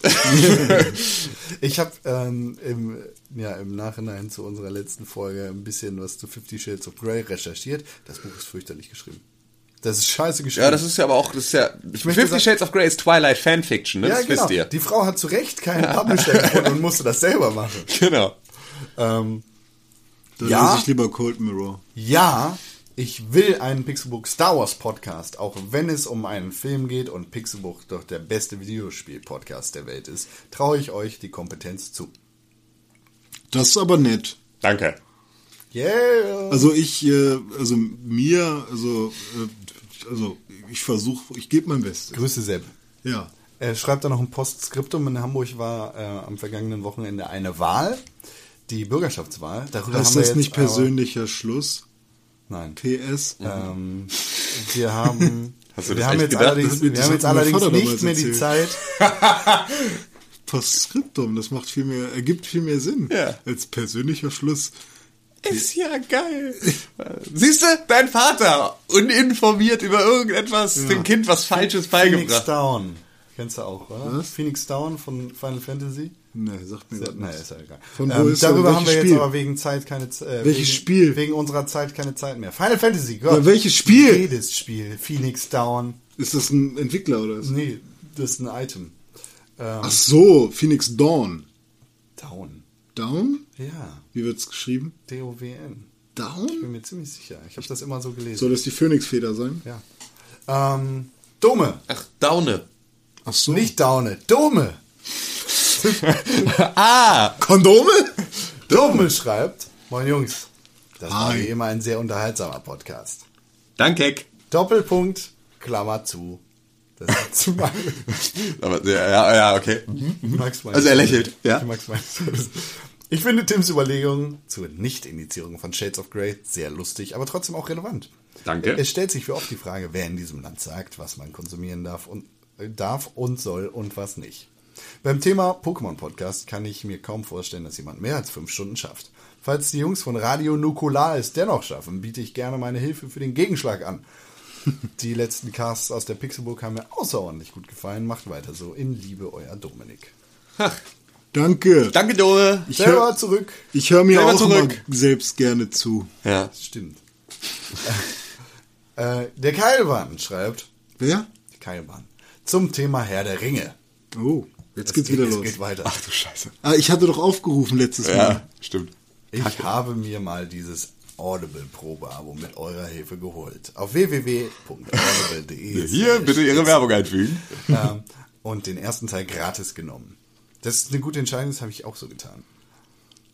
C: Ich habe ähm, im, ja, im Nachhinein zu unserer letzten Folge ein bisschen was zu Fifty Shades of Grey recherchiert. Das Buch ist fürchterlich geschrieben. Das ist scheiße geschrieben.
E: ja, das ist ja aber auch, das ist ja, Fifty Shades of Grey ist Twilight Fanfiction, ne?
C: ja,
E: das
C: genau.
E: wisst ihr.
C: Die Frau hat zu Recht keinen Publisher gefunden und musste das selber machen.
E: Genau.
C: Ähm,
D: Da
C: Ja.
D: lese ich lieber Cold Mirror.
C: ja, ich will einen Pixelbook Star Wars Podcast, auch wenn es um einen Film geht und Pixelbook doch der beste Videospiel-Podcast der Welt ist, traue ich euch die Kompetenz zu.
D: Das ist aber nett.
E: Danke.
C: Yeah!
D: Also ich, äh, also mir, also, äh, also ich versuche, ich gebe mein Bestes.
C: Grüße Sepp.
D: Ja.
C: Er schreibt da noch ein Postskriptum. In Hamburg war äh, am vergangenen Wochenende eine Wahl, die Bürgerschaftswahl. Darüber
D: Ist
C: haben wir
D: das
C: jetzt
D: nicht
C: aber-
D: persönlicher Schluss?
C: Nein.
D: PS?
C: Ähm, wir haben,
E: Hast du
C: wir
E: das
C: haben
E: echt
C: jetzt
E: gedacht?
C: allerdings, wir haben jetzt allerdings nicht mehr die
D: erzählt.
C: Zeit.
D: Postskriptum, das macht viel mehr, ergibt viel mehr Sinn
E: Ja.
D: als persönlicher Schluss.
E: Ist ja geil. Siehst du, dein Vater, uninformiert über irgendetwas, dem Kind was Falsches
C: Phoenix
E: beigebracht.
C: Down. Kennst du auch, oder?
D: Was?
C: Phoenix Down von Final Fantasy?
D: Nee, sagt mir
C: Sehr,
D: nichts.
C: ist ja egal.
D: Von wo
C: ähm,
D: ist er?
C: darüber haben wir
D: Welches
C: jetzt
D: Spiel?
C: aber wegen Zeit keine Zeit. Äh,
D: Welches
C: wegen,
D: Spiel?
C: Wegen unserer Zeit keine Zeit mehr. Final Fantasy, Gott.
D: Ja, welches Spiel?
C: Jedes Spiel. Phoenix Down.
D: Ist das ein Entwickler oder was?
C: Nee, das ist ein Item. Ähm,
D: Ach so, Phoenix Dawn.
C: Down.
D: Down?
C: Ja,
D: Wie wird's geschrieben?
C: D-O-W-N. Ich
D: Down?
C: bin mir ziemlich sicher. Ich habe das immer so gelesen.
D: Soll das die Phönixfeder sein?
C: Ja. Ähm, Dome.
E: Ach, Daune.
D: Ach so.
C: Nicht Daune. Dome.
E: Ah!
D: Kondome?
C: Dome schreibt. Moin Jungs. Das war
D: Hi.
C: wie immer ein sehr unterhaltsamer Podcast.
E: Danke.
C: Doppelpunkt, Klammer zu. Das ist zu mal.
E: Aber, ja, ja, ja, okay.
C: Max
E: Also er lächelt, ja.
C: Max Ich finde Tims Überlegungen zur Nicht-Initiierung von Shades of Grey sehr lustig, aber trotzdem auch relevant.
E: Danke.
C: Es stellt sich für oft die Frage, wer in diesem Land sagt, was man konsumieren darf und, äh, darf und soll und was nicht. Beim Thema Pokémon-Podcast kann ich mir kaum vorstellen, dass jemand mehr als fünf Stunden schafft. Falls die Jungs von Radio Nukular es dennoch schaffen, biete ich gerne meine Hilfe für den Gegenschlag an. Die letzten Casts aus der Pixelburg haben mir außerordentlich gut gefallen. Macht weiter so. In Liebe, euer Dominik.
D: Danke.
E: Danke, Dore.
D: Ich
C: Selber
D: höre
C: zurück.
D: ich hör mir
E: Selber
D: auch
E: zurück.
D: immer selbst gerne zu.
E: Ja.
C: Stimmt. äh, der Keilbahn schreibt.
D: Wer?
C: Keilbahn. Zum Thema Herr der Ringe.
D: Oh, jetzt
C: Es
D: geht's
C: geht,
D: wieder
C: es
D: los.
C: geht weiter.
E: Ach du Scheiße.
D: Ah, ich hatte doch aufgerufen letztes Mal.
E: Ja, stimmt.
C: Ich habe mir mal dieses Audible-Probeabo mit eurer Hilfe geholt. Auf www.audible.de.
E: Hier, bitte Ihre Werbung einfügen.
C: ähm, und den ersten Teil gratis genommen. Das ist eine gute Entscheidung, das habe ich auch so getan.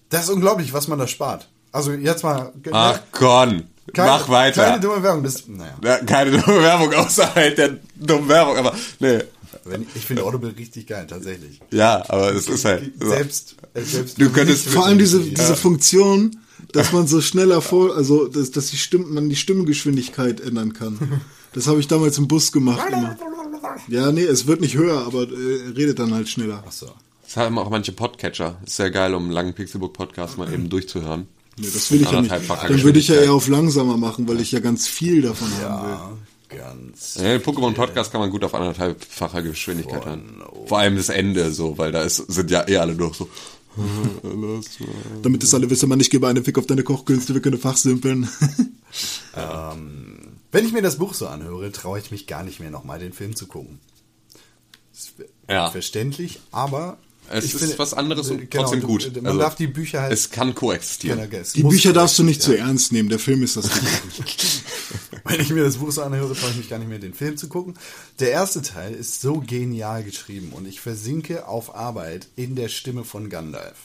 C: Das ist unglaublich, was man da spart. Also jetzt mal.
E: Ach, Con.
C: keine,
E: Mach weiter.
C: Keine dumme Werbung. Das, naja,
E: Ja, keine dumme Werbung außerhalb der dummen Werbung, aber nee.
C: wenn, ich finde Audible richtig geil, tatsächlich.
E: Ja, aber es ist halt.
C: Selbst, selbst
E: Du könntest-
D: Vor allem diese, diese Funktion, dass man so schneller vor, also dass, dass die Stimme, man die Stimmgeschwindigkeit ändern kann. Das habe ich damals im Bus gemacht immer. Ja, nee, es wird nicht höher, aber äh, redet dann halt schneller.
C: Ach so.
E: Das haben auch manche Podcatcher. Ist sehr geil, um einen langen Pixelbook-Podcast mal eben durchzuhören.
D: Nee, das will ich ja nicht. Dann würde ich ja eher auf langsamer machen, weil ich ja ganz viel davon haben will.
C: Ja, ganz.
E: Ja, den Pokémon-Podcast kann man gut auf anderthalbfacher Geschwindigkeit hören. Vor allem das Ende so, weil da ist, sind ja eh alle noch so.
D: Damit es alle wissen, man, ich gebe einen Fick auf deine Kochkünste, wir können fachsimpeln.
C: Wenn ich mir das Buch so anhöre, traue ich mich gar nicht mehr nochmal den Film zu gucken.
E: Ja.
C: Verständlich, aber
E: Es
C: Ich
E: ist
C: finde-
E: was anderes und
C: genau,
E: trotzdem
C: du-
E: gut.
C: Man darf die Bücher halt.
E: Es kann koexistieren.
C: Genau, es
D: Die Bücher darfst du nicht zu ernst nehmen, der Film ist das nicht.
C: Wenn ich mir das Buch so anhöre, traue ich mich gar nicht mehr, den Film zu gucken. Der erste Teil ist so genial geschrieben und ich versinke auf Arbeit in der Stimme von Gandalf.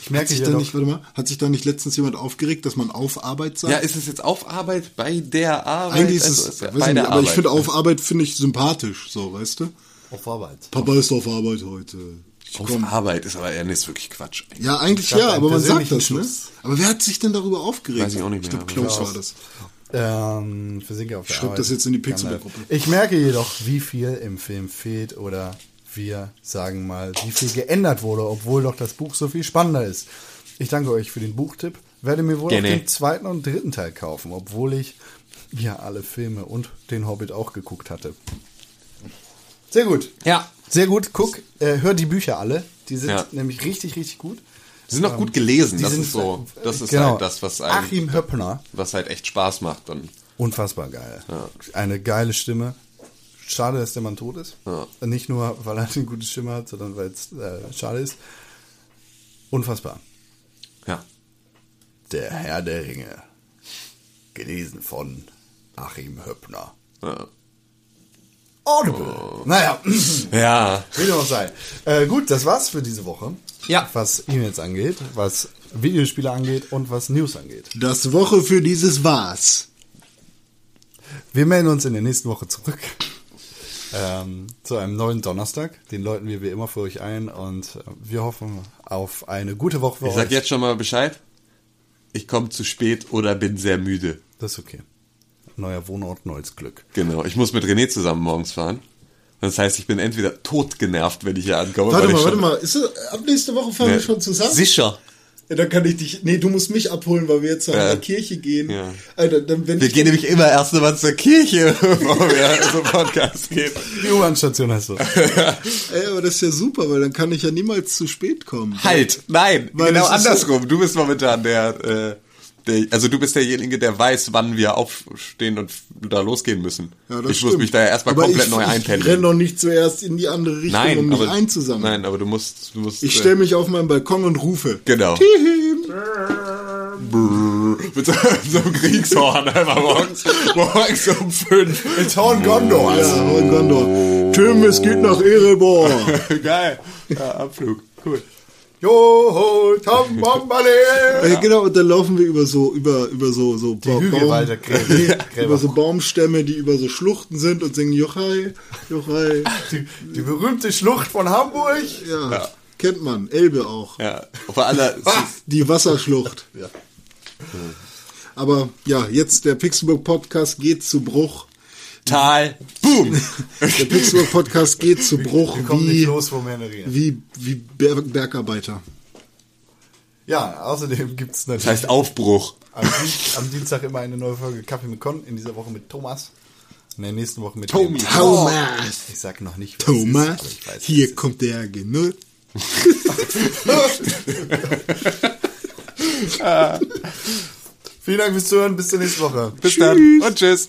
C: Ich
D: Hat
C: merke
D: sich,
C: ja
D: da
C: doch,
D: nicht, warte mal, hat sich da nicht letztens jemand aufgeregt, dass man auf Arbeit sagt?
E: Ja, ist es jetzt auf Arbeit, bei der Arbeit?
D: Eigentlich ist
E: Also
D: es,
E: ja
D: weiß
E: bei
D: ich nicht,
E: der
D: aber ich
E: Arbeit.
D: finde auf Arbeit finde ich sympathisch, so, weißt du?
C: auf Arbeit.
D: Papa ist auf Arbeit heute. Ich
E: Auf
D: komm.
E: Arbeit ist aber eher nicht wirklich Quatsch.
D: Ja, eigentlich ja, aber man sagt das, ne? Aber wer hat sich denn darüber aufgeregt?
E: Weiß ich auch nicht
D: Ich
E: mehr,
D: glaube, Klaus war das.
C: Ähm, versinke auf der
D: Schreib
C: Arbeit.
D: das jetzt in die
C: Gandalf.
D: Pixelbook-Gruppe.
C: Ich merke jedoch, wie viel im Film fehlt oder wir sagen mal, wie viel geändert wurde, obwohl doch das Buch so viel spannender ist. Ich danke euch für den Buchtipp. Werde mir wohl
E: Gerne.
C: auch den zweiten und dritten Teil kaufen, obwohl ich ja alle Filme und den Hobbit auch geguckt hatte. Sehr gut.
E: Ja.
C: Sehr gut. Guck, äh, hör die Bücher alle. Die sind
E: Ja.
C: nämlich richtig, richtig gut.
E: Die sind auch gut gelesen.
C: Die
E: Das
C: sind-
E: ist so, das ist
C: genau.
E: halt das, was einem,
C: Achim Höppner.
E: was halt echt Spaß macht. Und
C: Unfassbar geil. Eine geile Stimme. Schade, dass der Mann tot ist.
E: Ja.
C: Nicht nur, weil er eine gute Stimme hat, sondern weil es äh, schade ist. Unfassbar.
E: ja.
C: Der Herr der Ringe. Gelesen von Achim Höppner.
E: Ja.
C: Audible. Naja,
E: Ja.
C: will auch sein. Äh, gut, das war's für diese Woche.
E: Ja.
C: Was E-Mails angeht, was Videospiele angeht und was News angeht.
D: Das Woche für dieses war's.
C: Wir melden uns in der nächsten Woche zurück. Ähm, zu einem neuen Donnerstag. Den läuten wir wie immer für euch ein und äh, wir hoffen auf eine gute Woche für
E: Ich
C: euch.
E: sag jetzt schon mal Bescheid. Ich komme zu spät oder bin sehr müde.
C: Das ist okay. Neuer Wohnort, neues Glück.
E: Genau. Ich muss mit René zusammen morgens fahren. Das heißt, ich bin entweder totgenervt, wenn ich hier ankomme.
D: Warte mal, warte mal. Ist, ab nächste Woche fahren wir schon zusammen?
E: Sicher.
D: Ja, dann kann ich dich. Nee, du musst mich abholen, weil wir jetzt nach
E: Ja.
D: der Kirche gehen.
E: Ja.
D: Alter, dann, wenn
E: Wir
D: ich,
E: gehen nämlich immer erst mal zur Kirche, bevor wir zum Podcast gehen.
C: Die U-Bahn-Station hast du.
D: Ey, aber das ist ja super, weil dann kann ich ja niemals zu spät kommen.
E: Halt, nein,
D: Weil
E: genau andersrum. Du bist momentan der, äh, der, also du bist derjenige, der weiß, wann wir aufstehen und da losgehen müssen.
D: Ja,
E: ich muss
D: stimmt.
E: mich da ja erstmal
D: Aber
E: komplett
D: ich,
E: neu
D: Ich
E: einpendeln.
D: renn doch nicht zuerst in die andere Richtung,
E: nein,
D: um mich
E: aber,
D: einzusammeln.
E: nein, aber du musst, du musst.
D: Ich
E: äh,
D: stelle mich auf meinen Balkon und rufe.
E: Genau. Mit so, so einem Kriegshorn einfach morgens, morgens um fünf.
C: It's Horn Gondor.
D: Ja, und Gondor. Tim, es geht nach Erebor.
E: Geil. Ja, Abflug. Cool.
C: Joho, Tom Bombale.
D: Äh, genau, und dann laufen wir über so, über, über so, so. Nee,
C: Gräber.
D: über so Baumstämme, die über so Schluchten sind und singen Jochai, Jochai.
C: Die, die berühmte Schlucht von Hamburg.
D: Ja, kennt man. Elbe auch.
E: Ja. Auf aller,
D: Die Wasserschlucht.
C: Ja.
D: Aber ja, jetzt der Pixelburg Podcast geht zu Bruch.
E: Tal. Boom.
D: Der Pixelburg Podcast geht zu Bruch
C: Wir kommen nicht
D: wie,
C: los, wo wir reden.
D: wie, wie Ber Bergarbeiter.
C: Ja, außerdem gibt es
E: Das
C: natürlich
E: heißt Aufbruch.
C: am, am Dienstag immer eine neue Folge Kaffee mit Con. In dieser Woche mit Thomas. In der nächsten Woche mit
E: Tommy.
C: dem-
D: Thomas.
C: Ich sag noch nicht, ist,
D: Thomas,
C: ich weiß,
D: hier kommt der Genuss.
C: ist. Vielen Dank fürs Zuhören. Bis zur nächsten Woche.
E: Bis dann und tschüss.